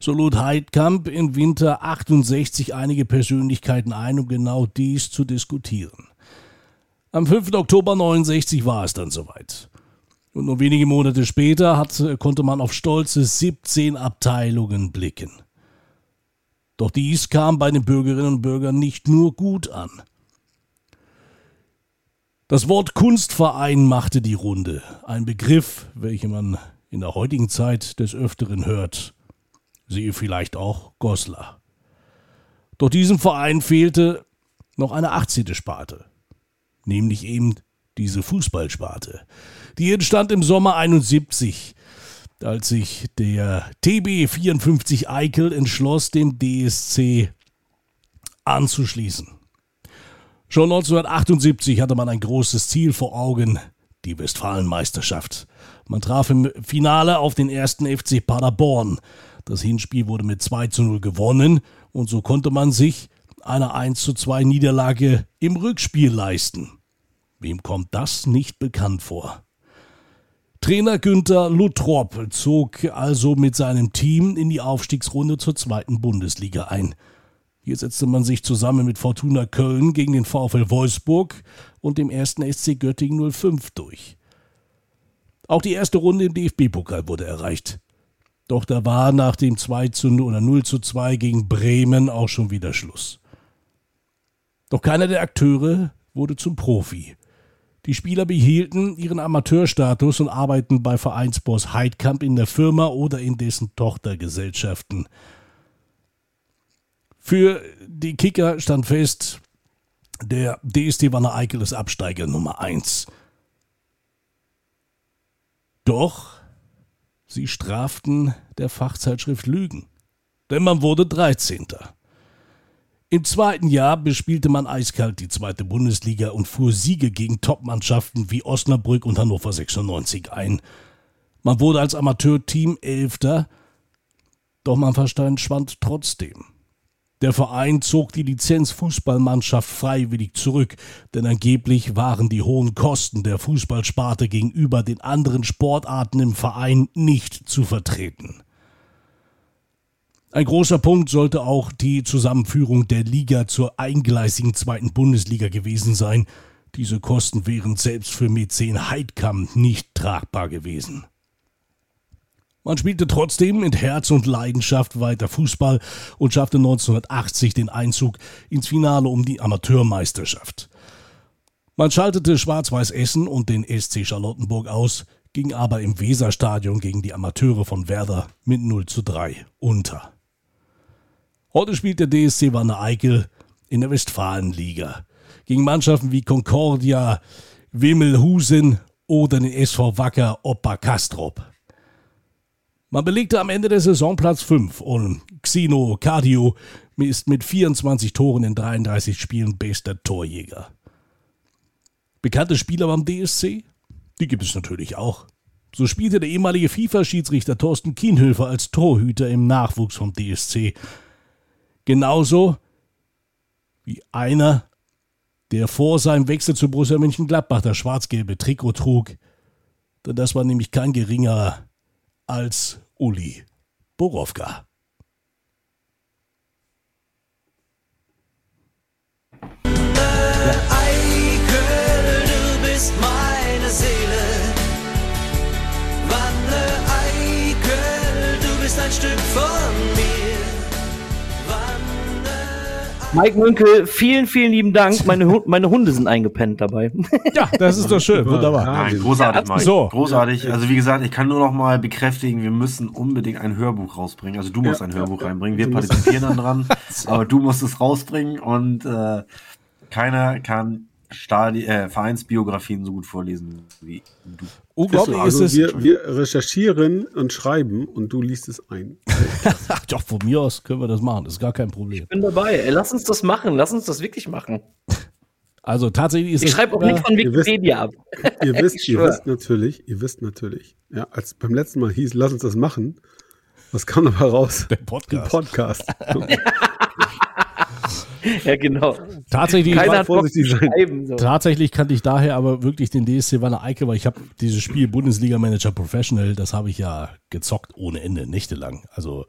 S5: So lud Heidkamp im Winter 68 einige Persönlichkeiten ein, um genau dies zu diskutieren. Am 5. Oktober 69 war es dann soweit. Und nur wenige Monate später hat, konnte man auf stolze 17 Abteilungen blicken. Doch dies kam bei den Bürgerinnen und Bürgern nicht nur gut an. Das Wort Kunstverein machte die Runde, ein Begriff, welchen man in der heutigen Zeit des Öfteren hört. Siehe vielleicht auch Goslar. Doch diesem Verein fehlte noch eine 18. Sparte, nämlich eben diese Fußballsparte. Die entstand im Sommer 71, als sich der TB 54 Eikel entschloss, dem DSC anzuschließen. Schon 1978 hatte man ein großes Ziel vor Augen, die Westfalenmeisterschaft. Man traf im Finale auf den ersten FC Paderborn. Das Hinspiel wurde mit 2 zu 0 gewonnen und so konnte man sich eine 1 zu 2 Niederlage im Rückspiel leisten. Wem kommt das nicht bekannt vor? Trainer Günther Luttrop zog also mit seinem Team in die Aufstiegsrunde zur zweiten Bundesliga ein. Hier setzte man sich zusammen mit Fortuna Köln gegen den VfL Wolfsburg und dem ersten SC Göttingen 05 durch. Auch die erste Runde im DFB-Pokal wurde erreicht. Doch da war nach dem 2 zu 0 oder 0 zu 2 gegen Bremen auch schon wieder Schluss. Doch keiner der Akteure wurde zum Profi. Die Spieler behielten ihren Amateurstatus und arbeiten bei Vereinsboss Heidkamp in der Firma oder in dessen Tochtergesellschaften. Für die Kicker stand fest, der DST Wanne Eickel ist Absteiger Nummer 1. Doch sie straften der Fachzeitschrift Lügen, denn man wurde 13. Im zweiten Jahr bespielte man eiskalt die zweite Bundesliga und fuhr Siege gegen Topmannschaften wie Osnabrück und Hannover 96 ein. Man wurde als Amateurteam Elfter, doch man verstand schwand trotzdem. Der Verein zog die Lizenzfußballmannschaft freiwillig zurück, denn angeblich waren die hohen Kosten der Fußballsparte gegenüber den anderen Sportarten im Verein nicht zu vertreten. Ein großer Punkt sollte auch die Zusammenführung der Liga zur eingleisigen zweiten Bundesliga gewesen sein. Diese Kosten wären selbst für Mäzen Heidkamp nicht tragbar gewesen. Man spielte trotzdem mit Herz und Leidenschaft weiter Fußball und schaffte 1980 den Einzug ins Finale um die Amateurmeisterschaft. Man schaltete Schwarz-Weiß Essen und den SC Charlottenburg aus, ging aber im Weserstadion gegen die Amateure von Werder mit 0 zu 3 unter. Heute spielt der DSC Wanne Eickel in der Westfalenliga gegen Mannschaften wie Concordia, Wimmelhusen oder den SV Wacker Opa Kastrop. Man belegte am Ende der Saison Platz 5 und Xino Cardio ist mit 24 Toren in 33 Spielen bester Torjäger. Bekannte Spieler beim DSC? Die gibt es natürlich auch. So spielte der ehemalige FIFA-Schiedsrichter Thorsten Kienhöfer als Torhüter im Nachwuchs vom DSC. Genauso wie einer, der vor seinem Wechsel zu Borussia Mönchengladbach das schwarz-gelbe Trikot trug. Denn das war nämlich kein geringerer als Uli Borowka.
S10: Du bist meine Seele. Wanne du bist ein Stück von mir.
S7: Mike Münkel, vielen, vielen lieben Dank. Meine, meine Hunde sind eingepennt dabei.
S5: Ja, das ist doch schön. Wunderbar.
S8: Nein, großartig, Mike.
S5: So.
S8: Großartig. Also wie gesagt, ich kann nur noch mal bekräftigen, wir müssen unbedingt ein Hörbuch rausbringen. Also du musst ein Hörbuch reinbringen. Wir partizipieren dann dran, *laughs* aber du musst es rausbringen und äh, keiner kann Stadi äh, Vereinsbiografien so gut vorlesen wie du.
S5: Unglaublich
S6: also
S5: ist es.
S6: wir, wir recherchieren und schreiben und du liest es ein. *laughs*
S5: Doch, von mir aus können wir das machen. Das ist gar kein Problem.
S7: Ich bin dabei. Ey, lass uns das machen. Lass uns das wirklich machen.
S5: Also tatsächlich ist
S7: Ich
S5: es.
S7: schreibe auch nicht von Wikipedia ab. *laughs*
S6: Ihr wisst,
S7: Ich
S6: ihr wisst natürlich, ihr wisst natürlich, ja, als beim letzten Mal hieß, lass uns das machen, was kam dabei raus?
S5: Der Podcast.
S6: Ein Podcast. *laughs* *laughs*
S7: Ja, genau.
S5: Tatsächlich,
S7: Keiner hat Bock
S6: vorsichtig
S7: schreiben. So.
S5: tatsächlich kannte ich daher aber wirklich den DSC Wanne Eike, weil ich habe dieses Spiel Bundesliga Manager Professional, das habe ich ja gezockt ohne Ende, nächtelang. Also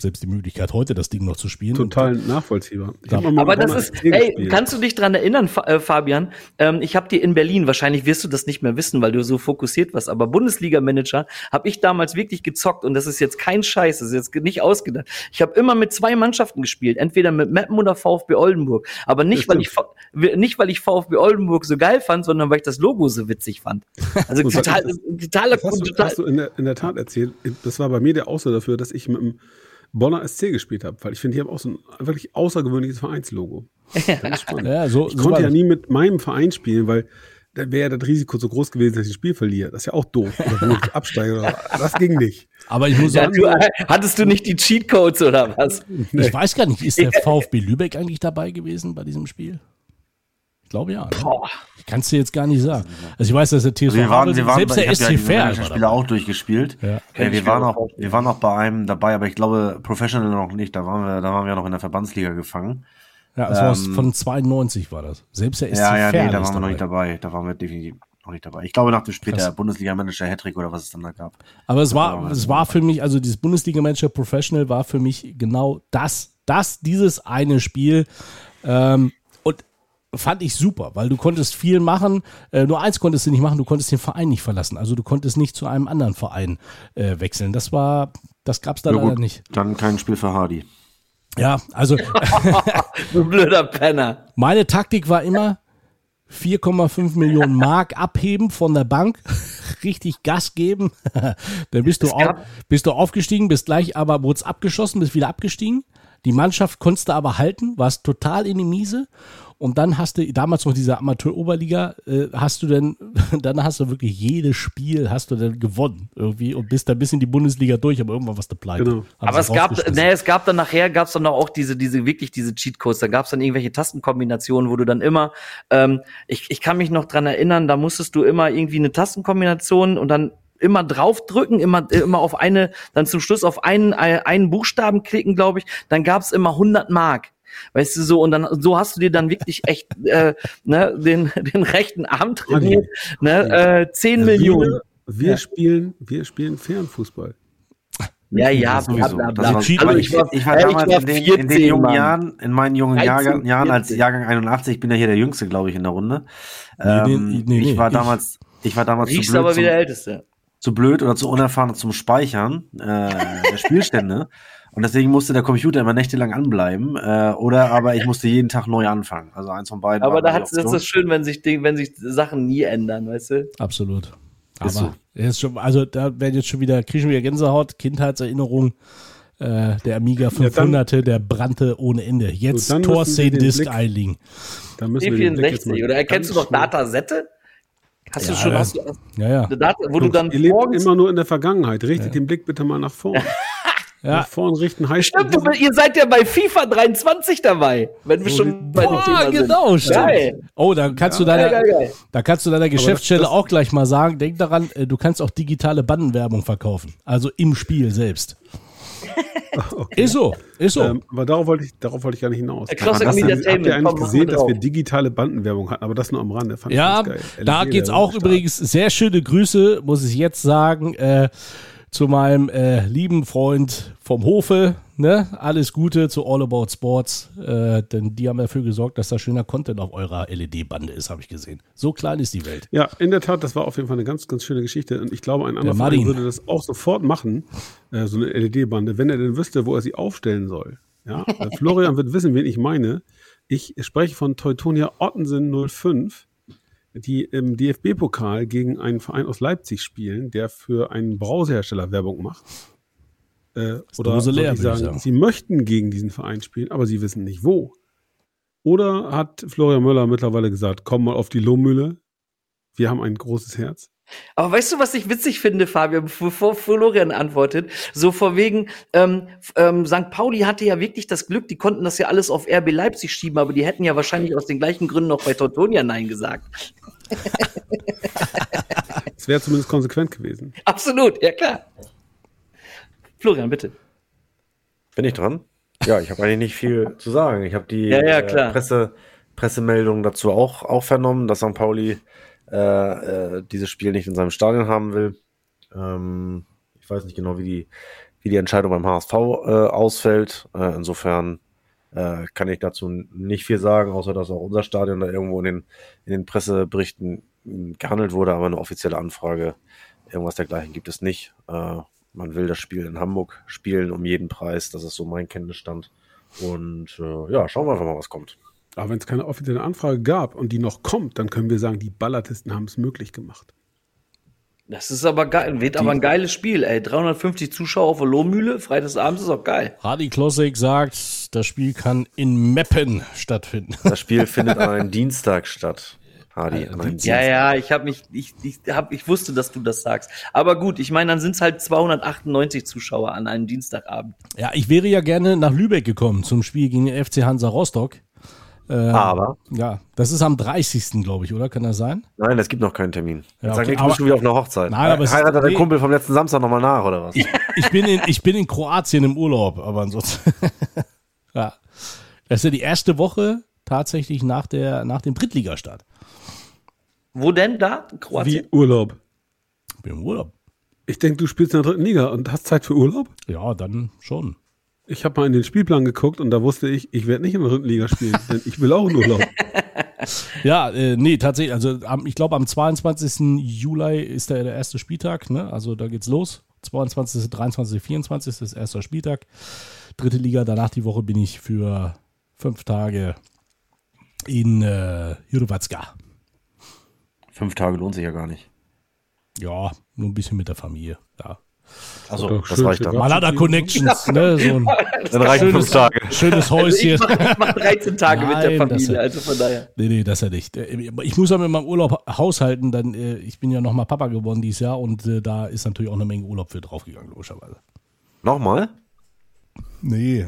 S5: selbst die Möglichkeit heute das Ding noch zu spielen.
S6: Total nachvollziehbar. Hab mal mit
S7: Aber das ist, ey,
S6: gespielt.
S7: kannst du dich dran erinnern, Fa äh, Fabian? Ähm, ich habe dir in Berlin, wahrscheinlich wirst du das nicht mehr wissen, weil du so fokussiert warst, aber Bundesliga-Manager habe ich damals wirklich gezockt und das ist jetzt kein Scheiß, das ist jetzt nicht ausgedacht. Ich habe immer mit zwei Mannschaften gespielt, entweder mit Meppen oder VfB Oldenburg, aber nicht, weil ich nicht weil ich VfB Oldenburg so geil fand, sondern weil ich das Logo so witzig fand. Also *laughs*
S6: Und
S7: total,
S6: das-
S7: totaler,
S6: Das hast du,
S7: total
S6: hast du in, der, in der Tat erzählt. Das war bei mir der Auslöser dafür, dass ich mit dem Bonner SC gespielt habe, weil ich finde, die haben auch so ein wirklich außergewöhnliches Vereinslogo. Ganz spannend.
S5: Ja, so,
S6: Ich
S5: so
S6: konnte ja nie mit meinem Verein spielen, weil da wäre ja das Risiko so groß gewesen, dass ich ein Spiel verliere. Das ist ja auch doof. Oder ich *laughs* absteige. Oder, das ging nicht.
S5: Aber ich muss
S7: ja,
S5: sagen,
S7: du, äh, hattest du nicht die Cheatcodes oder was?
S5: ich weiß gar nicht, ist der *laughs* VfB Lübeck eigentlich dabei gewesen bei diesem Spiel? Ich glaube ja. Ne?
S7: Boah.
S5: Ich kann es dir jetzt gar nicht sagen. Also ich weiß, dass der TSV
S8: wir waren, wir waren,
S5: selbst der SC
S8: ja
S5: Fair war
S8: Spieler
S5: dabei.
S8: auch durchgespielt.
S5: Ja.
S8: Äh, wir, waren
S7: auch
S8: wir waren auch bei einem dabei, aber ich glaube, Professional noch nicht. Da waren wir, da waren wir noch in der Verbandsliga gefangen.
S5: Ja, das war
S8: Ähm,
S5: von 92 war das. Selbst der SC
S8: ja, ja,
S5: Fair
S8: nee, da waren wir noch nicht dabei. Da waren wir definitiv noch nicht dabei. Ich glaube, nach dem Spiel
S5: Krass.
S8: der Bundesliga-Manager Hattrick oder was es dann da gab.
S5: Aber es war, es war für mich, also dieses Bundesliga-Manager Professional war für mich genau das, das, dieses eine Spiel. Ähm, fand ich super, weil du konntest viel machen. Äh, nur eins konntest du nicht machen, du konntest den Verein nicht verlassen. Also du konntest nicht zu einem anderen Verein äh, wechseln. Das war, das gab es da
S8: Ja,
S5: leider
S8: gut,
S5: nicht.
S8: Dann kein Spiel für Hardy.
S5: Ja, also *laughs*
S7: Du blöder Penner.
S5: meine Taktik war immer 4,5 Millionen Mark abheben von der Bank, *laughs* richtig Gas geben. *laughs* Dann bist du, auf, bist du aufgestiegen, bist gleich aber wurdest abgeschossen, bist wieder abgestiegen. Die Mannschaft konntest du aber halten, warst total in die Miese. Und dann hast du, damals noch diese Amateur-Oberliga, äh, hast du dann, *laughs* dann hast du wirklich jedes Spiel hast du dann gewonnen irgendwie und bist dann bis in die Bundesliga durch, aber irgendwann warst du pleite.
S6: Genau.
S7: Aber es gab, nee, es gab dann nachher, gab es dann auch diese, diese, wirklich diese Cheatcodes. Da gab es dann irgendwelche Tastenkombinationen, wo du dann immer, ähm, ich, ich kann mich noch dran erinnern, da musstest du immer irgendwie eine Tastenkombination und dann immer draufdrücken, immer, immer auf eine, dann zum Schluss auf einen, einen Buchstaben klicken, glaube ich. Dann gab es immer 100 Mark. Weißt du so, und dann so hast du dir dann wirklich echt *laughs* äh, ne, den, den rechten Arm trainiert, ne, äh, 10 Millionen.
S6: Wir, wir
S7: Ja.
S6: spielen, wir spielen fairen Fußball.
S7: Ja, ja,
S8: Das
S7: bla,
S8: sowieso.
S7: bla,
S8: war-
S7: Also
S8: aber
S7: ich war,
S8: ich war
S7: ey,
S8: damals in, den, in den
S7: 14,
S8: jungen
S7: Mann.
S8: Jahren, in meinen jungen
S7: 13,
S8: Jahrgang, Jahren als
S7: 14.
S8: Jahrgang 81, ich bin ja hier der Jüngste, glaube ich, in der Runde.
S5: Nee,
S8: Ähm,
S5: nee, nee,
S8: ich war
S5: ich-
S8: damals, ich war damals zu blöd,
S7: aber
S8: zum,
S7: wieder Älteste.
S8: zu blöd oder zu unerfahren zum Speichern äh, der Spielstände. *laughs* Und deswegen musste der Computer immer nächtelang anbleiben. Äh, oder *laughs* aber ich musste jeden Tag neu anfangen. Also eins von beiden.
S7: Aber da hat's, das
S8: Option.
S7: ist schön, wenn sich, wenn sich Sachen nie ändern, weißt du?
S5: Absolut. Aber
S8: Ist so.
S5: er ist schon, also da werden jetzt schon wieder, kriegen schon wieder Gänsehaut, Kindheitserinnerung. Äh, der Amiga 500, der brannte ohne Ende. Jetzt
S6: So, den
S5: Disk.
S6: Da müssen jetzt
S7: D64,
S6: mal
S7: oder erkennst du noch Datasette? Hast
S5: Ja,
S7: du schon,
S5: ja.
S7: hast du, hast
S5: Ja, ja.
S7: eine Data, wo du dann
S6: Ihr lebt immer nur in der Vergangenheit. Richtet den Blick bitte mal nach vorn. *laughs*
S5: Ja.
S6: Nach vorn richten
S7: Stimmt, du, ihr seid ja bei FIFA 23 dabei, wenn wir schon bei dem
S5: Boah,
S7: Thema
S5: genau,
S7: sind.
S5: stimmt.
S7: Geil.
S5: Oh, da kannst du
S7: Geil,
S5: deiner,
S7: geil, geil.
S5: da kannst du deiner Geschäftsstelle
S6: das-
S5: auch gleich mal sagen, denk daran, äh, du kannst auch digitale Bandenwerbung verkaufen. Also im Spiel selbst. *laughs* Ist so, ist so.
S6: Ähm, aber darauf wollte, ich, darauf wollte ich gar nicht hinaus. Habt ihr-
S7: Media
S6: Habt ihr eigentlich
S7: komm,
S6: gesehen, dass wir digitale Bandenwerbung hatten? Aber das nur am Rande. Fand ich
S5: Ja,
S6: ganz geil.
S5: da geht's
S6: der
S5: auch übrigens sehr schöne Grüße, muss ich jetzt sagen, äh, zu meinem äh, lieben Freund vom Hofe. Ne? Alles Gute zu All About Sports, äh, denn die haben dafür gesorgt, dass da schöner Content auf eurer LED-Bande ist, habe ich gesehen. So klein ist die Welt.
S6: Ja, in der Tat, das war auf jeden Fall eine ganz, ganz schöne Geschichte. Und ich glaube, ein anderer. Verein würde das auch sofort machen, äh, so eine LED-Bande, wenn er denn wüsste, wo er sie aufstellen soll. Ja, *laughs* Florian wird wissen, wen ich meine. Ich spreche von Teutonia Ottensen 05, die im DFB-Pokal gegen einen Verein aus Leipzig spielen, der für einen Brausehersteller Werbung macht. Äh, oder
S5: leer,
S6: ich sagen,
S5: sagen.
S6: sie möchten gegen diesen Verein spielen, aber sie wissen nicht wo. Oder hat Florian Möller mittlerweile gesagt, komm mal auf die Lohmühle, wir haben ein großes Herz.
S7: Aber weißt du, was ich witzig finde, Fabian, bevor Florian antwortet? So vor wegen, ähm, ähm, St. Pauli hatte ja wirklich das Glück, die konnten das ja alles auf RB Leipzig schieben, aber die hätten ja wahrscheinlich aus den gleichen Gründen auch bei Teutonia Nein gesagt. *laughs*
S6: Es wäre zumindest konsequent gewesen.
S7: Absolut, ja klar. Florian, bitte.
S8: Bin ich dran? Ja, ich habe eigentlich nicht viel zu sagen. Ich habe die
S7: Ja, ja,
S8: äh. Presse, Pressemeldung dazu auch, auch vernommen, dass St. Pauli äh, äh, dieses Spiel nicht in seinem Stadion haben will. Ähm, ich weiß nicht genau, wie die, wie die Entscheidung beim HSV äh, ausfällt. Äh, insofern äh, kann ich dazu nicht viel sagen, außer dass auch unser Stadion da irgendwo in den, in den Presseberichten gehandelt wurde, aber eine offizielle Anfrage, irgendwas dergleichen gibt es nicht. Man will das Spiel in Hamburg spielen um jeden Preis. Das ist so mein Kenntnisstand. Und ja, schauen wir einfach mal, was kommt.
S6: Aber wenn es keine offizielle Anfrage gab und die noch kommt, dann können wir sagen, die Ballatisten haben es möglich gemacht.
S7: Das ist aber geil, wird aber ein geiles Spiel, ey. 350 Zuschauer auf der Lohmühle, freitagsabends ist auch geil.
S5: Hardy Klossek sagt, das Spiel kann in Meppen stattfinden. *laughs*
S8: Das Spiel findet an einem *laughs* Dienstag statt. Hardy, an einem
S7: Ja, ja, ich habe mich, ich, ich, hab, ich wusste, dass du das sagst. Aber gut, ich meine, dann sind es halt 298 Zuschauer an einem Dienstagabend.
S5: Ja, ich wäre ja gerne nach Lübeck gekommen zum Spiel gegen den FC Hansa Rostock. Äh,
S8: Aber?
S5: Ja, das ist am 30. glaube ich, oder? Kann das sein?
S8: Nein, es gibt noch keinen Termin.
S5: Ja,
S8: Jetzt sag
S5: okay,
S8: nicht, du bist
S5: aber-
S8: schon wieder auf einer Hochzeit.
S5: Nein, aber es-
S8: Heiratet dein
S5: nee.
S8: Kumpel vom letzten Samstag nochmal nach, oder was?
S5: Ich bin in, ich bin in Kroatien im Urlaub, aber ansonsten. *laughs* ja. Das ist ja die erste Woche tatsächlich nach, der, nach dem Drittligastart.
S7: Wo denn da? In Kroatien?
S6: Wie Urlaub.
S5: Ich bin im Urlaub.
S6: Ich denke, du spielst in der dritten Liga und hast Zeit für Urlaub?
S5: Ja, dann schon.
S6: Ich habe mal in den Spielplan geguckt und da wusste ich, ich werde nicht in der dritten Liga spielen, denn ich will auch in Urlaub. *laughs*
S5: Ja, äh, nee, tatsächlich. Also am, ich glaube, am 22. Juli ist der, der erste Spieltag. Ne? Also da geht's los. 22., 23., 24. ist erster Spieltag. Dritte Liga. Danach die Woche bin ich für fünf Tage in äh, Hrvatska.
S8: Fünf Tage lohnt sich ja gar nicht.
S5: Ja, nur ein bisschen mit der Familie. Ja.
S8: Also, das
S6: schön
S8: reicht dann.
S6: für
S5: Man hat da Connections. Ne? So ein
S8: Dann reichen fünf Tage.
S5: schönes
S7: Also
S5: Häuschen.
S7: ich mache mach 13 Tage mit der
S5: Nein, das
S7: Familie,
S5: ja-
S7: also von daher.
S5: Nee, nee, das ja nicht. Äh, Ich muss ja mit meinem Urlaub haushalten, dann, äh, ich bin ja nochmal Papa geworden dieses Jahr und äh, da ist natürlich auch eine Menge Urlaub für draufgegangen, logischerweise.
S8: Nochmal?
S5: Nee,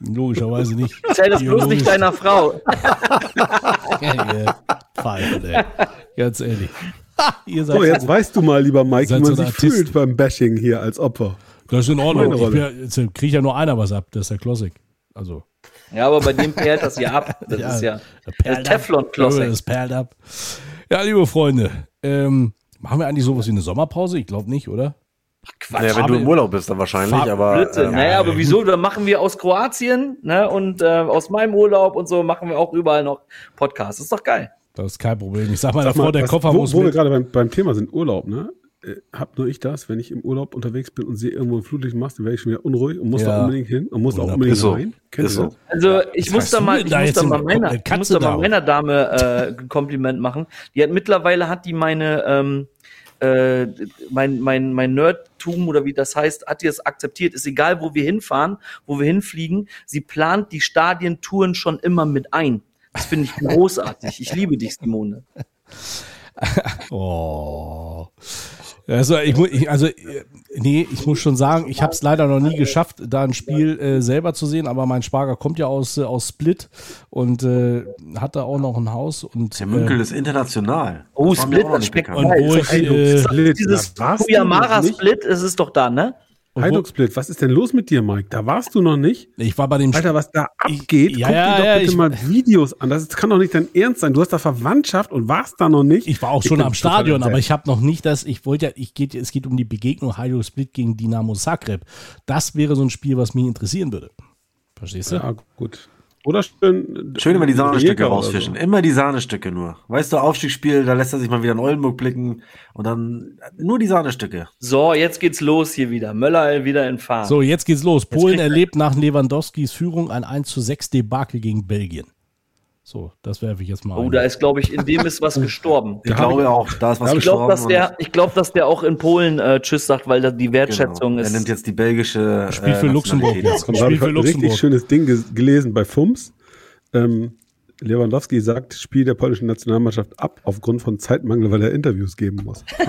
S5: logischerweise nicht.
S7: Erzähl das bloß nicht deiner Frau. *laughs*
S5: Pfeife, ey. Ganz ehrlich. *laughs* Ihr seid
S6: So, jetzt weißt du mal, lieber Mike, wie man
S5: so
S6: sich
S5: Artist.
S6: fühlt beim Bashing hier als Opfer.
S5: das ist in Ordnung. Ich ja- jetzt äh, kriegt ja nur einer was ab, das ist der Klossik. Also,
S7: Ja, aber bei dem perlt das ja ab. Das
S5: Ja,
S7: ist ja
S5: der
S7: das. Teflon-Klossek.
S5: das perlt ab. Ja, liebe Freunde, ähm, machen wir eigentlich sowas wie eine Sommerpause? Ich glaube nicht, oder?
S7: Quatsch.
S8: Naja, wenn du im Urlaub bist, dann wahrscheinlich,
S5: Farb-
S8: aber.
S7: Blödsinn.
S8: ähm,
S7: naja, aber wieso? Dann machen wir aus Kroatien ne, und äh, aus meinem Urlaub und so machen wir auch überall noch Podcasts. ist doch geil.
S5: Das ist kein Problem. Ich sag meiner
S6: Sag mal,
S5: Frau, der
S6: was-
S5: Koffer
S6: wo,
S5: muss
S6: wo wir
S5: mit.
S6: gerade beim, beim Thema sind, Urlaub, ne? Äh, Hab nur ich das, wenn ich im Urlaub unterwegs bin und sehe irgendwo ein Flutlichtmast, dann werde ich schon wieder unruhig und muss
S5: Ja.
S6: da unbedingt hin und muss da auch
S5: Wunderbar.
S6: unbedingt
S8: Ist so.
S6: rein. Kennst
S8: Ist
S6: du das?
S7: Also ich
S5: was
S7: muss da mal,
S5: denn
S7: ich
S5: da
S7: muss
S5: jetzt
S7: da
S5: in
S7: mal
S5: der
S7: meiner, ich muss da mal meiner Dame äh, ein Kompliment machen. Die hat mittlerweile hat die meine ähm, äh, mein, mein, mein Nerdtum oder wie das heißt, hat die es akzeptiert. Ist egal, wo wir hinfahren, wo wir hinfliegen. Sie plant die Stadientouren schon immer mit ein. Das finde ich großartig. Ich liebe dich, Simone. *laughs*
S5: Oh. Also ich, also, äh, nee, ich muss schon sagen, ich habe es leider noch nie geschafft, da ein Spiel äh, selber zu sehen, aber mein Schwager kommt ja aus, äh, aus Split und äh, hat da auch noch ein Haus. Und,
S8: Der Münkel
S5: äh,
S8: ist international.
S7: Oh,
S8: Das
S7: Split, das schmeckt
S8: bekannt.
S5: Und wo
S7: geil.
S5: ich, äh,
S6: Split,
S7: dieses Kuyamara
S6: noch nicht.
S7: Split, ist es doch da, ne?
S6: Heiduk Split, was ist denn los mit dir, Mike? Da warst du noch nicht?
S5: ich war bei dem
S6: Alter, was da
S5: Ich-
S6: abgeht,
S5: ja,
S6: guck
S5: ja,
S6: dir doch
S5: ja,
S6: bitte
S5: ich-
S6: mal Videos an. Das kann doch nicht dein Ernst sein. Du hast da Verwandtschaft und warst da noch nicht.
S5: Ich war auch
S6: Ich
S5: schon am Stadion, aber ich habe noch nicht das, ich wollte ja, ich geht, es geht um die Begegnung Hajduk Split gegen Dynamo Zagreb. Das wäre so ein Spiel, was mich interessieren würde. Verstehst du?
S6: Ja, gut. Oder schön.
S8: Schön immer die Sahnestücke
S6: Jäger oder
S8: rausfischen.
S6: so.
S8: Immer die Sahnestücke nur. Weißt du, Aufstiegsspiel, da lässt er sich mal wieder in Oldenburg blicken und dann nur die Sahnestücke.
S7: So, jetzt geht's los hier wieder. Möller wieder in Fahrt.
S5: So, jetzt geht's los. Polen
S7: er-
S5: erlebt nach Lewandowskis Führung ein 1 zu 6 Debakel gegen Belgien. So, das werfe ich jetzt mal
S7: Oh,
S5: ein.
S7: da ist, glaube ich, in dem ist was *laughs* gestorben.
S8: Ich glaube auch, da ist was
S7: Ich glaube, dass
S8: gestorben
S7: der, ich glaube, dass der auch in Polen äh, Tschüss sagt, weil da die
S8: und-
S7: Wertschätzung
S8: genau.
S7: ist.
S8: Er nimmt jetzt die belgische
S5: Spielt für Luxemburg jetzt. Spiel für
S6: ein richtig
S5: Luxemburg.
S6: schönes Ding gelesen bei FUMS. Ähm, Lewandowski sagt, Spiel der polnischen Nationalmannschaft ab aufgrund von Zeitmangel, weil er Interviews geben muss. *laughs*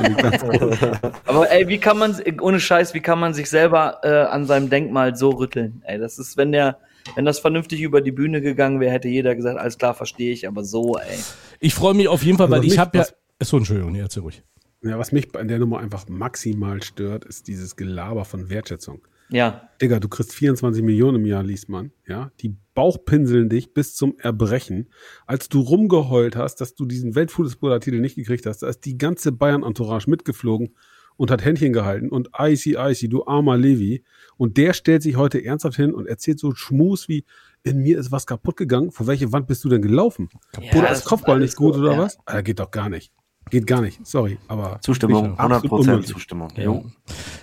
S7: Aber ey, wie kann man, ohne Scheiß, wie kann man sich selber äh, an seinem Denkmal so rütteln? Ey, das ist, wenn der, wenn das vernünftig über die Bühne gegangen wäre, hätte jeder gesagt, alles klar, verstehe ich, aber so, ey.
S5: Ich freue mich auf jeden Fall, weil
S6: Also
S5: ich habe ja. Achso, Entschuldigung, erzähl ruhig.
S6: Ja, was mich bei der Nummer einfach maximal stört, ist dieses Gelaber von Wertschätzung.
S7: Ja.
S6: Digga, du kriegst 24 Millionen im Jahr, liest man. Ja, die bauchpinseln dich bis zum Erbrechen. Als du rumgeheult hast, dass du diesen Weltfußballer-Titel nicht gekriegt hast, da ist die ganze Bayern-Entourage mitgeflogen und hat Händchen gehalten und icy, icy, du armer Levi. Und der stellt sich heute ernsthaft hin und erzählt so Schmus wie, in mir ist was kaputt gegangen. Vor welche Wand bist du denn gelaufen?
S7: Ja,
S6: oder
S7: das
S6: ist Kopfball nicht gut
S7: so,
S6: oder
S7: ja.
S6: was? Ah, geht doch gar nicht. Geht gar nicht. Sorry, aber
S8: Zustimmung,
S6: Absolut
S8: 100%
S6: unmöglich.
S8: Zustimmung.
S5: Ja.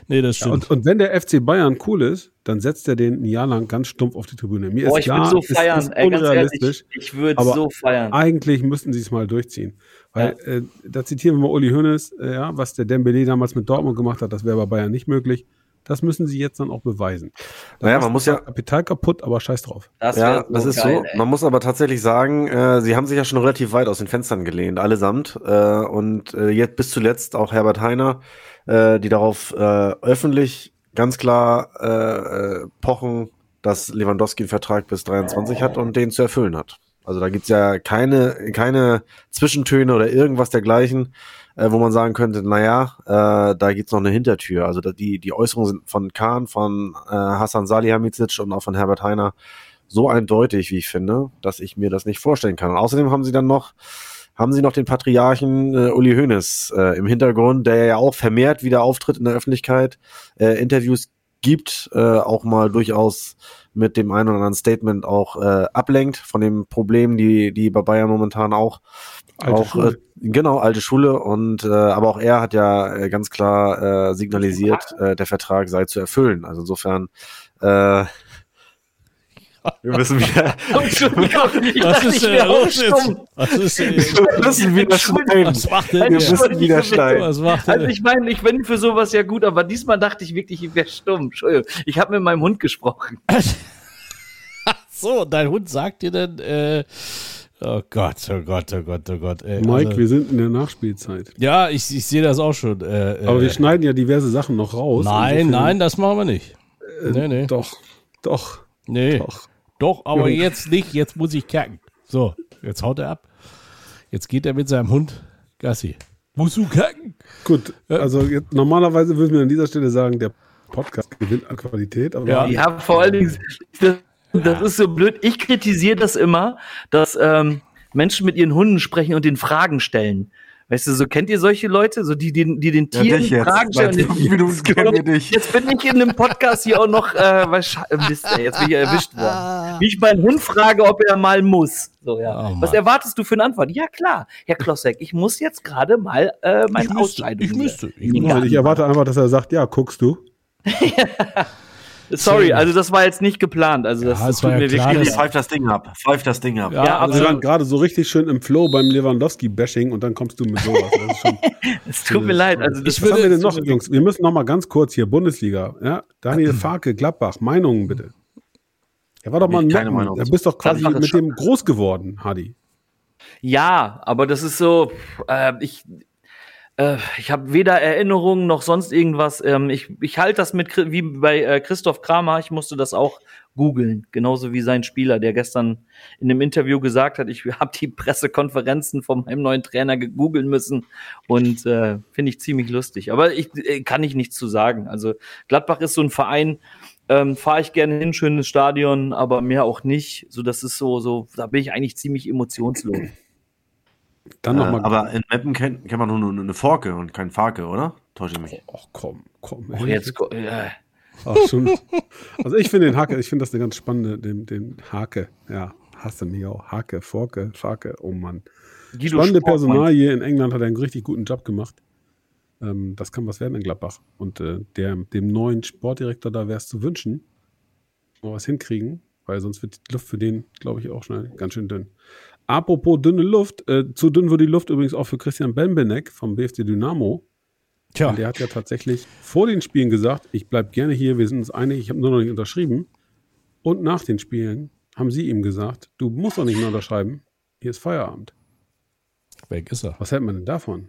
S5: Nee, das
S6: Ja,
S5: stimmt.
S6: und, und wenn der FC Bayern cool ist, dann setzt er den ein Jahr lang ganz stumpf auf die Tribüne. Mir
S7: Boah,
S6: ist
S7: ich würde
S6: klar,
S7: so
S6: es
S7: feiern,
S6: ist
S7: ey, ganz ehrlich,
S6: unrealistisch.
S7: ich würde so feiern.
S6: Eigentlich müssten sie es mal durchziehen. Weil, äh, da zitieren wir mal Uli Hoeneß, äh, ja, was der Dembele damals mit Dortmund gemacht hat, das wäre bei Bayern nicht möglich. Das müssen sie jetzt dann auch beweisen. Da
S8: Naja, man muss ja-
S6: Kapital kaputt, aber scheiß drauf.
S7: Das
S8: Ja, das ist
S7: geil,
S8: so.
S7: ey.
S8: Man muss aber tatsächlich sagen, äh, sie haben sich ja schon relativ weit aus den Fenstern gelehnt, allesamt. Äh, und äh, jetzt bis zuletzt auch Herbert Heiner, äh, die darauf äh, öffentlich ganz klar äh, äh, pochen, dass Lewandowski einen Vertrag bis 23 hat und den zu erfüllen hat. Also da gibt's ja keine, keine Zwischentöne oder irgendwas dergleichen, äh, wo man sagen könnte, naja, äh, da gibt's noch eine Hintertür. Also die, die Äußerungen sind von Kahn, von äh, Hassan Salihamidzic und auch von Herbert Heiner so eindeutig, wie ich finde, dass ich mir das nicht vorstellen kann. Und außerdem haben sie dann noch, haben sie noch den Patriarchen äh, Uli Hoeneß äh, im Hintergrund, der ja auch vermehrt wieder auftritt in der Öffentlichkeit, äh, Interviews gibt, äh, auch mal durchaus mit dem einen oder anderen Statement auch äh, ablenkt von den Problemen, die die bei Bayern momentan auch
S6: Alte
S8: auch
S6: Schule.
S8: Äh, genau alte Schule und äh, aber auch er hat ja äh, ganz klar äh, signalisiert, äh, der Vertrag sei zu erfüllen. Also insofern äh, wir müssen wieder
S5: Was ist denn los jetzt?
S7: stumm.
S5: Was ist denn
S8: wir müssen wieder schneiden.
S5: Was macht denn
S8: Wir müssen wieder schneiden.
S5: Was macht
S7: Also
S5: denn
S7: ich meine, ich bin für sowas ja gut, aber diesmal dachte ich wirklich, ich wäre stumm. Entschuldigung. Ich habe mit meinem Hund gesprochen. *laughs*
S5: So, dein Hund sagt dir dann, äh, oh Gott, oh Gott, oh Gott, oh Gott. Ey,
S6: Mike,
S5: also-
S6: wir sind in der Nachspielzeit.
S5: ja, ich, ich sehe das auch schon. Äh, äh,
S6: Aber wir schneiden ja diverse Sachen noch raus.
S5: Nein,
S6: Insofern-
S5: nein, das machen wir nicht.
S6: Äh,
S5: nee, nee.
S6: Doch, doch,
S5: Nee, doch,
S6: doch.
S5: aber
S6: Ja.
S5: jetzt nicht, jetzt muss ich kacken. So, jetzt haut er ab. Jetzt geht er mit seinem Hund Gassi. Musst du kacken?
S6: Gut, also jetzt, normalerweise würden wir an dieser Stelle sagen, der Podcast gewinnt an Qualität. Aber
S5: Ja.
S7: Ja, vor allen Dingen, das, das ist so blöd. Ich kritisiere das immer, dass ähm, Menschen mit ihren Hunden sprechen und den Fragen stellen. Weißt du, so kennt ihr solche Leute, so die, die, die den
S8: Ja,
S7: Tieren
S8: jetzt.
S7: Fragen stellen?
S8: dich.
S7: Jetzt bin ich in einem Podcast hier auch noch, äh, was, Sche- Mist, ey, jetzt bin ich erwischt worden. Wie ich meinen Hund frage, ob er mal muss. So, ja.
S5: Oh,
S7: was erwartest du für eine Antwort? Ja, klar, Herr Klossek, ich muss jetzt gerade mal äh, meine
S5: Ich
S7: Ausscheidung.
S5: ich müsste. Ich
S7: Ja.
S5: müsste.
S6: Also ich erwarte einfach, dass er sagt, ja, guckst du. *laughs* *laughs*
S7: Sorry, also das war jetzt nicht geplant. Also das,
S5: Ja,
S7: das
S5: es war ja klar,
S7: wirklich
S5: dass-
S7: leid.
S8: Pfeif das Ding ab. Pfeif das Ding ab.
S5: Ja,
S7: Ja,
S6: Also wir
S7: absolut.
S6: waren gerade so richtig schön im Flow beim Lewandowski-Bashing und dann kommst du mit sowas. Das ist schon, *laughs*
S7: Es tut mir leid. Also das
S6: was haben wir denn noch,
S7: es tut mir-
S6: Jungs? Wir müssen noch mal ganz kurz hier, Bundesliga. Ja? Daniel Farke, Gladbach, Meinungen bitte. Er war doch mal ein
S8: keine. Meinung
S6: Du bist doch quasi mit dem groß geworden, Hadi.
S7: Ja, aber das ist so, äh, ich, äh, ich habe weder Erinnerungen noch sonst irgendwas. Ähm, ich ich halte das mit wie bei äh, Christoph Kramer. Ich musste das auch googeln, genauso wie sein Spieler, der gestern in dem Interview gesagt hat, ich *laughs* habe die Pressekonferenzen von meinem neuen Trainer gegoogeln müssen und äh, finde ich ziemlich lustig. Aber ich äh, kann ich nichts zu sagen. Also Gladbach ist so ein Verein. Ähm, Fahre ich gerne hin, schönes Stadion, aber mehr auch nicht. So, das ist so, so, da bin ich eigentlich ziemlich emotionslos.
S6: Dann noch
S8: Äh,
S6: mal.
S8: aber in Mappen kennt, kennt man nur eine Forke und kein Farke, oder? Täusche ich mich.
S6: Ach komm, komm.
S7: Oh, jetzt, äh,
S6: Ach, schon. Also ich finde den Hake, ich finde das eine ganz spannende, den, den Hake, ja, hasse mich auch. Hake, Forke, Fake, oh Mann.
S7: Guido
S6: Spannende
S7: Sportmann.
S6: Personalie. In England hat er einen richtig guten Job gemacht. Ähm, das kann was werden in Gladbach. Und äh, der, dem neuen Sportdirektor da wäre es zu wünschen, mal was hinkriegen, weil sonst wird die Luft für den, glaube ich, auch schnell ganz schön dünn. Apropos dünne Luft, äh, zu dünn wird die Luft übrigens auch für Christian Benbenek vom BFC Dynamo.
S5: Tja.
S6: Der hat ja tatsächlich vor den Spielen gesagt, ich bleibe gerne hier, wir sind uns einig, ich habe nur noch nicht unterschrieben. Und nach den Spielen haben sie ihm gesagt, du musst doch nicht mehr unterschreiben, hier ist Feierabend.
S5: Weg ist er.
S6: Was hält man denn davon?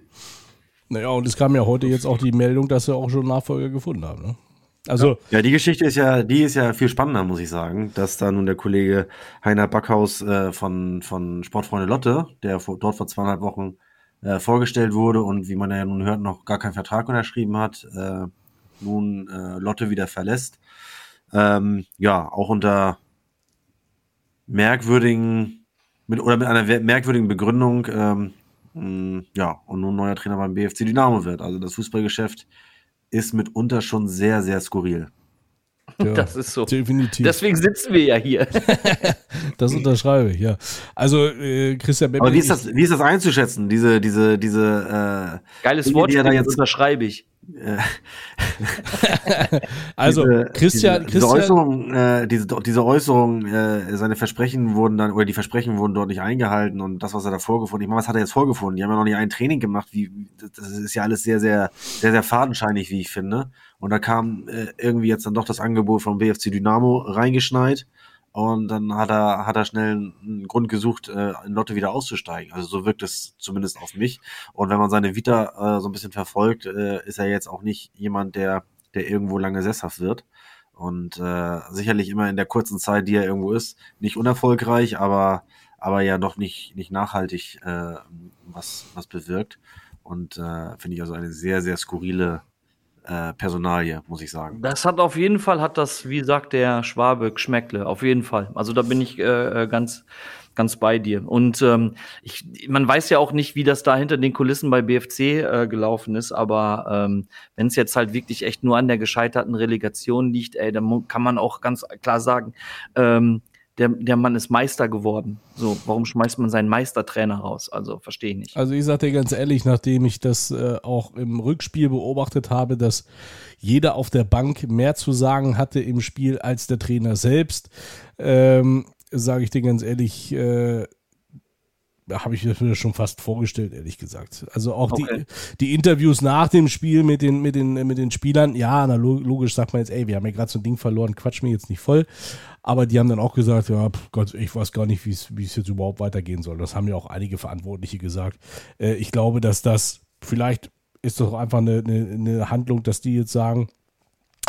S5: Naja, und es kam ja heute jetzt auch die Meldung, dass sie auch schon Nachfolger gefunden haben. Ne? Also,
S8: Ja, die Geschichte ist ja, die ist ja viel spannender, muss ich sagen, dass da nun der Kollege Heiner Backhaus äh, von, von Sportfreunde Lotte, der vor, dort vor zweieinhalb Wochen äh, vorgestellt wurde und wie man ja nun hört, noch gar keinen Vertrag unterschrieben hat, äh, nun äh, Lotte wieder verlässt. Ähm, ja, auch unter merkwürdigen, mit, oder mit einer merkwürdigen Begründung, ähm, mh, ja, und nun neuer Trainer beim BFC Dynamo wird. Also das Fußballgeschäft ist mitunter schon sehr, sehr skurril.
S5: ja, *laughs*
S7: Das ist so.
S5: definitiv.
S7: Deswegen sitzen wir ja hier. *laughs*
S5: das unterschreibe ich, ja. Also, äh, Christian
S8: Aber wie ist das, wie ist das einzuschätzen? Diese, diese, diese,
S7: Geiles
S8: Dinge,
S7: Wort,
S8: die er da *laughs* jetzt-
S7: unterschreibe ich.
S8: Äh, *laughs*
S5: Also,
S8: diese,
S5: Christian,
S8: diese, diese
S5: Christian,
S8: Äußerung, äh, diese, diese Äußerung, äh, seine Versprechen wurden dann, oder die Versprechen wurden dort nicht eingehalten und das, was er da vorgefunden, ich meine, was hat er jetzt vorgefunden? Die haben ja noch nicht ein Training gemacht, wie, das ist ja alles sehr, sehr, sehr, sehr fadenscheinig, wie ich finde. Und da kam äh, irgendwie jetzt dann doch das Angebot vom BFC Dynamo reingeschneit. Und dann hat er, hat er schnell einen Grund gesucht, äh, in Lotte wieder auszusteigen. Also so wirkt es zumindest auf mich. Und wenn man seine Vita äh, so ein bisschen verfolgt, äh, ist er jetzt auch nicht jemand, der, der irgendwo lange sesshaft wird. Und äh, sicherlich immer in der kurzen Zeit, die er irgendwo ist, nicht unerfolgreich, aber, aber ja doch nicht, nicht nachhaltig äh, was, was bewirkt. Und äh, finde ich also eine sehr, sehr skurrile äh, Personalie, muss ich sagen.
S7: Das hat auf jeden Fall, hat das, wie sagt der Schwabe, Geschmäckle. Auf jeden Fall. Also da bin ich äh, äh, ganz, ganz bei dir. Und ähm, ich, man weiß ja auch nicht, wie das da hinter den Kulissen bei BFC äh, gelaufen ist, aber ähm, wenn es jetzt halt wirklich echt nur an der gescheiterten Relegation liegt, ey, dann kann man auch ganz klar sagen, ähm, der, der Mann ist Meister geworden. So, warum schmeißt man seinen Meistertrainer raus? Also verstehe ich nicht.
S5: Also ich sag dir ganz ehrlich, nachdem ich das äh, auch im Rückspiel beobachtet habe, dass jeder auf der Bank mehr zu sagen hatte im Spiel als der Trainer selbst, ähm, sage ich dir ganz ehrlich, äh, habe ich mir schon fast vorgestellt, ehrlich gesagt. Also auch
S7: Okay.
S5: die, die Interviews nach dem Spiel mit den, mit den, mit den Spielern, ja, na, lo- logisch sagt man jetzt, ey, wir haben ja gerade so ein Ding verloren, quatsch mir jetzt nicht voll. Aber die haben dann auch gesagt, ja, pf, Gott, ich weiß gar nicht, wie es jetzt überhaupt weitergehen soll. Das haben ja auch einige Verantwortliche gesagt. Äh, ich glaube, dass das, vielleicht ist auch einfach eine, eine, eine Handlung, dass die jetzt sagen,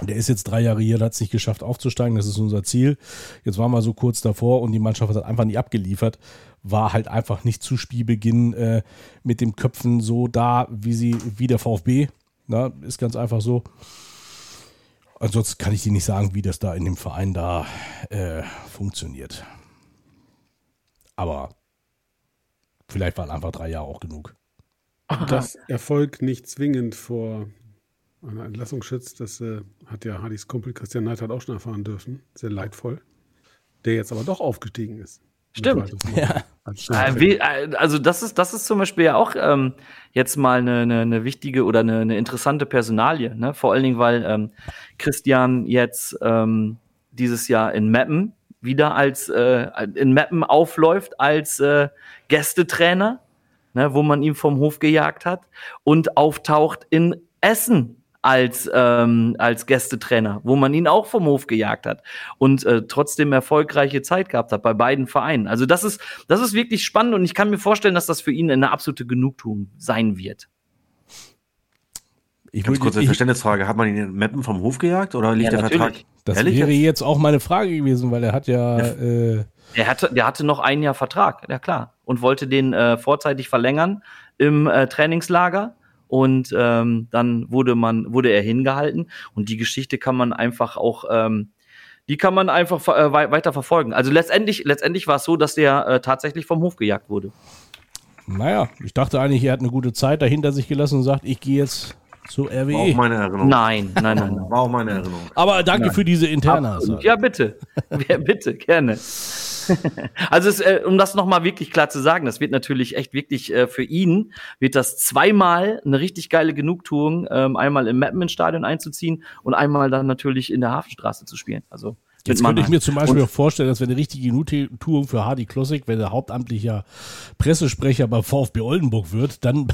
S5: der ist jetzt drei Jahre hier, hat es nicht geschafft aufzusteigen, das ist unser Ziel. Jetzt waren wir so kurz davor und die Mannschaft hat einfach nicht abgeliefert. War halt einfach nicht zu Spielbeginn äh, mit den Köpfen so da, wie sie, wie der VfB. Na, ist ganz einfach so. Ansonsten kann ich dir nicht sagen, wie das da in dem Verein da äh, funktioniert. Aber vielleicht waren einfach drei Jahre auch genug. *laughs*
S6: Dass Erfolg nicht zwingend vor einer Entlassung schützt, das äh, hat ja Hardys Kumpel Christian Neidhardt auch schon erfahren dürfen. Sehr leidvoll. Der jetzt aber doch aufgestiegen ist.
S7: Stimmt.
S6: Ja.
S7: Äh, wie, äh, also das ist, das ist zum Beispiel ja auch ähm, jetzt mal eine, eine, eine wichtige oder eine, eine interessante Personalie. Ne? Vor allen Dingen, weil ähm, Christian jetzt ähm, dieses Jahr in Meppen wieder als äh, in Meppen aufläuft als äh, Gästetrainer, ne, wo man ihn vom Hof gejagt hat und auftaucht in Essen als, ähm, als Gästetrainer, wo man ihn auch vom Hof gejagt hat und äh, trotzdem erfolgreiche Zeit gehabt hat bei beiden Vereinen. Also das ist, das ist wirklich spannend und ich kann mir vorstellen, dass das für ihn eine absolute Genugtuung sein wird.
S5: Ich
S8: Ganz
S5: würde-
S8: kurze
S5: ich-
S8: Verständnisfrage. Hat man ihn in Meppen vom Hof gejagt oder liegt
S7: Ja,
S8: der Vertrag?
S7: natürlich.
S5: Das
S8: Ehrlich
S5: wäre
S8: jetzt?
S5: jetzt auch meine Frage gewesen, weil er hat ja, äh,
S7: Der hatte, der hatte noch ein Jahr Vertrag, ja klar, und wollte den äh, vorzeitig verlängern im äh, Trainingslager. Und ähm, dann wurde man, wurde er hingehalten. Und die Geschichte kann man einfach auch, ähm, die kann man einfach äh, wei- weiter verfolgen. Also letztendlich, letztendlich war es so, dass der äh, tatsächlich vom Hof gejagt wurde.
S5: naja, ich dachte eigentlich, er hat eine gute Zeit dahinter sich gelassen und sagt, ich gehe jetzt Zu
S8: War auch
S5: RWE.
S8: meine Erinnerung.
S7: Nein, nein, nein, nein.
S8: War auch meine Erinnerung.
S5: Aber danke für diese interne Aussage.
S7: Ja, bitte. *laughs* Ja, bitte, gerne. *laughs* Also es, äh, um das nochmal wirklich klar zu sagen, das wird natürlich echt wirklich äh, für ihn, wird das zweimal eine richtig geile Genugtuung, ähm, einmal im Meppen-Stadion einzuziehen und einmal dann natürlich in der Hafenstraße zu spielen. Also
S5: Jetzt könnte ich
S7: Mannheim.
S5: mir zum Beispiel
S7: Und-
S5: auch vorstellen, dass wäre eine richtige Genugtuung für Hardy Klossik, wenn er hauptamtlicher Pressesprecher beim VfB Oldenburg wird, dann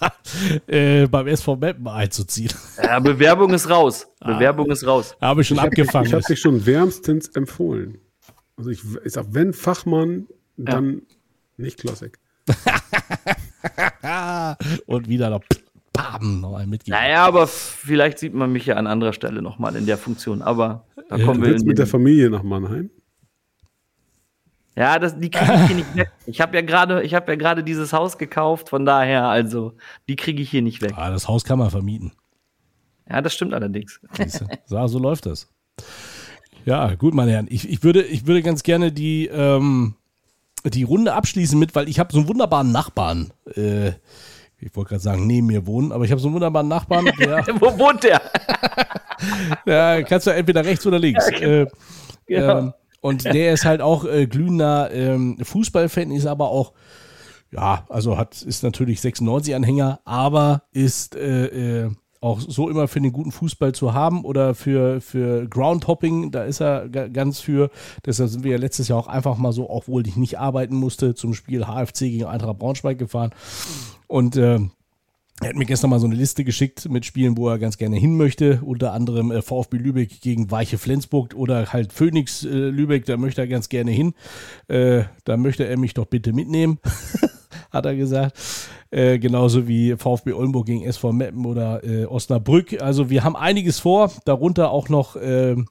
S5: *laughs* äh, beim SV Meppen einzuziehen.
S7: Ja, Bewerbung ist raus.
S5: Ah.
S7: Bewerbung ist raus.
S5: Habe ich schon
S6: Ich habe
S5: abgefangen.
S6: ich hab dich schon wärmstens empfohlen. Also ich, ich sag, wenn Fachmann, dann nicht Klassik. *laughs*
S5: Und wieder noch Bam, noch ein mitgeben.
S7: Naja, aber vielleicht sieht man mich ja an anderer Stelle nochmal in der Funktion. Aber da
S5: Ja,
S7: kommen
S6: Du
S7: wir in
S6: mit der Familie nach Mannheim?
S7: Ja, das, die kriege ich hier nicht weg. Ich habe ja gerade, ich habe ja gerade dieses Haus gekauft, von daher, also, die kriege ich hier nicht weg.
S5: Ah, das Haus kann man vermieten.
S7: Ja, das stimmt allerdings.
S5: So, so läuft das. Ja, gut, meine Herren. Ich, ich, würde, ich würde ganz gerne die, ähm, die Runde abschließen mit, weil ich habe so einen wunderbaren Nachbarn. Äh, ich wollte gerade sagen, neben mir wohnen, aber ich habe so einen wunderbaren Nachbarn, *laughs* der,
S7: Wo wohnt der? *laughs*
S5: ja, kannst du entweder rechts oder links. Äh,
S7: Genau.
S5: ähm, und der ist halt auch äh, glühender ähm, Fußballfan, ist aber auch, ja, also hat, ist natürlich 96-Anhänger, aber ist äh, äh, auch so immer für den guten Fußball zu haben oder für, für Groundhopping, da ist er ga- ganz für. Deshalb sind wir ja letztes Jahr auch einfach mal so, obwohl ich nicht arbeiten musste, zum Spiel HFC gegen Eintracht Braunschweig gefahren. Und ähm, er hat mir gestern mal so eine Liste geschickt mit Spielen, wo er ganz gerne hin möchte. Unter anderem äh, VfB Lübeck gegen Weiche Flensburg oder halt Phoenix äh, Lübeck, da möchte er ganz gerne hin. Äh, da möchte er mich doch bitte mitnehmen, *laughs* hat er gesagt. Äh, genauso wie VfB Oldenburg gegen SV Meppen oder äh, Osnabrück. Also wir haben einiges vor, darunter auch noch ähm,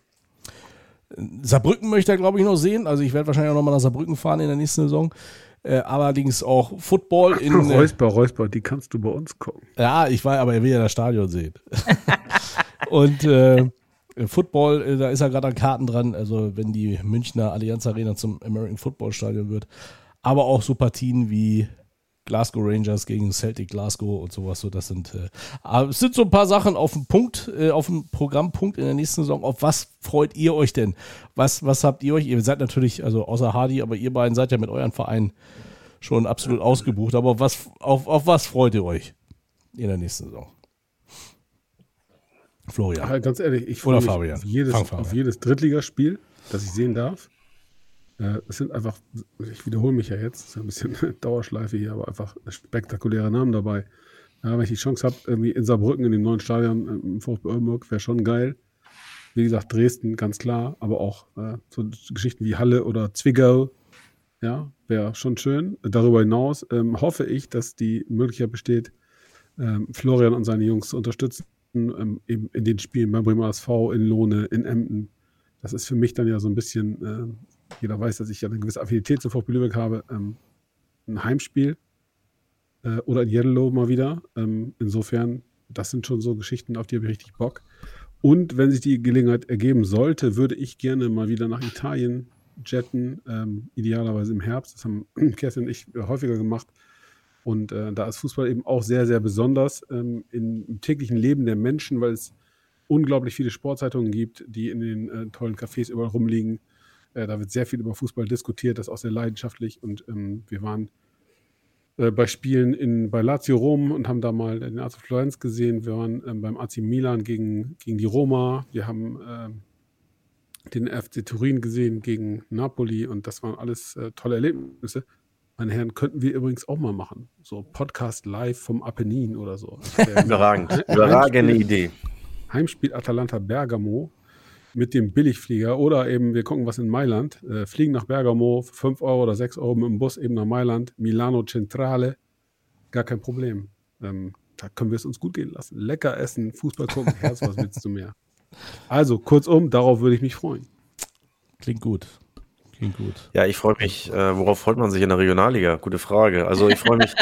S5: Saarbrücken möchte er, glaube ich, noch sehen. Also ich werde wahrscheinlich auch noch mal nach Saarbrücken fahren in der nächsten Saison. Äh, allerdings auch Football in. äh,
S6: Räusper, Räusper, die kannst du bei uns gucken.
S5: ja, ich weiß, aber er will ja das Stadion sehen. *laughs* Und äh, Football, äh, da ist er gerade an Karten dran, also wenn die Münchner Allianz Arena zum American Football Stadion wird. Aber auch so Partien wie Glasgow Rangers gegen Celtic Glasgow und sowas. So, das sind, äh, es sind so ein paar Sachen auf dem Punkt, äh, auf dem Programmpunkt in der nächsten Saison. Auf was freut ihr euch denn? Was, was habt ihr euch? Ihr seid natürlich, also außer Hardy, aber ihr beiden seid ja mit euren Vereinen schon absolut ausgebucht. Aber was, auf, auf was freut ihr euch in der nächsten Saison? Florian.
S6: Ja, ganz ehrlich, ich freue mich
S5: Fabian.
S6: auf jedes,
S5: Fabian.
S6: auf jedes Drittligaspiel, das ich sehen darf. Äh, Es sind einfach, ich wiederhole mich ja jetzt, ist ja ein bisschen *laughs* Dauerschleife hier, aber einfach spektakuläre Namen dabei. Ja, wenn ich die Chance habe, irgendwie in Saarbrücken in dem neuen Stadion äh, im VfB Oldenburg, wäre schon geil. Wie gesagt, Dresden, ganz klar, aber auch äh, so Geschichten wie Halle oder Zwickau, ja, wäre schon schön. Darüber hinaus ähm, hoffe ich, dass die Möglichkeit besteht, ähm, Florian und seine Jungs zu unterstützen, ähm, eben in den Spielen beim Bremer SV, in Lohne, in Emden. Das ist für mich dann ja so ein bisschen, ähm, jeder weiß, dass ich ja eine gewisse Affinität zu VfB Lübeck habe, ähm, ein Heimspiel äh, oder in Yellow mal wieder. Ähm, insofern, das sind schon so Geschichten, auf die habe ich richtig Bock. Und wenn sich die Gelegenheit ergeben sollte, würde ich gerne mal wieder nach Italien jetten, ähm, idealerweise im Herbst. Das haben *clears throat* Kerstin und ich häufiger gemacht. Und äh, da ist Fußball eben auch sehr, sehr besonders ähm, im täglichen Leben der Menschen, weil es unglaublich viele Sportzeitungen gibt, die in den äh, tollen Cafés überall rumliegen. Äh, da wird sehr viel über Fußball diskutiert, das ist auch sehr leidenschaftlich. Und ähm, wir waren äh, bei Spielen in, bei Lazio Rom und haben da mal den AC Florenz gesehen. Wir waren ähm, beim AC Milan gegen, gegen die Roma. Wir haben ähm, den FC Turin gesehen gegen Napoli und das waren alles äh, tolle Erlebnisse. Meine Herren, könnten wir übrigens auch mal machen. So Podcast live vom Apennin oder so. *laughs*
S8: Überragend. Überragende Idee.
S6: Heimspiel Atalanta Bergamo mit dem Billigflieger oder eben wir gucken was in Mailand, äh, fliegen nach Bergamo für 5 Euro oder 6 Euro mit dem Bus eben nach Mailand, Milano Centrale, gar kein Problem. Ähm, da können wir es uns gut gehen lassen. Lecker essen, Fußball gucken, Herz, was willst du mehr? Also kurzum, darauf würde ich mich freuen.
S5: Klingt gut. Klingt gut.
S8: Ja, ich freue mich. Äh, worauf freut man sich in der Regionalliga? Gute Frage. Also ich freue mich.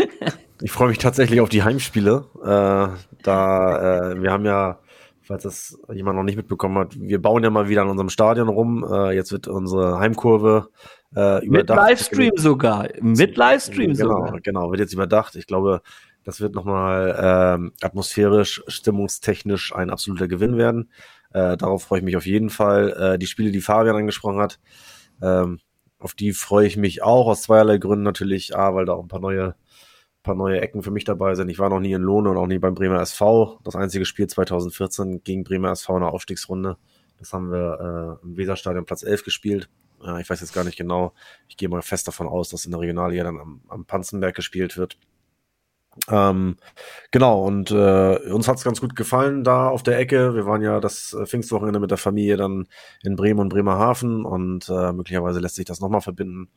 S8: *laughs* ich freue mich tatsächlich auf die Heimspiele. Äh, da äh, wir haben ja, falls das jemand noch nicht mitbekommen hat, wir bauen ja mal wieder an unserem Stadion rum. Äh, jetzt wird unsere Heimkurve äh,
S7: Mit
S8: überdacht.
S7: Livestream sogar. Mit Livestream
S8: genau,
S7: sogar.
S8: Genau, wird jetzt überdacht. Ich glaube, Das wird nochmal ähm, atmosphärisch, stimmungstechnisch ein absoluter Gewinn werden. Äh, darauf freue ich mich auf jeden Fall. Äh, die Spiele, die Fabian angesprochen hat, ähm, auf die freue ich mich auch aus zweierlei Gründen natürlich. A, weil da auch ein paar neue, paar neue Ecken für mich dabei sind. Ich war noch nie in Lohne und auch nie beim Bremer SV. Das einzige Spiel 2014 gegen Bremer SV in der Aufstiegsrunde. Das haben wir äh, im Weserstadion Platz 11 gespielt. Äh, ich weiß jetzt gar nicht genau. Ich gehe mal fest davon aus, dass in der Regionalliga dann am, am Panzenberg gespielt wird. Ähm, genau, und äh, uns hat's ganz gut gefallen da auf der Ecke. Wir waren ja das äh, Pfingstwochenende mit der Familie dann in Bremen und Bremerhaven und äh, möglicherweise lässt sich das nochmal verbinden.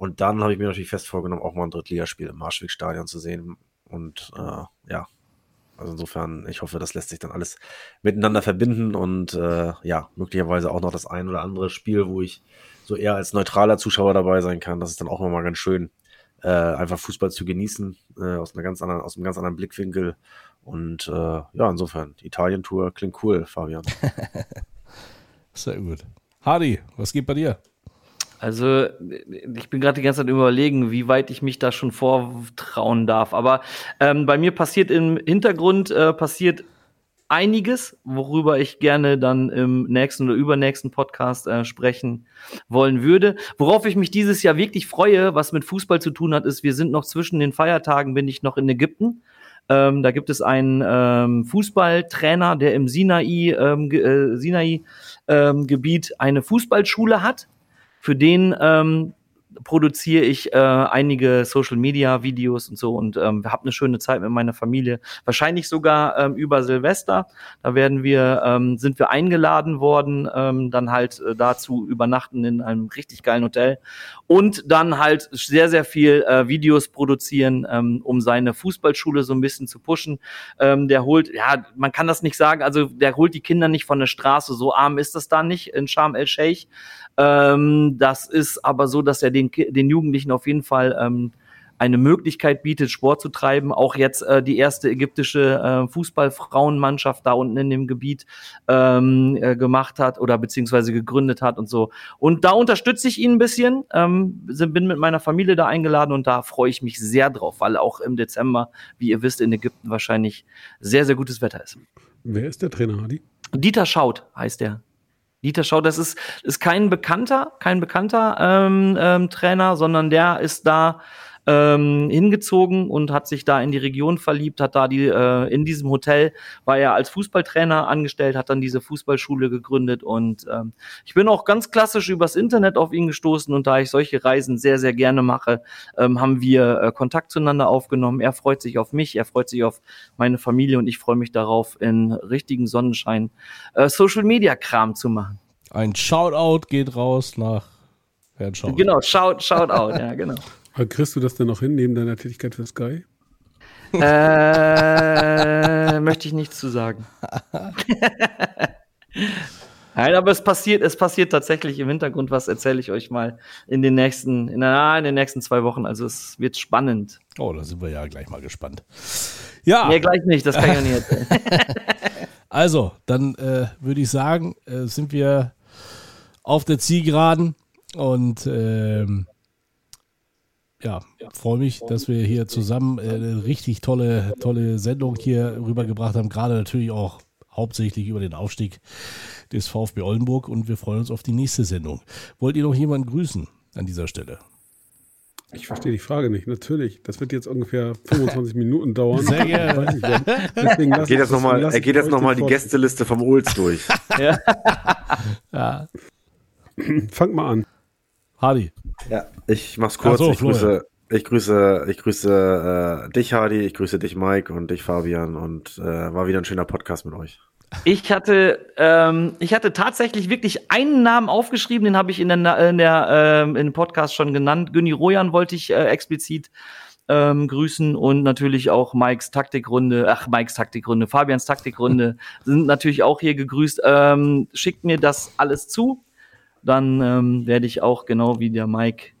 S8: Und dann habe ich mir natürlich fest vorgenommen, auch mal ein Drittligaspiel im Marschwegstadion zu sehen. Und äh, ja, also insofern, ich hoffe, das lässt sich dann alles miteinander verbinden und äh, ja, möglicherweise auch noch das ein oder andere Spiel, wo ich so eher als neutraler Zuschauer dabei sein kann. Das ist dann auch immer ganz schön äh, einfach Fußball zu genießen, äh, aus, einer ganz anderen, aus einem ganz anderen Blickwinkel. Und äh, ja, insofern, Italien-Tour klingt cool, Fabian. *laughs*
S5: Sehr gut. Hardy, was geht bei dir?
S7: Also, ich bin gerade die ganze Zeit überlegen, wie weit ich mich da schon vortrauen darf. Aber ähm, bei mir passiert im Hintergrund äh, passiert einiges, worüber ich gerne dann im nächsten oder übernächsten Podcast äh, sprechen wollen würde. Worauf ich mich dieses Jahr wirklich freue, was mit Fußball zu tun hat, ist, wir sind noch zwischen den Feiertagen, bin ich noch in Ägypten. Ähm, da gibt es einen ähm, Fußballtrainer, der im Sinai, ähm, äh, Sinai ähm, eine Fußballschule hat. Für den ähm, produziere ich äh, einige Social Media Videos und so und ähm, habe eine schöne Zeit mit meiner Familie. Wahrscheinlich sogar ähm, über Silvester. Da werden wir ähm, sind wir eingeladen worden, ähm, dann halt äh, dazu übernachten in einem richtig geilen Hotel und dann halt sehr sehr viel äh, Videos produzieren, ähm, um seine Fußballschule so ein bisschen zu pushen. Ähm, der holt, ja, man kann das nicht sagen, also der holt die Kinder nicht von der Straße. So arm ist das da nicht in Sharm el Sheikh. Ähm, das ist aber so, dass er den, den Jugendlichen auf jeden Fall ähm, eine Möglichkeit bietet, Sport zu treiben. Auch jetzt äh, die erste ägyptische äh, Fußballfrauenmannschaft da unten in dem Gebiet ähm, äh, gemacht hat oder beziehungsweise gegründet hat und so. Und da unterstütze ich ihn ein bisschen, ähm, bin mit meiner Familie da eingeladen und da freue ich mich sehr drauf, weil auch im Dezember, wie ihr wisst, in Ägypten wahrscheinlich sehr, sehr gutes Wetter ist.
S6: Wer ist der Trainer, Hadi?
S7: Dieter Schaut heißt der. Dieter Schau, das ist, ist kein bekannter, kein bekannter ähm, ähm, Trainer, sondern der ist da ähm, hingezogen und hat sich da in die Region verliebt, hat da die äh, in diesem Hotel war er als Fußballtrainer angestellt, hat dann diese Fußballschule gegründet und ähm, ich bin auch ganz klassisch übers Internet auf ihn gestoßen und da ich solche Reisen sehr sehr gerne mache, ähm, haben wir äh, Kontakt zueinander aufgenommen. Er freut sich auf mich, er freut sich auf meine Familie und ich freue mich darauf in richtigen Sonnenschein äh, Social Media Kram zu machen.
S5: Ein Shoutout geht raus nach Herrn Schaut.
S7: Genau, Shout, Shoutout, ja, genau. *laughs*
S6: Aber kriegst du das denn noch hin, neben deiner Tätigkeit für Sky?
S7: äh, *laughs* möchte ich nichts zu sagen. *laughs* Nein, aber es passiert, es passiert tatsächlich im Hintergrund was, erzähle ich euch mal in den nächsten, in, na, in den nächsten zwei Wochen. Also es wird spannend.
S5: Oh, da sind wir ja gleich mal gespannt. Ja.
S7: Nee, gleich nicht, das kann ich ja nicht erzählen. *laughs*
S5: also, dann äh, würde ich sagen, äh, sind wir auf der Zielgeraden und ähm, ja, freue mich, dass wir hier zusammen äh, eine richtig tolle, tolle Sendung hier rübergebracht haben. Gerade natürlich auch hauptsächlich über den Aufstieg des VfB Oldenburg und wir freuen uns auf die nächste Sendung. Wollt ihr noch jemanden grüßen an dieser Stelle?
S6: Ich verstehe die Frage nicht. Natürlich, das wird jetzt ungefähr 25 *laughs* Minuten dauern.
S5: Sehr gerne.
S8: er geht jetzt nochmal noch, geht jetzt noch mal die Gästeliste vom Ols durch. *laughs*
S5: ja. ja.
S6: Fang mal an.
S5: Hardy.
S8: Ja, ich mach's kurz. So, ich, grüße, ich grüße, ich grüße äh, dich, Hardy, ich grüße dich, Mike und dich, Fabian. Und äh, war wieder ein schöner Podcast mit euch.
S7: Ich hatte, ähm, ich hatte tatsächlich wirklich einen Namen aufgeschrieben, den habe ich in der, in der ähm, in dem Podcast schon genannt. Günni Rojan wollte ich äh, explizit ähm, grüßen und natürlich auch Mikes Taktikrunde, ach Mikes Taktikrunde, Fabians Taktikrunde *laughs* sind natürlich auch hier gegrüßt. Ähm, schickt mir das alles zu dann ähm, werde ich auch genau wie der Mike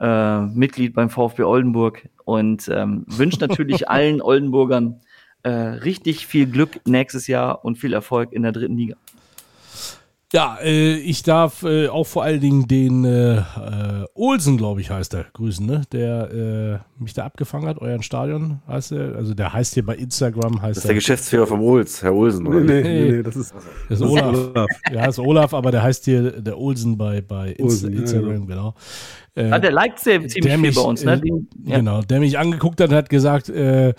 S7: äh, Mitglied beim VfB Oldenburg und ähm, wünsche natürlich *laughs* allen Oldenburgern äh, richtig viel Glück nächstes Jahr und viel Erfolg in der dritten Liga.
S5: Ja, äh, ich darf äh, auch vor allen Dingen den äh, äh, Olsen, glaube ich, heißt er, grüßen, ne? Der äh, mich da abgefangen hat, euren Stadion heißt er. Also der heißt hier bei Instagram, heißt
S8: Das ist der Geschäftsführer vom Olz, Herr Olsen.
S6: Nee,
S8: Oder?
S6: nee,
S8: wie?
S6: nee, nee, das ist,
S5: Das ist Olaf. Ja, ist Olaf, aber der heißt hier der Olsen bei, bei Inst
S6: Olsen, ja,
S5: Instagram, genau. Äh,
S7: Ah, der liked sehr, ziemlich
S5: der
S7: viel
S5: mich,
S7: bei uns, ne?
S5: äh,
S7: Die, ja.
S5: Genau, der mich angeguckt hat, hat gesagt, äh,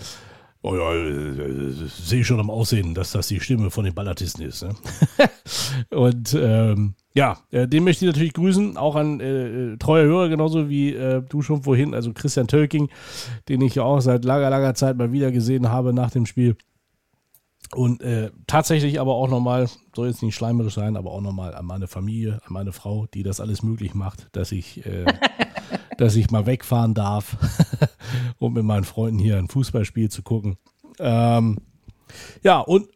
S5: oh ja, äh, sehe ich schon am Aussehen, dass das die Stimme von den Ballatisten ist. Ne? *laughs* Und ähm, ja, äh, den möchte ich natürlich grüßen, auch an äh, treue Hörer, genauso wie äh, du schon vorhin, also Christian Tölking, den ich ja auch seit langer, langer Zeit mal wieder gesehen habe nach dem Spiel. Und äh, tatsächlich aber auch nochmal, soll jetzt nicht schleimerisch sein, aber auch nochmal an meine Familie, an meine Frau, die das alles möglich macht, dass ich, äh, *laughs* dass ich mal wegfahren darf, *laughs* um mit meinen Freunden hier ein Fußballspiel zu gucken. Ähm, ja, und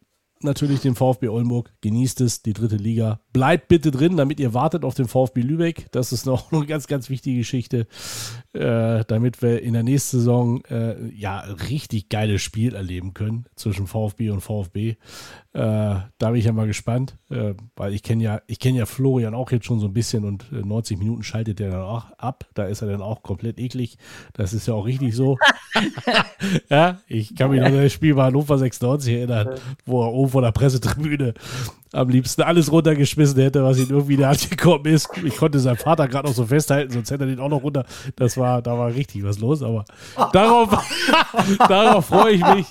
S5: natürlich den VfB Oldenburg. Genießt es, die dritte Liga. Bleibt bitte drin, damit ihr wartet auf den VfB Lübeck. Das ist noch *laughs* eine ganz, ganz wichtige Geschichte, äh, damit wir in der nächsten Saison äh, ja richtig geiles Spiel erleben können zwischen VfB und VfB. Äh, da bin ich ja mal gespannt, äh, weil ich kenne ja, ich kenne ja Florian auch jetzt schon so ein bisschen und äh, 90 Minuten schaltet er dann auch ab. Da ist er dann auch komplett eklig. Das ist ja auch richtig so. *laughs* *laughs* ja, ich kann mich noch an das Spiel bei Hannover 96 erinnern, wo er oben vor der Pressetribüne am liebsten alles runtergeschmissen hätte, was ihm irgendwie in die Hand gekommen ist. Ich konnte seinen Vater gerade noch so festhalten, sonst hätte er den auch noch runter. Das war, da war richtig was los, aber darauf, *laughs* darauf freue ich mich.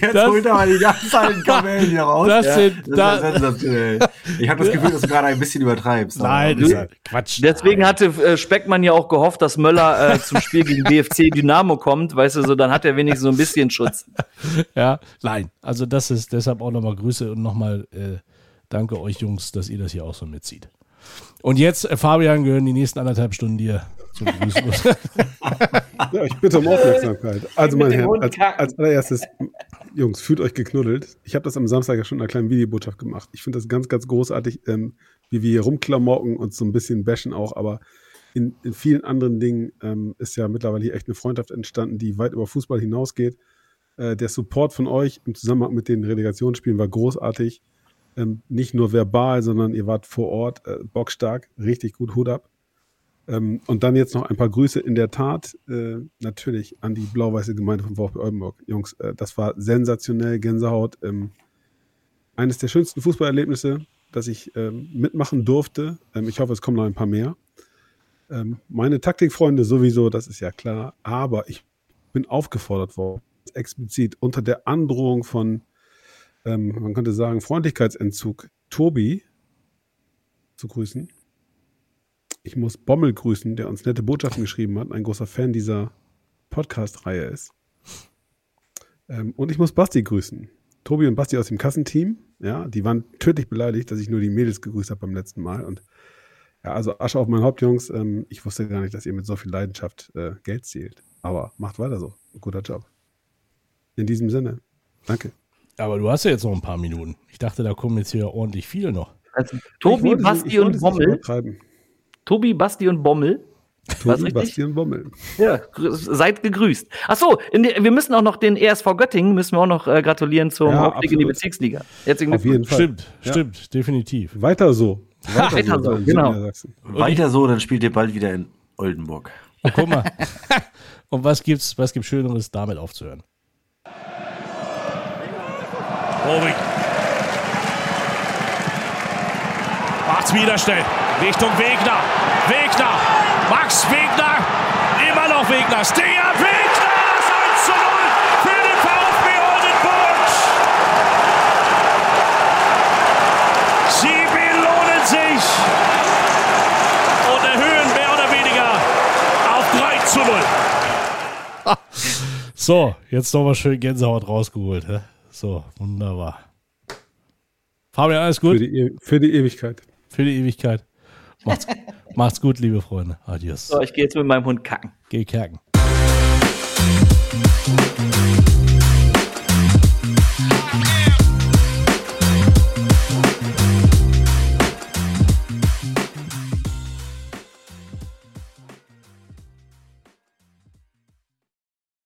S8: Jetzt
S5: Das-
S8: holt er mal die ganzen alten Kamellen hier raus.
S5: Das sind-
S8: das
S5: da-
S8: ist ja sensationell. Ich habe das Gefühl, dass du gerade ein bisschen übertreibst.
S5: Nein, das ist ja Quatsch.
S7: Deswegen hatte äh, Speckmann ja auch gehofft, dass Möller äh, zum Spiel gegen BFC Dynamo kommt, weißt du, so dann hat er wenigstens so ein bisschen Schutz.
S5: Ja, nein. Also das ist deshalb auch nochmal Grüße und nochmal äh, danke euch Jungs, dass ihr das hier auch so mitzieht. Und jetzt, äh, Fabian, gehören die nächsten anderthalb Stunden dir zum Grüßen. *laughs*
S6: Ja, ich bitte um Aufmerksamkeit. Also, meine Herren, als, als allererstes, Jungs, fühlt euch geknuddelt. Ich habe das am Samstag ja schon in einer kleinen Videobotschaft gemacht. Ich finde das ganz, ganz großartig, ähm, wie wir hier rumklamocken und so ein bisschen bashen auch, aber in, in vielen anderen Dingen ähm, ist ja mittlerweile hier echt eine Freundschaft entstanden, die weit über Fußball hinausgeht. Äh, der Support von euch im Zusammenhang mit den Relegationsspielen war großartig. Ähm, nicht nur verbal, sondern ihr wart vor Ort äh, bockstark, richtig gut, Hut ab. Ähm, und dann jetzt noch ein paar Grüße in der Tat, äh, natürlich an die blau-weiße Gemeinde von VfB Oldenburg. Jungs, äh, das war sensationell, Gänsehaut. Ähm, eines der schönsten Fußballerlebnisse, das ich ähm, mitmachen durfte. Ähm, ich hoffe, es kommen noch ein paar mehr. Ähm, meine Taktikfreunde sowieso, das ist ja klar. Aber ich bin aufgefordert worden, explizit unter der Androhung von, ähm, man könnte sagen, Freundlichkeitsentzug, Tobi zu grüßen. Ich muss Bommel grüßen, der uns nette Botschaften geschrieben hat, ein großer Fan dieser Podcast-Reihe ist. Ähm, und ich muss Basti grüßen. Tobi und Basti aus dem Kassenteam, ja, die waren tödlich beleidigt, dass ich nur die Mädels gegrüßt habe beim letzten Mal. Und ja, also Asche auf mein Haupt, Jungs. Ähm, ich wusste gar nicht, dass ihr mit so viel Leidenschaft äh, Geld zielt. Aber macht weiter so. Guter Job. In diesem Sinne. Danke.
S5: Aber du hast ja jetzt noch ein paar Minuten. Ich dachte, da kommen jetzt hier ordentlich viele noch.
S7: Also, Tobi,
S6: wollte-
S7: Basti und Bommel. Tobi, Basti und Bommel.
S6: Tobi? Basti und Bommel.
S7: Ja, seid gegrüßt. Ach so, in der- wir müssen auch noch den ESV Göttingen müssen wir auch noch äh, gratulieren zum
S6: Ja,
S7: Aufstieg in die. Bezirksliga. Herzlichen
S6: Auf jeden
S7: Glückwunsch.
S6: Fall.
S5: Stimmt,
S6: Ja.
S5: stimmt, definitiv.
S6: Weiter so. *laughs*
S7: Weiter so,
S6: in
S7: genau.
S8: Weiter so, dann spielt ihr bald wieder in Oldenburg.
S5: Und guck mal. *laughs* Und was gibt's, was gibt's Schöneres, damit aufzuhören?
S9: Boving. Macht's wieder schnell. Richtung Wegner. Wegner. Max Wegner. Immer noch Wegner. Steher Wegner. Das 1 zu 0 für den VfB Oldenburg. Sie belohnen sich und erhöhen mehr oder weniger auf 3 zu 0. *laughs*
S5: So, jetzt nochmal schön Gänsehaut rausgeholt. hä? So, wunderbar. Fabian, alles
S6: Für
S5: gut?
S6: die, E- für die Ewigkeit.
S5: Für die Ewigkeit. Macht's, *laughs* macht's gut, liebe Freunde. Adios.
S7: So, ich gehe jetzt mit meinem Hund kacken.
S5: Geh kerken.